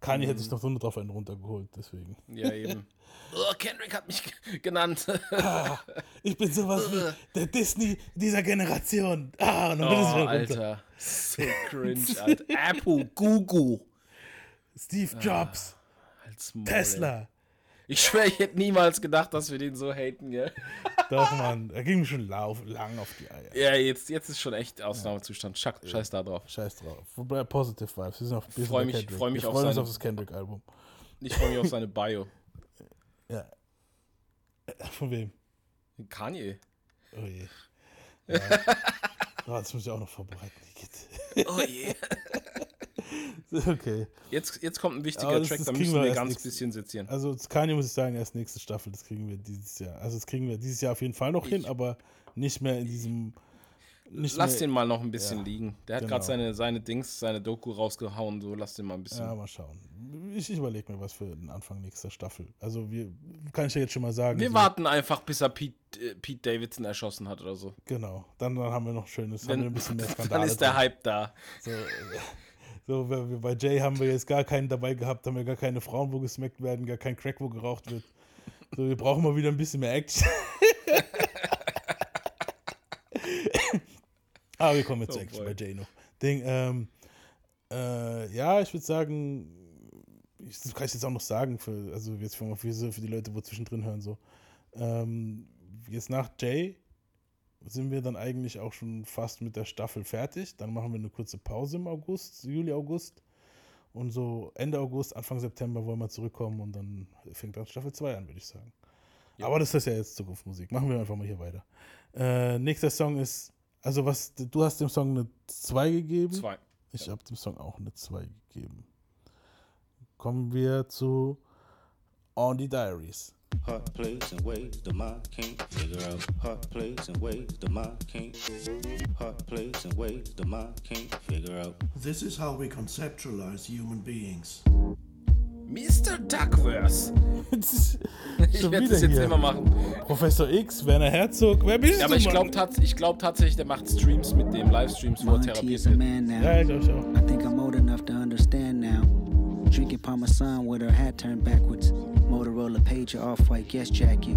Kanye hätte Mhm. sich noch so drauf einen runtergeholt, deswegen. Ja, eben. Oh, Kendrick hat mich genannt. Ah, ich bin sowas wie der Disney dieser Generation. Ah, und dann oh, es wieder runter. Alter. So cringe, Alter. Apple, Google. Steve Jobs. Maul, Tesla. Ich schwöre, ich hätte niemals gedacht, dass wir den so haten, gell? Doch, Mann. Er ging mir schon lauf, lang auf die Eier. Ja, jetzt, jetzt ist schon echt Ausnahmezustand. Schack, Scheiß da drauf. Scheiß drauf. Wobei Positive Vibes. Wir sind auf wir sind Freu bei mich- Kendrick. freu mich Wir auf seine- auf das Kendrick-Album. Ich freue mich auf seine Bio. Ja. Von wem? Kanye. Oh je. Ja. oh, das muss ich auch noch vorbereiten. Oh je. okay. Jetzt, jetzt kommt ein wichtiger Aber Track, das da müssen wir erst ganz nächstes- bisschen sezieren. Also Kanye muss ich sagen, erst nächste Staffel, das kriegen wir dieses Jahr. Also das kriegen wir dieses Jahr auf jeden Fall noch hin, aber nicht mehr in diesem. Lass mehr, den mal noch ein bisschen Ja, liegen. Der hat genau. gerade seine, seine Dings, seine Doku rausgehauen, so lass den mal ein bisschen. Ja, mal schauen. Ich, ich überlege mir was für den Anfang nächster Staffel. Also wir kann ich ja jetzt schon mal sagen. wir so, warten einfach, bis er Pete, äh, Pete Davidson erschossen hat oder so. Genau. Dann, dann haben wir noch schönes, haben Wenn- wir ein bisschen mehr dann Skandale. ist der. Hype da. So, äh, so bei Jay haben wir jetzt gar keinen dabei gehabt, haben wir gar keine Frauen, wo gesmackt werden, gar kein Crack, wo geraucht wird. So, wir brauchen mal wieder ein bisschen mehr Action. Aber wir kommen jetzt Oh Action boy. bei Jay noch. Ding, ähm, äh, ja, ich würde sagen, ich, das kann ich jetzt auch noch sagen, für, also jetzt für, für die Leute, wo zwischendrin hören, so. Ähm, jetzt nach Jay sind wir dann eigentlich auch schon fast mit der Staffel fertig. Dann machen wir eine kurze Pause im August, Juli, August. Und so Ende August, Anfang September wollen wir zurückkommen und dann fängt dann Staffel 2 an, würde ich sagen. Aber das ist ja jetzt Zukunftsmusik. Machen wir einfach mal hier weiter. Äh, nächster Song ist, also was, du hast dem Song eine 2 gegeben. Zwei. Ich habe dem Song auch eine 2 gegeben. Kommen wir zu On the Diaries. Heart plays in ways the mind can't figure out. Heart plays in ways the mind can't. Heart plays in ways the mind can't figure out. This is how we conceptualize human beings. Mr. Duckverse. ich Schon werde wieder das jetzt hier. immer machen. Professor X, Werner Herzog, wer bist Ja, aber du, ich Mann? glaube tats ich glaub tatsächlich, der macht Streams mit dem, Livestreams, wo er therapiert wird. Ja, ich auch. I think I'm old enough to understand now. Drinking Parmesan with her hat turned backwards. Motorola pager, off-white guest jacket.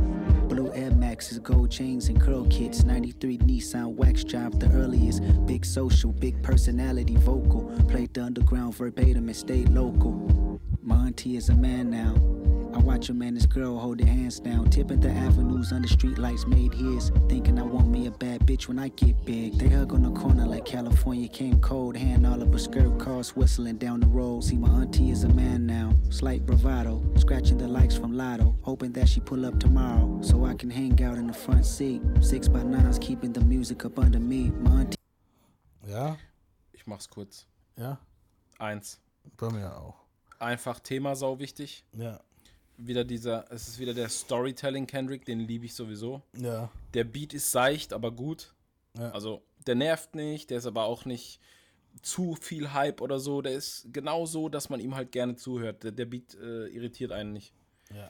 Blue Air Maxes, gold chains and curl kits. 93 Nissan wax job, the earliest. Big social, big personality, vocal. Played the underground verbatim and stayed local. Monty is a man now. I watch him and his girl hold their hands down. Tipping the avenues under streetlights made his. Thinking I want me a bad bitch when I get big. They hug on the corner like California came cold. Hand all up a skirt, cars whistling down the road. See, my auntie is a man now. Slight bravado. Scratching the likes from Lotto. Hoping that she pull up tomorrow. So I can hang out in the front seat. Six by nines keeping the music up under me. My auntie. Ja, Ich mach's kurz. ja, Eins. bei mir auch. Einfach Thema sau wichtig. Ja, Wieder dieser, es ist wieder der Storytelling Kendrick, den liebe ich sowieso. ja, Der Beat ist seicht, aber gut. Ja. Also, der nervt nicht, der ist aber auch nicht zu viel Hype oder so. Der ist genau so, dass man ihm halt gerne zuhört. Der, der Beat äh, irritiert einen nicht. ja.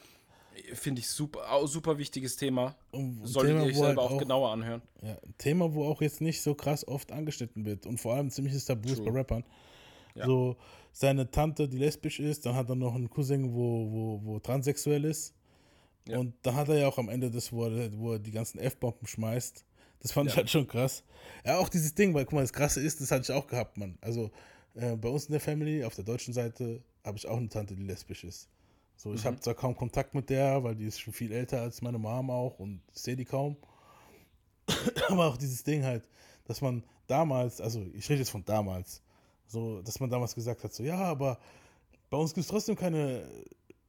Finde ich super, auch super wichtiges Thema. Und ein Solltet Thema, ihr euch wo selber halt auch, auch- genauer anhören. Ja, ein Thema, wo auch jetzt nicht so krass oft angeschnitten wird und vor allem ziemliches Tabu ist bei. Rappern. Ja. So, seine Tante, die lesbisch ist, dann hat er noch einen Cousin, wo, wo, wo transsexuell ist. Ja. Und dann hat er ja auch am Ende das, wo er, wo er die ganzen F-Bomben schmeißt. Das fand ich Ja. halt schon krass. Ja, auch dieses Ding, weil guck mal, das Krasse ist, das hatte ich auch gehabt, Mann. Also äh, bei uns in der Family, auf der deutschen Seite, habe ich auch eine Tante, die lesbisch ist. So, ich Mhm. habe zwar kaum Kontakt mit der, weil die ist schon viel älter als meine Mom auch und sehe die kaum. Aber auch dieses Ding halt, dass man damals, also ich rede jetzt von damals, so, dass man damals gesagt hat, so, ja, aber bei uns gibt es trotzdem keine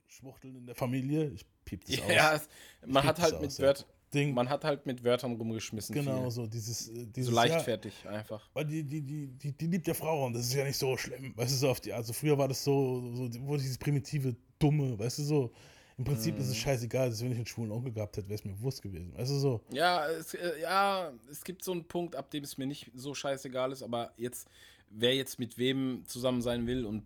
Schwuchteln in der Familie. Ich piep das Ja, aus. Ich man hat halt aus, mit ja. Wört, Ding. man hat halt mit Wörtern rumgeschmissen. Genau, viel. so dieses, äh, dieses so leichtfertig einfach. Weil die, die, die, die, die liebt ja Frauen, das ist ja nicht so schlimm, weißt du, so auf die. Also früher war das so, so wurde dieses primitive, dumme, weißt du, so. Im Prinzip ist es Mhm. scheißegal, dass wenn ich einen schwulen Onkel gehabt hätte, wäre es mir bewusst gewesen. Weißt du, so. Ja, es, äh, ja, es gibt so einen Punkt, ab dem es mir nicht so scheißegal ist, aber jetzt, wer jetzt mit wem zusammen sein will und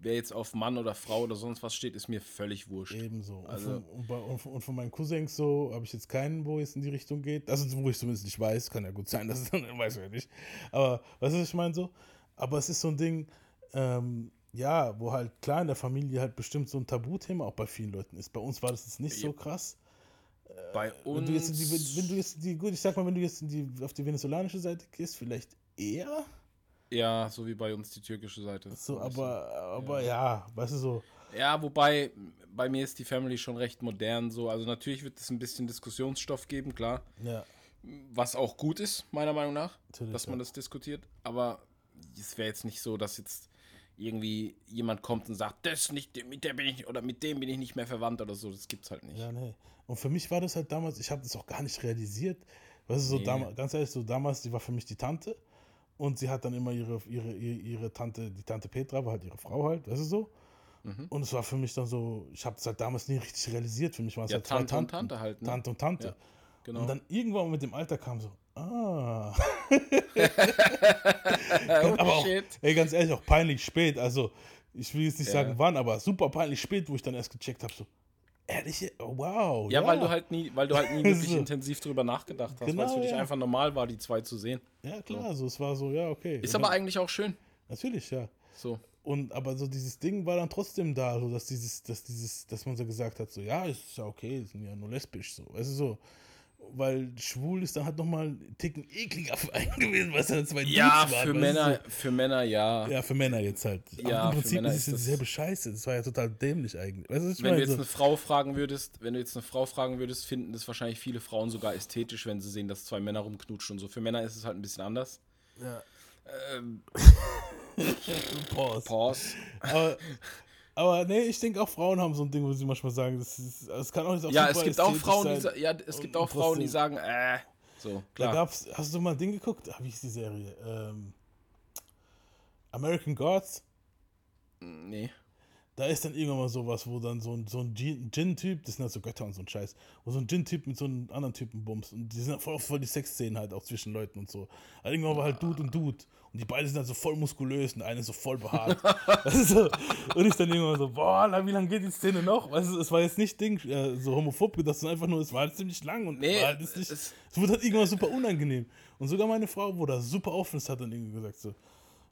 wer jetzt auf Mann oder Frau oder sonst was steht, ist mir völlig wurscht. Ebenso. Und, Also, von, und, bei, und, von, und von meinen Cousins so habe ich jetzt keinen, wo es in die Richtung geht. Also wo ich zumindest nicht weiß. Kann ja gut sein, dass es dann weiß ich ja nicht. Aber weißt du, was ich meine so? Aber es ist so ein Ding, ähm, ja, wo halt klar in der Familie halt bestimmt so ein Tabuthema auch bei vielen Leuten ist. Bei uns war das jetzt nicht so krass. bei Wenn du jetzt die, wenn, uns, du jetzt die, gut, ich sag mal, wenn du jetzt in die, auf die venezolanische Seite gehst, vielleicht eher. Ja, so wie bei uns die türkische Seite. So, aber, aber ja, weißt du so. Ja, wobei, bei mir ist die Family schon recht modern so. Also natürlich wird es ein bisschen Diskussionsstoff geben, klar. Ja. Was auch gut ist, meiner Meinung nach, Natürlich, dass man ja. das diskutiert. Aber es wäre jetzt nicht so, dass jetzt irgendwie jemand kommt und sagt, das nicht, mit der bin ich oder mit dem bin ich nicht mehr verwandt oder so. Das gibt's halt nicht. Ja, nee. Und für mich war das halt damals, ich habe das auch gar nicht realisiert. Weißt du, so Nee. damals, ganz ehrlich, so damals, die war für mich die Tante. Und sie hat dann immer ihre, ihre, ihre, Tante, die Tante Petra war halt ihre Frau halt, weißt du so? Mhm. Und es war für mich dann so, ich habe es halt damals nie richtig realisiert. Für mich waren es Ja, halt zwei Tante und Tanten. Tante halt, ne? Tante und Tante. Ja, genau. Und dann irgendwann mit dem Alter kam so, ah. Oh, aber auch, shit. ey, ganz ehrlich, auch peinlich spät. Also, ich will jetzt nicht Ja. sagen wann, aber super peinlich spät, wo ich dann erst gecheckt habe, so, ehrlich, wow. Ja, weil du halt nie, weil du halt nie wirklich So. intensiv drüber nachgedacht hast, weil Genau, es für dich ja. einfach normal war, die zwei zu sehen. Ja, klar, so, es war so, ja, okay. Ist Und aber dann- eigentlich auch schön. Natürlich, ja. So. Und aber so dieses Ding war dann trotzdem da, so dass dieses, dass dieses, dass man so gesagt hat, so ja, ist ja okay, sind ja nur lesbisch, so, weißt du so. Weil schwul ist dann halt nochmal ein Ticken ekliger einen gewesen, weil es dann zwei Ja, Dudes für du Männer, so. für Männer ja. Ja, für Männer jetzt halt. Aber Ja, im für Prinzip ist es ist ja das- dieselbe Scheiße. Das war ja total dämlich eigentlich. Weißt du, was ich Wenn du meine? jetzt So- eine Frau fragen würdest, wenn du jetzt eine Frau fragen würdest, finden das wahrscheinlich viele Frauen sogar ästhetisch, wenn sie sehen, dass zwei Männer rumknutschen und so. Für Männer ist es halt ein bisschen anders. Ja. Ähm, Pause. Pause. Aber, aber nee, ich denke auch Frauen haben so ein Ding, wo sie manchmal sagen, das, ist, das kann auch nicht auch Ja, es gibt auch Frauen, die, sein. ja, es gibt Und auch Frauen, die sagen, äh, so, Da klar. gab's, hast du mal ein Ding geguckt? Ah, wie ist die Serie? Ähm, American Gods? Nee. da ist dann irgendwann mal sowas, wo dann so ein, so ein Gin- Gin-Typ, das sind halt so Götter und so ein Scheiß, wo so ein Gin-Typ mit so einem anderen Typen bumst. Und die sind halt voll, voll die Sexszenen halt auch zwischen Leuten und so. Also irgendwann war halt Dude und Dude. Und die beiden sind halt so voll muskulös und eine ist so voll behaart. so. Und ich dann irgendwann so, boah, na, wie lange geht die Szene noch? Weißt du, es war jetzt nicht Ding, äh, so homophob gedacht, sondern einfach nur, es war halt ziemlich lang und Nee, halt nicht, es, wurde halt irgendwann super unangenehm. Und sogar meine Frau, wo da super offen ist, hat dann irgendwie gesagt so,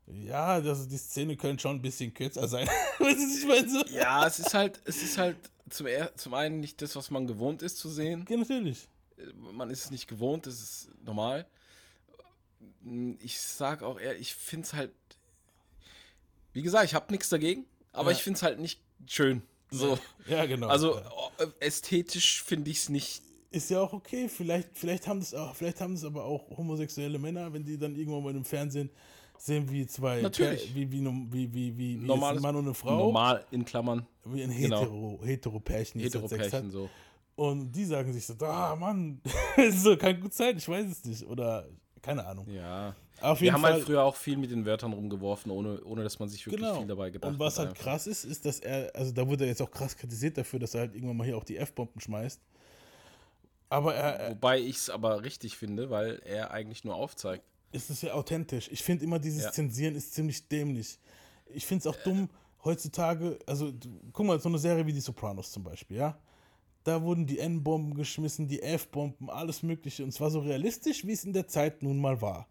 ja, das, die Szene könnte schon ein bisschen kürzer sein. weißt du, meine? So? Ja, es ist halt, es ist halt zum, zum einen nicht das, was man gewohnt ist zu sehen. Ja, natürlich. Man ist es nicht gewohnt, das ist normal. Ich sag auch eher, ich finde es halt. Wie gesagt, ich habe nichts dagegen, aber Ja. ich finde es halt nicht schön. So. Ja, genau. Also Ja. äh, ästhetisch finde ich es nicht. Ist ja auch okay. Vielleicht, vielleicht haben das auch, vielleicht haben das aber auch homosexuelle Männer, wenn die dann irgendwann mal im Fernsehen sehen, wie zwei Natürlich. Wie, wie, wie, wie, wie, wie Normales- ein Mann und eine Frau. Normal in Klammern. Wie ein Genau. hetero, hetero Pärchen. Hetero-Pärchen hat. so. Und die sagen sich so, ah Mann, es so, kann gut sein, ich weiß es nicht. Oder keine Ahnung. Ja. Auf Wir jeden haben Fall, halt früher auch viel mit den Wörtern rumgeworfen, ohne, ohne dass man sich wirklich Genau. viel dabei gedacht Und was hat. halt krass ist, ist, dass er, also da wurde er jetzt auch krass kritisiert dafür, dass er halt irgendwann mal hier auch die F-Bomben schmeißt. Aber er, Wobei ich es aber richtig finde, weil er eigentlich nur aufzeigt. ist es ja authentisch. Ich finde immer, dieses Ja. Zensieren ist ziemlich dämlich. Ich finde es auch dumm, heutzutage, also guck mal, so eine Serie wie die Sopranos zum Beispiel, ja? Da wurden die N-Bomben geschmissen, die F-Bomben, alles Mögliche. Und zwar so realistisch, wie es in der Zeit nun mal war.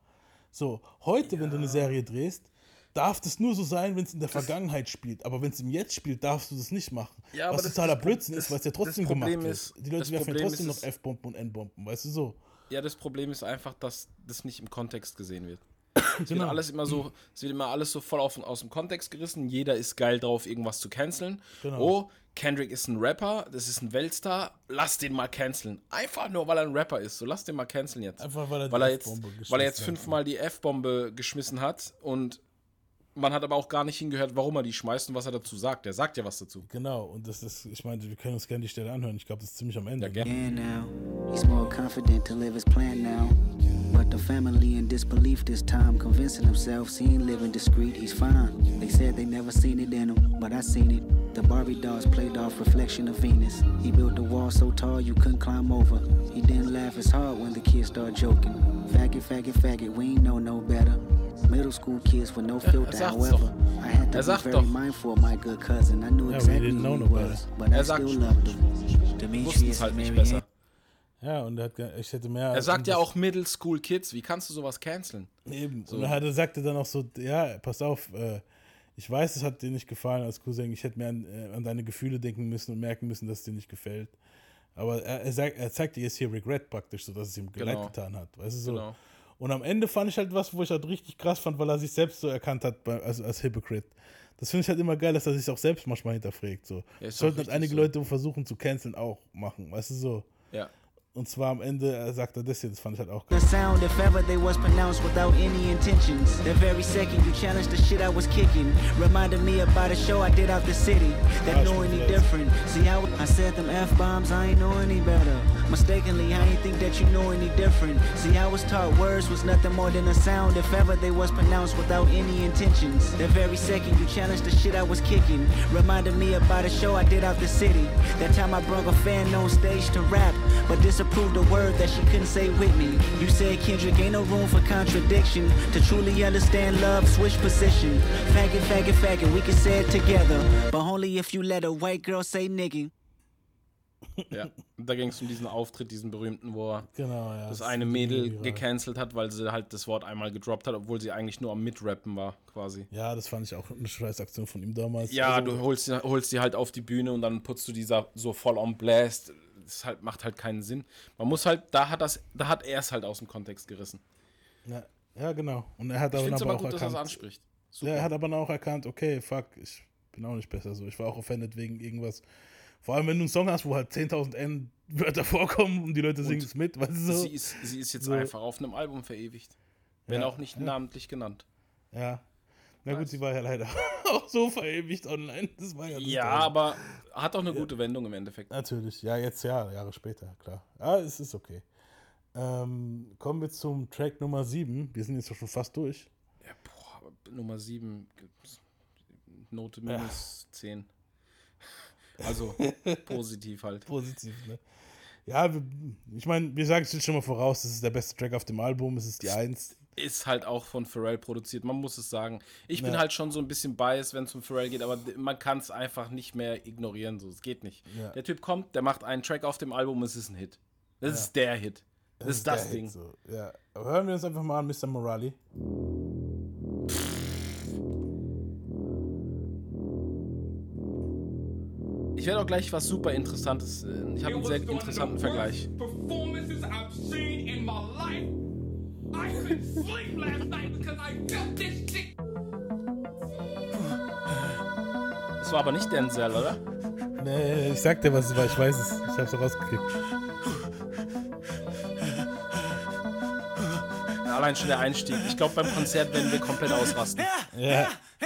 So, heute, wenn du eine Serie drehst, darf das nur so sein, wenn es in der Vergangenheit spielt. Aber wenn es im Jetzt spielt, darfst du das nicht machen. Ja, was totaler Blödsinn ist, weil es ja trotzdem gemacht Problem wird. ist- die Leute werfen ja trotzdem ist noch F-Bomben und N-Bomben, weißt du so. Ja, das Problem ist einfach, dass das nicht im Kontext gesehen wird. Es wird Genau. alles immer so, es wird immer alles so voll auf, aus dem Kontext gerissen. Jeder ist geil drauf, irgendwas zu canceln. Genau. Oh, Kendrick ist ein Rapper, das ist ein Weltstar, lass den mal canceln. Einfach nur, weil er ein Rapper ist. So, lass den mal canceln jetzt. Einfach, weil er die weil er jetzt, weil er jetzt fünfmal die F-Bombe geschmissen hat und man hat aber auch gar nicht hingehört, warum er die schmeißt und was er dazu sagt. Der sagt ja was dazu. Genau, und das ist, ich meine, wir können uns gerne die Stelle anhören. Ich glaube, das ist ziemlich am Ende. Ja, Yeah, now. He's more confident to live his plan now. But the family in disbelief this time, convincing themselves he ain't living discreet, he's fine. They said they never seen it in him, but I seen it. The Barbie dolls played off reflection of Venus. He built a wall so tall you couldn't climb over. He didn't laugh as hard when the kids started joking. Faggot, faggot, faggot, we ain't know no better. Middle school kids with no filter, however. I had to Er be sagt very doch. mindful of my good cousin. I knew exactly didn't know who he was, but I Er sagt still loved him. Demetrius es halt nicht besser. Ja, und er hat, ich hätte mehr. Er sagt ja auch Middle School Kids. Wie kannst du sowas canceln? Eben. So. Und er hatte, sagte dann auch so: Ja, pass auf, äh, ich weiß, es hat dir nicht gefallen als Cousin. Ich hätte mehr an, äh, an deine Gefühle denken müssen und merken müssen, dass es dir nicht gefällt. Aber er, er, sagt, er zeigt dir jetzt hier Regret praktisch, so dass es ihm Genau. leid getan hat. Weißt du so? Genau. Und am Ende fand ich halt was, wo ich halt richtig krass fand, weil er sich selbst so erkannt hat bei, als, als Hypocrite. Das finde ich halt immer geil, dass er sich auch selbst manchmal hinterfragt. So. Ja, sollten halt einige so. Leute versuchen zu canceln auch machen, weißt du so. Ja. Und zwar am Ende sagt er das hier, das fand ich halt auch The sound, if ever they was pronounced without any intentions. The very second you challenged the shit I was kicking. Reminded me about a show I did out the city. That know any different. See how I said them F bombs, I ain't know any better. Mistakenly, I ain't think that you know any different. See, I was taught words was nothing more than a sound if ever they was pronounced without any intentions. The very second you challenged the shit I was kicking. Reminded me about a show I did out the city. That time I brought a fan on stage to rap, but disapproved a word that she couldn't say with me. You said Kendrick ain't no room for contradiction. To truly understand love, switch position. Faggot, faggot, faggot, we can say it together. But only if you let a white girl say nigga. Ja, da ging es um diesen Auftritt, diesen berühmten, wo er Genau, ja, das das eine Mädel gecancelt hat, weil sie halt das Wort einmal gedroppt hat, obwohl sie eigentlich nur am Mitrappen war, quasi. Ja, das fand ich auch eine scheiß Aktion von ihm damals. Ja, Also, du holst, sie- holst die halt auf die Bühne und dann putzt du dieser so voll on blast. Das halt, macht halt keinen Sinn. Man muss halt, da hat das, da hat er es halt aus dem Kontext gerissen. Ja, ja, genau. Und er hat Ich dann aber aber auch gut, dass er erkannt. es anspricht. Ja, er hat aber dann auch erkannt, okay, fuck, ich bin auch nicht besser so. Ich war auch offended wegen irgendwas. Vor allem, wenn du einen Song hast, wo halt 10.000 N-Wörter vorkommen und die Leute singen es mit, weißt du so. Sie ist, sie ist jetzt So. einfach auf einem Album verewigt. Wenn Ja, auch nicht ja. namentlich genannt. Ja. Na gut, sie war ja leider auch so verewigt online. Das war ja Ja, Tolle. aber hat auch eine gute Wendung im Endeffekt. Natürlich, ja, jetzt ja, Jahre später, klar. Ja, es ist okay. Ähm, kommen wir zum Track Nummer 7. Wir sind jetzt schon fast durch. Boah, aber Nummer 7, Note minus 10. Also positiv halt. Positiv, ne? Ja, wir- ich meine, wir sagen es jetzt schon mal voraus, das ist der beste Track auf dem Album, es ist die Eins. Ist halt auch von Pharrell produziert, man muss es sagen. Ich bin Ja. halt schon so ein bisschen biased, wenn es um Pharrell geht, aber man kann es einfach nicht mehr ignorieren, so. Es geht nicht. Ja. Der Typ kommt, der macht einen Track auf dem Album, es ist ein Hit. Das Ja. ist der Hit. Das, ist das Ding. Hit, so. Hören wir uns einfach mal an, Mr. Morali. Ich werde auch gleich was super Interessantes. äh, Ich habe einen sehr interessanten Vergleich. Performances I've seen in my life. I couldn't sleep last night because I felt this shit. Das war aber nicht Denzel, oder? Nee, ich sag dir, was es war, ich weiß es. Ich hab's rausgekriegt. Allein schon der Einstieg. Ich glaube, beim Konzert werden wir komplett ausrasten. Ja. He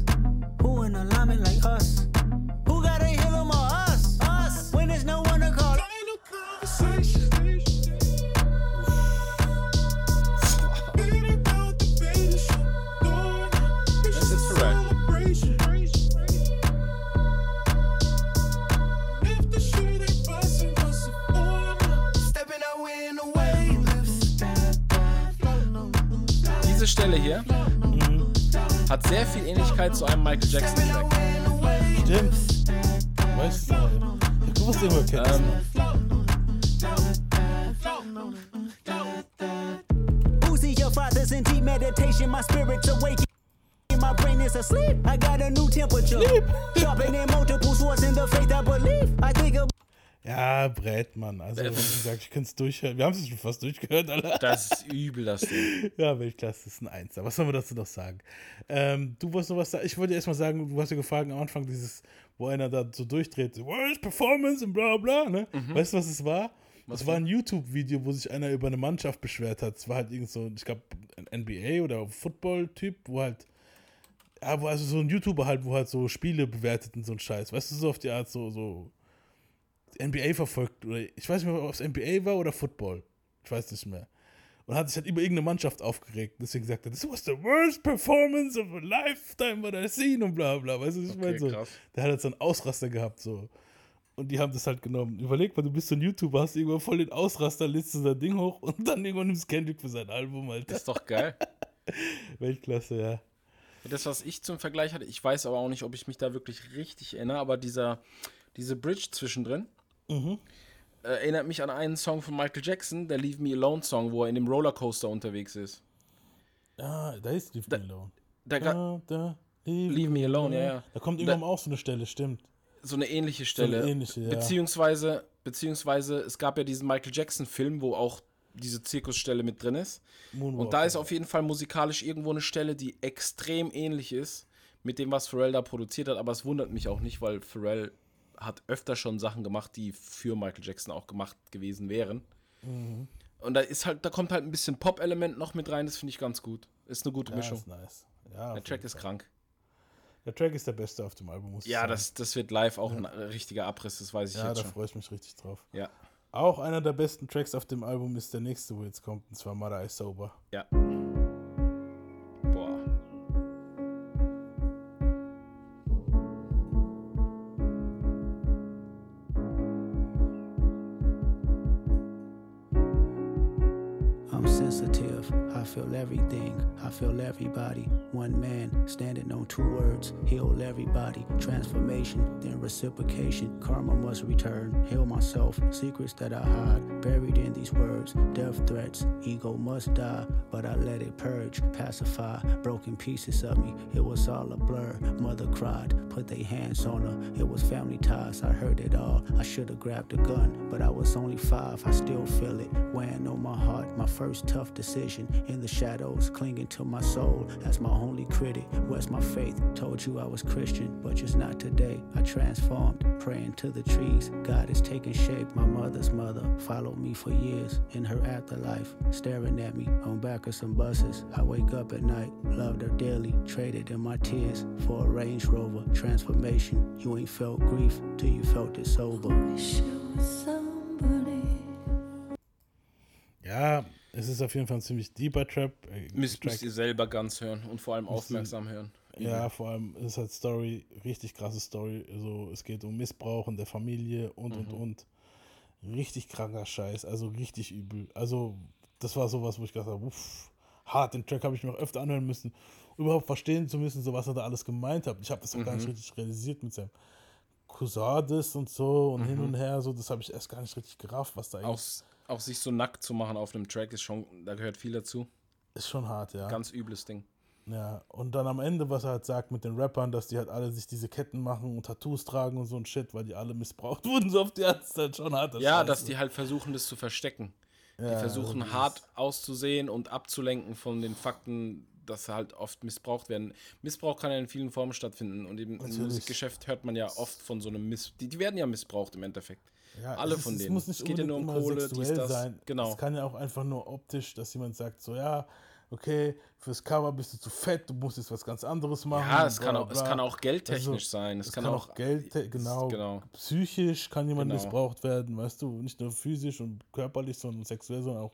Ähnlichkeit zu einem Michael Jackson Track. Stimmt. Weißt du, ich wusste immer, kennt das. Your father's deep meditation. My spirit's awake. My brain is asleep. I got a new temperature. Sharpening multiple swords in the faith I believe. I think of Ja, Brett, Mann. Also, wie gesagt, ich könnte es durchhören. Wir haben es schon fast durchgehört, Alter. Das ist übel, das Ding. Ja, Weltklasse ist ein Einser. Was sollen wir dazu noch sagen? Ähm, du wolltest noch was sagen. Ich wollte erst mal sagen, du hast ja gefragt am Anfang dieses, wo einer da so durchdreht, Worst Performance und bla bla, ne? Mhm. Weißt du, was es war? Es war ein YouTube-Video, wo sich einer über eine Mannschaft beschwert hat. Es war halt irgend so, ich glaube, ein NBA oder Football-Typ, wo halt, ja, wo also so ein YouTuber halt, wo halt so Spiele bewertet und so ein Scheiß. Weißt du, so auf die Art so, so NBA verfolgt. Oder ich weiß nicht mehr, ob es NBA war oder Football. Ich weiß nicht mehr. Und hat sich halt über irgendeine Mannschaft aufgeregt. Deswegen gesagt er, this was the worst performance of a lifetime what I've seen und bla bla. Weißt du, was ich Okay, meine? So, krass. der hat halt so einen Ausraster gehabt. so Und die haben das halt genommen. Überleg mal, du bist so ein YouTuber, hast irgendwann voll den Ausraster, lädst du sein Ding hoch und dann irgendwann nimmst Kendrick für sein Album, Alter. Das ist doch geil. Weltklasse, ja. Das, was ich zum Vergleich hatte, ich weiß aber auch nicht, ob ich mich da wirklich richtig erinnere, aber dieser, diese Bridge zwischendrin Mhm. äh, erinnert mich an einen Song von Michael Jackson, der Leave Me Alone Song, wo er in dem Rollercoaster unterwegs ist. Ah, da ist Leave Me Alone. Da, Da, da, leave, Leave Me Alone, ja, ja. Da kommt Da- irgendwann auch so eine Stelle, stimmt. so eine ähnliche So eine Stelle. ähnliche, ja. Beziehungsweise, beziehungsweise, es gab ja diesen Michael Jackson-Film, wo auch diese Zirkusstelle mit drin ist. Moonwalk, Und da ist auf jeden Fall musikalisch irgendwo eine Stelle, die extrem ähnlich ist mit dem, was Pharrell da produziert hat. Aber es wundert mich auch nicht, weil Pharrell hat öfter schon Sachen gemacht, die für Michael Jackson auch gemacht gewesen wären. Mhm. Und da ist halt, da kommt halt ein bisschen Pop-Element noch mit rein, das finde ich ganz gut. Ist eine gute Ja, Mischung. ist nice. Ja, Der Track ist Fall. krank. Der Track ist der beste auf dem Album, muss ich Ja, sagen. das, das wird live auch ein richtiger Abriss, das weiß ich ja, jetzt da schon. freue ich mich richtig drauf. Ja. Auch einer der besten Tracks auf dem Album ist der nächste, wo jetzt kommt, und zwar Mother I Sober. Ja. Feel everything. Feel everybody. One man standing on two words. Heal everybody. Transformation, then reciprocation. Karma must return. Heal myself. Secrets that I hide. Buried in these words. Death threats. Ego must die. But I let it purge. Pacify. Broken pieces of me. It was all a blur. Mother cried. Put their hands on her. It was family ties. I heard it all. I should have grabbed a gun. But I was only five. I still feel it. Weighing on my heart. My first tough decision in the shadows, clinging to my soul as my only critic. Where's my faith? Told you I was Christian, but just not today. I transformed, praying to the trees. God is taking shape. My mother's mother followed me for years in her afterlife, staring at me on back of some buses. I wake up at night, loved her dearly, traded in my tears for a Range Rover transformation. You ain't felt grief till you felt it sober. Ja, es ist auf jeden Fall ein ziemlich deeper Trap. äh, Müsst, müsst ihr selber ganz hören und vor allem aufmerksam hören. Ja, vor allem ist halt Story, richtig krasse Story. Also es geht um Missbrauch in der Familie und und Mhm. und. Richtig kranker Scheiß, also richtig übel. Also das war sowas, wo ich gedacht habe, uff, hart, den Track habe ich mir auch öfter anhören müssen, überhaupt verstehen zu müssen, so was er da alles gemeint hat. Ich habe das auch gar nicht Mhm. richtig realisiert mit seinem Cousin und so und hin Mhm. und her, so das habe ich erst gar nicht richtig gerafft, was da Auch, auch sich so nackt zu machen auf einem Track ist schon, da gehört viel dazu. Ist schon hart, ja. Ganz übles Ding. Ja, und dann am Ende, was er halt sagt mit den Rappern, dass die halt alle sich diese Ketten machen und Tattoos tragen und so ein Shit, weil die alle missbraucht wurden, so auf die Art ist halt schon hart. Ja, dass die halt versuchen, das zu verstecken. Ja, die versuchen also hart auszusehen und abzulenken von den Fakten, dass sie halt oft missbraucht werden. Missbrauch kann ja in vielen Formen stattfinden und eben im Natürlich. Musikgeschäft hört man ja oft von so einem Miss... Die, die werden ja missbraucht im Endeffekt. Ja, Alle es ist- von es denen. muss nicht es geht ja nur um Kohle, dies, das. sein. Genau. Es kann ja auch einfach nur optisch, dass jemand sagt, so ja, okay, fürs Cover bist du zu fett, du musst jetzt was ganz anderes machen. Ja, es kann bla, auch- es kann auch geldtechnisch sein. Es Es kann kann, auch- auch Geld, genau, genau. Psychisch kann jemand Genau. missbraucht werden, weißt du, nicht nur physisch und körperlich, sondern sexuell, sondern auch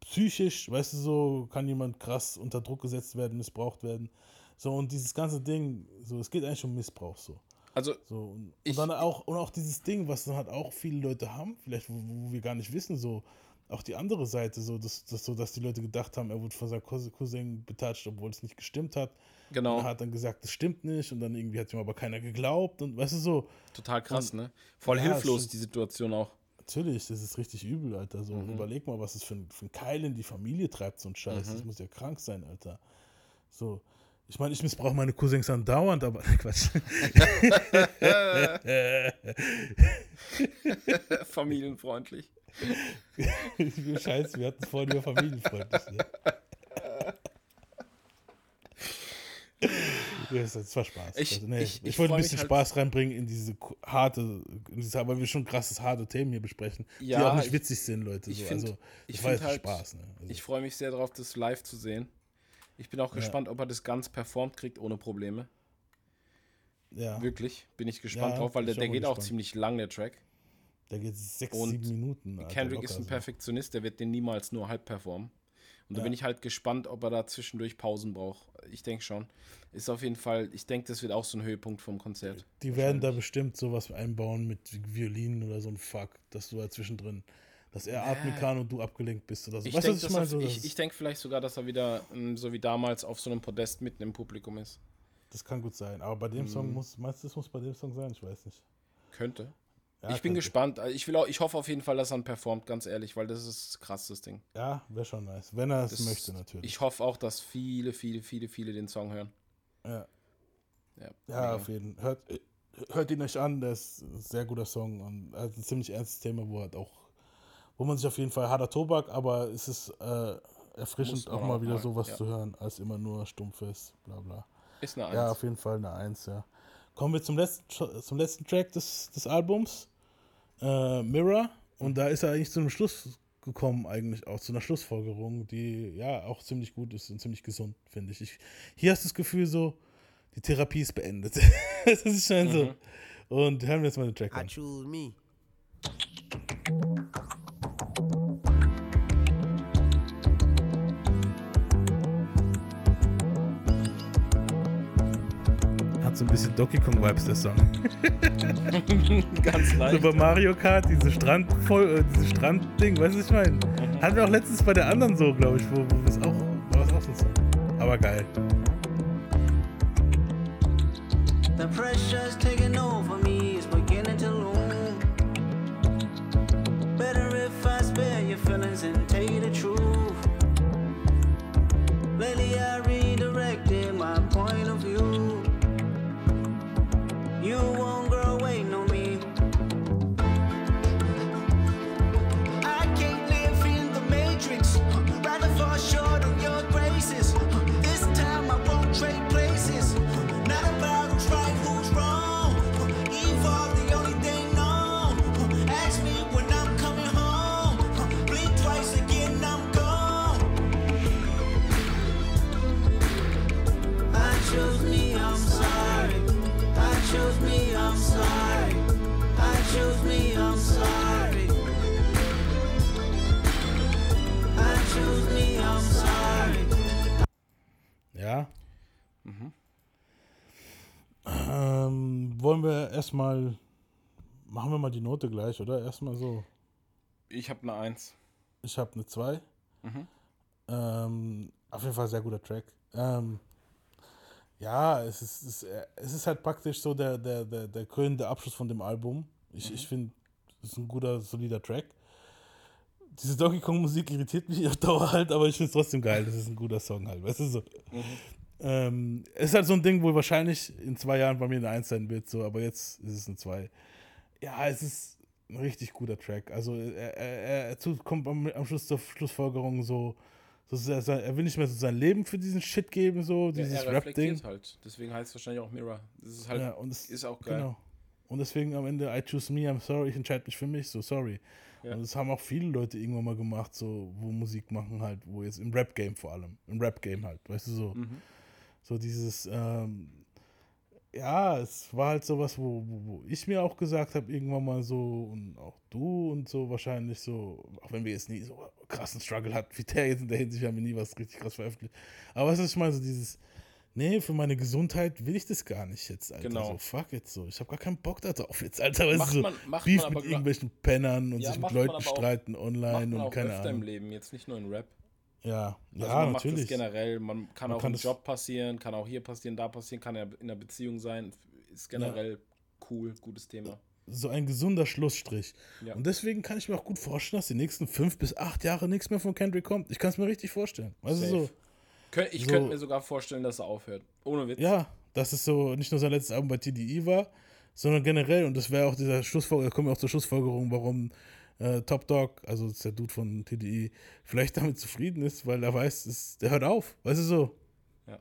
psychisch, weißt du, so kann jemand krass unter Druck gesetzt werden, missbraucht werden. So, und dieses ganze Ding, so, es geht eigentlich um Missbrauch, so. Also, so, und, ich- und dann auch, und auch dieses Ding, was dann halt auch viele Leute haben, vielleicht, wo, wo wir gar nicht wissen, so, auch die andere Seite, so, dass, dass, so, dass die Leute gedacht haben, er wurde von seinem Cousin- betatscht, obwohl es nicht gestimmt hat. Genau. Und er hat dann gesagt, das stimmt nicht, und dann irgendwie hat ihm aber keiner geglaubt, und weißt du so. Total krass, Und- ne? Voll Ja, hilflos die Situation auch. Natürlich, das ist richtig übel, Alter. So, Mhm. überleg mal, was es für ein, für ein Keil in die Familie treibt, so ein Scheiß. Mhm. Das muss ja krank sein, Alter. So. Ich meine, ich missbrauche meine Cousins andauernd, aber Quatsch. Familienfreundlich. Scheiße, wir hatten es vorhin über familienfreundlich. Ne? Das war Spaß. Ich- also, nee, ich- ich, ich wollte ein bisschen halt- Spaß reinbringen in diese harte, in diese, weil wir schon krasses, harte Themen hier besprechen, die Ja, auch nicht ich- witzig sind, Leute. Ich so. finde also, halt, Spaß. Ne? Also, ich freue mich sehr darauf, das live zu sehen. Ich bin auch Ja. gespannt, ob er das ganz performt kriegt ohne Probleme. ja. Wirklich, bin ich gespannt Ja, drauf, weil der, der auch geht auch gespannt. ziemlich lang, der Track. Der geht sechs, Und sieben Minuten. Alter, Kendrick locker ist ein. Perfektionist, der wird den niemals nur halb performen. Und da Ja. bin ich halt gespannt, ob er da zwischendurch Pausen braucht. Ich denke schon. Ist auf jeden Fall, ich denke, das wird auch so ein Höhepunkt vom Konzert. Die werden da bestimmt sowas einbauen mit Violinen oder so ein Fuck, dass du da zwischendrin, dass er atmen Ja. kann und du abgelenkt bist oder so. Ich denke ich meine? So, ich, ich denk vielleicht sogar, dass er wieder, ähm, so wie damals, auf so einem Podest mitten im Publikum ist. Das kann gut sein. Aber bei dem Song Mhm. muss, meinst du, das muss bei dem Song sein? Ich weiß nicht. Könnte. Ja, ich bin könnte. gespannt. Also Ich, will auch, ich hoffe auf jeden Fall, dass er performt, ganz ehrlich, weil das ist krass, das Ding. Ja, wäre schon nice. Wenn er es möchte, natürlich. Ich hoffe auch, dass viele, viele, viele, viele den Song hören. Ja. Ja, Ja, auf jeden Fall. Hört, hört ihn euch an, der ist ein sehr guter Song und ein ziemlich ernstes Thema, wo halt auch, wo man sich auf jeden Fall harter Tobak, aber es ist äh, erfrischend auch mal wieder mal, sowas ja. zu hören, als immer nur stumpfes, bla bla. Ist eine Ja, Eins. auf jeden Fall eine Eins, ja. Kommen wir zum letzten, zum letzten Track des, des Albums, äh, Mirror, und da ist er eigentlich zu einem Schluss gekommen, eigentlich auch zu einer Schlussfolgerung, die ja auch ziemlich gut ist und ziemlich gesund, finde ich. ich. Hier hast du das Gefühl so, die Therapie ist beendet. das ist schon so. Mhm. Und hören wir jetzt mal den Track I an. choose me. Hat so ein bisschen Donkey Kong Vibes, der Song. Ganz leicht. So bei Mario Kart, diese Strand, voll, äh, diese Strandding, weißt du, was ich meine? Hatten wir auch letztens bei der anderen so, glaube ich, wo, wo es auch, war es auch so ein Song. Aber geil. The pressure's taking over me, wir erstmal, machen wir mal die Note gleich, oder? Erstmal so. Ich habe eine 1. Ich habe eine 2. Mhm. Ähm, auf jeden Fall sehr guter Track. Ähm, ja, es ist, es, ist- es ist halt praktisch so der, der, der, der krönende Abschluss von dem Album. Ich, ich finde, es ist ein guter, solider Track. Diese Donkey Kong Musik irritiert mich auf Dauer halt, aber ich finde es trotzdem geil. Das ist ein guter Song halt. Weißt du so? Ähm, es ist halt so ein Ding, wo wahrscheinlich in zwei Jahren bei mir eine 1 sein wird, so, aber jetzt ist es eine 2. Ja, es ist ein richtig guter Track. Also er, er, er zu- kommt am, am Schluss zur Schlussfolgerung so, so sehr, er will nicht mehr so sein Leben für diesen Shit geben, so, Ja, dieses er Rap-Ding. halt. Deswegen heißt es wahrscheinlich auch Mirror. Das ist halt, Ja, und es- ist auch geil. Genau. Und deswegen am Ende, I choose me, I'm sorry, ich entscheide mich für mich, so sorry. Ja. Und das haben auch viele Leute irgendwann mal gemacht, so, wo Musik machen halt, wo jetzt im Rap-Game vor allem, im Rap-Game halt, weißt du, so. Mhm. So dieses, ähm, ja, es war halt sowas, wo, wo, wo ich mir auch gesagt habe, irgendwann mal so, und auch du und so wahrscheinlich so, auch wenn wir jetzt nie so krassen Struggle hatten, wie der jetzt in der Hinsicht haben wir nie was richtig krass veröffentlicht. Aber was ich meine, so dieses, nee, für meine Gesundheit will ich das gar nicht jetzt, Alter. Genau. So, fuck it so. Ich habe gar keinen Bock darauf jetzt, Alter. Weißt Macht so man- macht Beef man aber mit irgendwelchen Pennern und Ja, sich mit Leuten auch- streiten online und auch keine öfter Ahnung. im Leben, jetzt nicht nur in Rap. Ja, Also ja, man macht natürlich. das generell, man kann Man auch kann im Job passieren, kann auch hier passieren, da passieren, kann ja in einer Beziehung sein, ist generell cool, gutes Thema. so ein gesunder Schlussstrich. Ja. Und deswegen kann ich mir auch gut vorstellen, dass die nächsten fünf bis acht Jahre nichts mehr von Kendrick kommt. Ich kann es mir richtig vorstellen. Safe. so, Ich so- könnte mir sogar vorstellen, dass er aufhört. Ohne Witz. ja, dass es so nicht nur sein letztes Album bei TDI war, sondern generell, und das wäre auch dieser Schlussfolgerung, da kommen wir auch zur Schlussfolgerung, warum äh, Top Dog, also das ist der Dude von TDI, vielleicht damit zufrieden ist, weil er weiß, es, der hört auf. Weißt du so? Ja.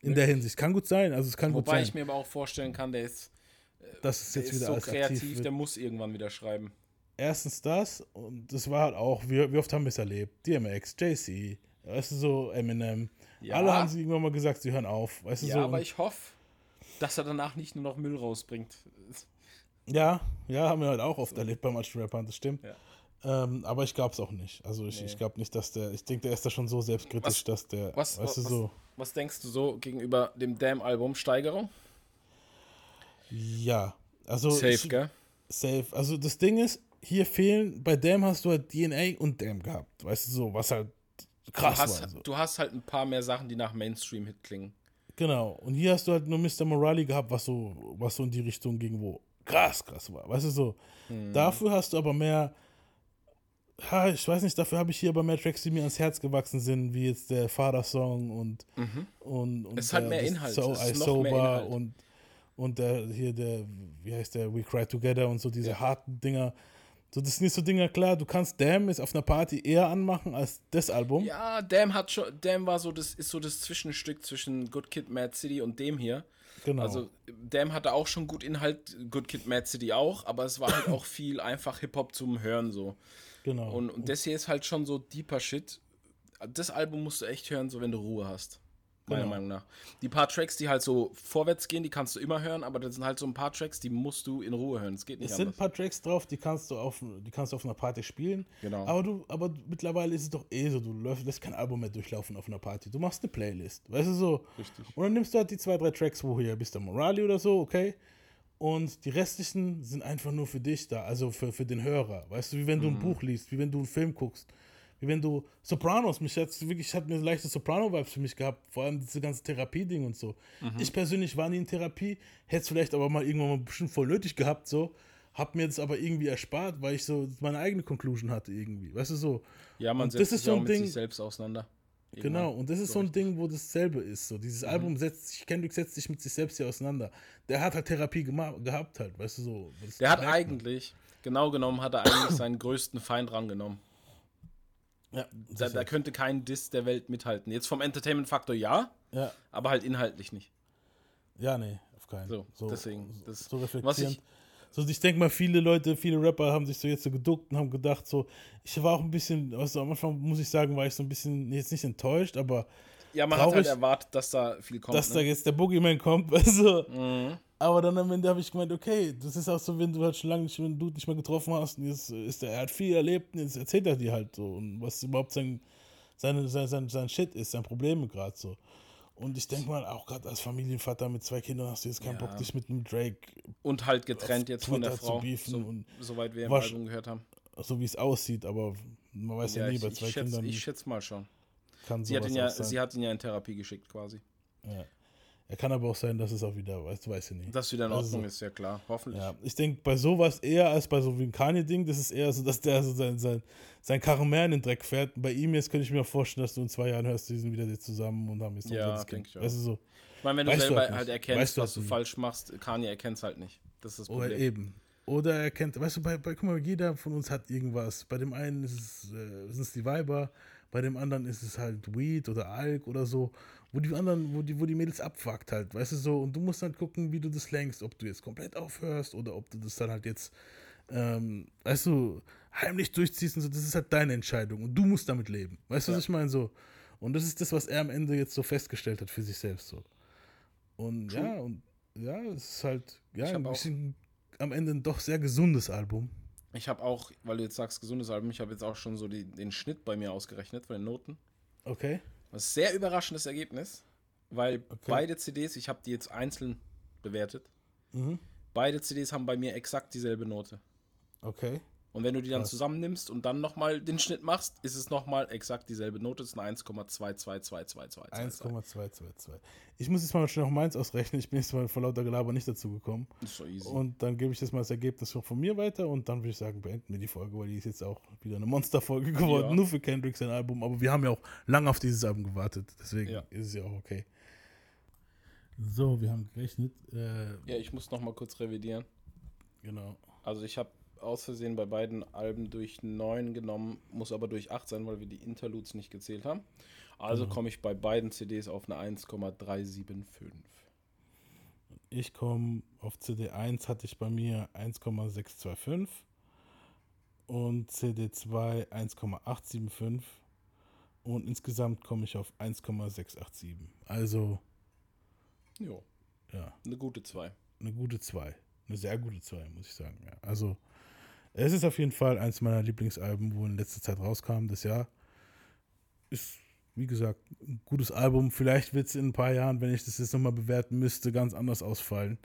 In der Hinsicht. Kann gut sein. Also es kann gut Wobei sein. ich mir aber auch vorstellen kann, der ist, dass es der jetzt ist wieder so kreativ, der muss irgendwann wieder schreiben. erstens das und das war halt auch, wie, wie oft haben wir es erlebt? DMX, JC, weißt du so, Eminem. Ja. Alle haben sie irgendwann mal gesagt, sie hören auf, weißt du Ja, so. aber ich hoffe, dass er danach nicht nur noch Müll rausbringt. Ja, ja, haben wir halt auch oft erlebt bei manchen Rappern, das stimmt. Ja. Ähm, aber ich glaube es auch nicht. Also ich, Nee. ich glaube nicht, dass der, ich denke, der ist da schon so selbstkritisch, dass der, Was, weißt du was, so. was denkst du so gegenüber dem Damn-Album Steigerung? Ja, also. Safe, ich, gell? Safe. Also das Ding ist, hier fehlen, bei Damn hast du halt DNA und Damn gehabt, weißt du so, was halt krass du, hast, war. So. du hast halt ein paar mehr Sachen, die nach Mainstream-Hit klingen. Genau. Und hier hast du halt nur Mr. Morale gehabt, was so, was so in die Richtung ging, wo krass, krass war. Weißt du so. Hm. Dafür hast du aber mehr. Ha, ich weiß nicht, dafür habe ich hier aber mehr Tracks, die mir ans Herz gewachsen sind, wie jetzt der Vater-Song und, Mhm. und, und Es hat mehr Inhalt, So es I ist noch mehr Sober Inhalt. und, und der hier der, wie heißt der, We Cry Together und so diese harten Dinger. So, das sind nicht so Dinger, klar, du kannst Damn jetzt auf einer Party eher anmachen als das Album. Ja, Damn hat schon, Damn war so das, ist so das Zwischenstück zwischen Good Kid, Mad City und dem hier. Genau. Also Damn hatte auch schon gut Inhalt, Good Kid, Mad City auch, aber es war halt auch viel einfach Hip-Hop zum Hören so. Genau. Und, und das hier ist halt schon so deeper Shit. Das Album musst du echt hören, so wenn du Ruhe hast. Meiner Genau. Meinung nach. Die paar Tracks, die halt so vorwärts gehen, die kannst du immer hören, aber das sind halt so ein paar Tracks, die musst du in Ruhe hören. Es geht nicht Es sind ein anders. paar Tracks drauf, die kannst du auf, die kannst du auf einer Party spielen. Genau. Aber du, aber mittlerweile ist es doch eh so, du läufst, lässt kein Album mehr durchlaufen auf einer Party. Du machst eine Playlist, weißt du so. Richtig. Und dann nimmst du halt die zwei, drei Tracks, wo hier bist du Morali oder so, okay. Und die restlichen sind einfach nur für dich da, also für, für den Hörer. Weißt du, wie wenn du ein Mhm. Buch liest, wie wenn du einen Film guckst. Wenn du Sopranos, mich hat wirklich, hat mir leichte Soprano-Vibes für mich gehabt, vor allem diese ganze Therapie-Ding und so. Mhm. Ich persönlich war nie in Therapie, hätte es vielleicht aber mal irgendwann mal bestimmt voll nötig gehabt, so. Hab mir das aber irgendwie erspart, weil ich so meine eigene Conclusion hatte irgendwie. Weißt du so? Ja, man Und setzt sich auch mit sich selbst auseinander. Genau, Irgendwann. und das ist so ein Ding, wo dasselbe ist. So. Dieses Mhm. Album setzt sich, Kendrick setzt sich mit sich selbst hier auseinander. Der hat halt Therapie gehabt halt, weißt du so. Das Der hat eigentlich, genau genommen, hat er eigentlich seinen größten Feind rangenommen. Ja, Da, da könnte kein Diss der Welt mithalten. Jetzt vom Entertainment-Faktor ja, Ja. aber halt inhaltlich nicht. Ja, nee, auf keinen. So, deswegen, das- so reflektierend. ich- so, ich denke mal, viele Leute, viele Rapper haben sich so jetzt so geduckt und haben gedacht, so, ich war auch ein bisschen, also am Anfang muss ich sagen, war ich so ein bisschen, jetzt nicht enttäuscht, aber Ja, man hat traurig, halt erwartet, dass da viel kommt. dass ne? da jetzt der Boogeyman kommt, du. Mhm. Aber dann am Ende habe ich gemeint, okay, das ist auch so, wenn du halt schon lange nicht, wenn du nicht mehr getroffen hast, und jetzt ist er, er hat viel erlebt, und jetzt erzählt er dir halt so, und was überhaupt sein, seine, sein, sein, sein Shit ist, sein Problem gerade so. Und ich denke mal, auch gerade als Familienvater mit zwei Kindern hast du jetzt keinen Ja. Bock, dich mit einem Drake Und halt getrennt jetzt von der Frau, zu beefen. so- und soweit wir im Album gehört haben. So wie es aussieht, aber man weiß ja, nie, ich, bei ich, zwei schätze, Kindern ich schätze mal schon. kann Sie hat, ihn ja, sein. sie hat ihn ja in Therapie geschickt quasi. Ja. Er kann aber auch sein, dass es auch wieder, weißt du, weißt du nie. Dass wieder in Also Ordnung so- ist, ja klar. Hoffentlich. Ja, ich denke, bei sowas eher als bei so wie ein Kanye-Ding, das ist eher so, dass der so sein, sein, sein Karren mehr in den Dreck fährt. Bei ihm jetzt könnte ich mir vorstellen, dass du in zwei Jahren hörst, die sind wieder zusammen und haben jetzt Ja, das denke ich auch. Weißt du, so. Ich meine, wenn du Weißt selber halt halt, nicht. erkennst, Weißt was du halt nie. falsch machst, Kanye erkennt es halt nicht. Das ist das Oder Problem. eben. Oder er kennt, weißt du, bei, bei, guck mal, jeder von uns hat irgendwas. Bei dem einen ist es, äh, sind es die Weiber, bei dem anderen ist es halt Weed oder Alk oder so, wo die anderen, wo die, wo die Mädels abfuckt halt, weißt du so, und du musst halt gucken, wie du das lenkst, ob du jetzt komplett aufhörst oder ob du das dann halt jetzt, ähm, weißt du, heimlich durchziehst und so, das ist halt deine Entscheidung und du musst damit leben. Weißt du, was ich meine? So. Und das ist das, was er am Ende jetzt so festgestellt hat für sich selbst so. Und True. ja, und ja, es ist halt, ja, ein bisschen am Ende ein doch sehr gesundes Album. Ich habe auch, weil du jetzt sagst, gesundes Album, ich habe jetzt auch schon so die, den Schnitt bei mir ausgerechnet von den Noten. Okay. Das ist ein sehr überraschendes Ergebnis, weil beide CDs, ich habe die jetzt einzeln bewertet, Mhm. beide CDs haben bei mir exakt dieselbe Note. Okay. Und wenn du die dann zusammennimmst und dann nochmal den Schnitt machst, ist es nochmal exakt dieselbe Note. Es ist eine 1,22222. 1,222. Ich muss jetzt mal schnell noch meins ausrechnen. Ich bin jetzt mal vor lauter Gelaber nicht dazu gekommen. Ist so easy. Und dann gebe ich jetzt mal das Ergebnis von mir weiter und dann würde ich sagen, beenden wir die Folge, weil die ist jetzt auch wieder eine Monsterfolge geworden, Ja. nur für Kendrick sein Album. Aber wir haben ja auch lange auf dieses Album gewartet, deswegen Ja. ist es ja auch okay. So, wir haben gerechnet. Äh, Ja, ich muss nochmal kurz revidieren. Genau. Also ich habe aus Versehen bei beiden Alben durch 9 genommen, muss aber durch 8 sein, weil wir die Interludes nicht gezählt haben. Also Genau. komme ich bei beiden CDs auf eine 1,375. Ich komme auf CD1 hatte ich bei mir 1,625 und CD2 1,875 und insgesamt komme ich auf 1,687. Also Jo. ja, Eine gute 2. eine gute 2. Eine sehr gute 2, muss ich sagen. Ja. Also es ist auf jeden Fall eins meiner Lieblingsalben, wo in letzter Zeit rauskam, das Jahr. Ist, wie gesagt, ein gutes Album. Vielleicht wird es in ein paar Jahren, wenn ich das jetzt nochmal bewerten müsste, ganz anders ausfallen.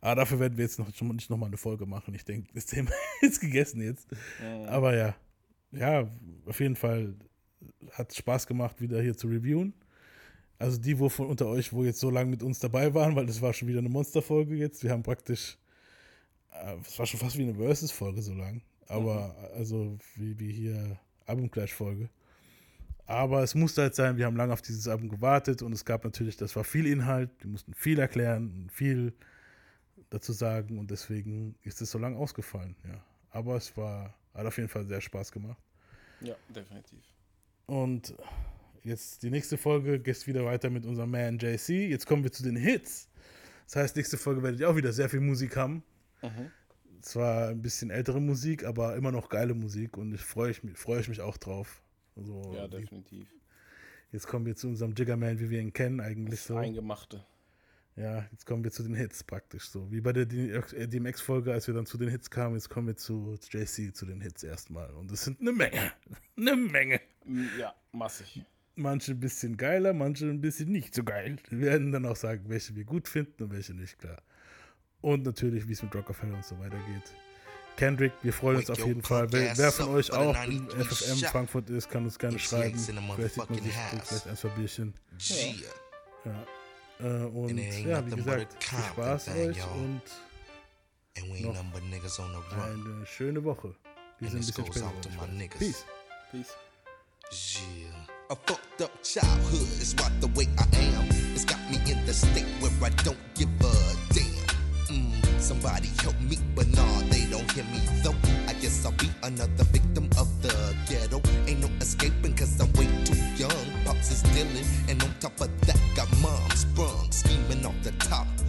Aber dafür werden wir jetzt noch, schon nicht nochmal eine Folge machen. Ich denke, das Thema ist gegessen jetzt. Mhm. Aber ja, ja, auf jeden Fall hat Spaß gemacht, wieder hier zu reviewen. Also die, wo von unter euch, wo jetzt so lange mit uns dabei waren, weil das war schon wieder eine Monsterfolge jetzt. Wir haben praktisch, es war schon fast wie eine Versus-Folge so lang. Aber also wie, wie hier Album-Clash-Folge. Aber es musste halt sein, wir haben lange auf dieses Album gewartet und es gab natürlich, das war viel Inhalt, wir mussten viel erklären und viel dazu sagen und deswegen ist es so lange ausgefallen, ja. Aber es war, hat auf jeden Fall sehr Spaß gemacht. Ja, definitiv. Und jetzt die nächste Folge geht wieder weiter mit unserem Man JC. Jetzt kommen wir zu den Hits. Das heißt, nächste Folge werdet ihr auch wieder sehr viel Musik haben. Mhm. Zwar ein bisschen ältere Musik, aber immer noch geile Musik und ich freue ich, mich- freue ich mich auch drauf. Also, Ja, definitiv. Jetzt kommen wir zu unserem Jiggerman, wie wir ihn kennen, eigentlich Das so. Eingemachte. Ja, jetzt kommen wir zu den Hits praktisch so. Wie bei der äh, DMX-Folge, als wir dann zu den Hits kamen, jetzt kommen wir zu JC, zu den Hits erstmal. Und es sind eine Menge. Eine Menge. Mm, Ja, massig. Manche ein bisschen geiler, manche ein bisschen nicht so geil. Wir werden dann auch sagen, welche wir gut finden und welche nicht, klar. Und natürlich, wie es mit Rockefeller und so weitergeht. Kendrick, wir freuen uns auf jeden Fall. Wer, wer von euch auch im 93 FFM shot. Frankfurt ist, kann uns gerne It's schreiben. In Vielleicht sieht man sich vielleicht ein, zwei Bierchen. Yeah. Ja. Äh, und ja, wie gesagt, viel Spaß thing, euch y'all. und noch eine schöne Woche. Wir sind ein bisschen später. Peace. Peace. Yeah. A fucked up childhood is right the way I am. It's got me in the state where I don't give a Somebody help me, but nah, they don't hear me though. I guess I'll be another victim of the ghetto. Ain't no escaping cause I'm way too young. Pops is dealing, and on top of that, got mom sprung, scheming off the top.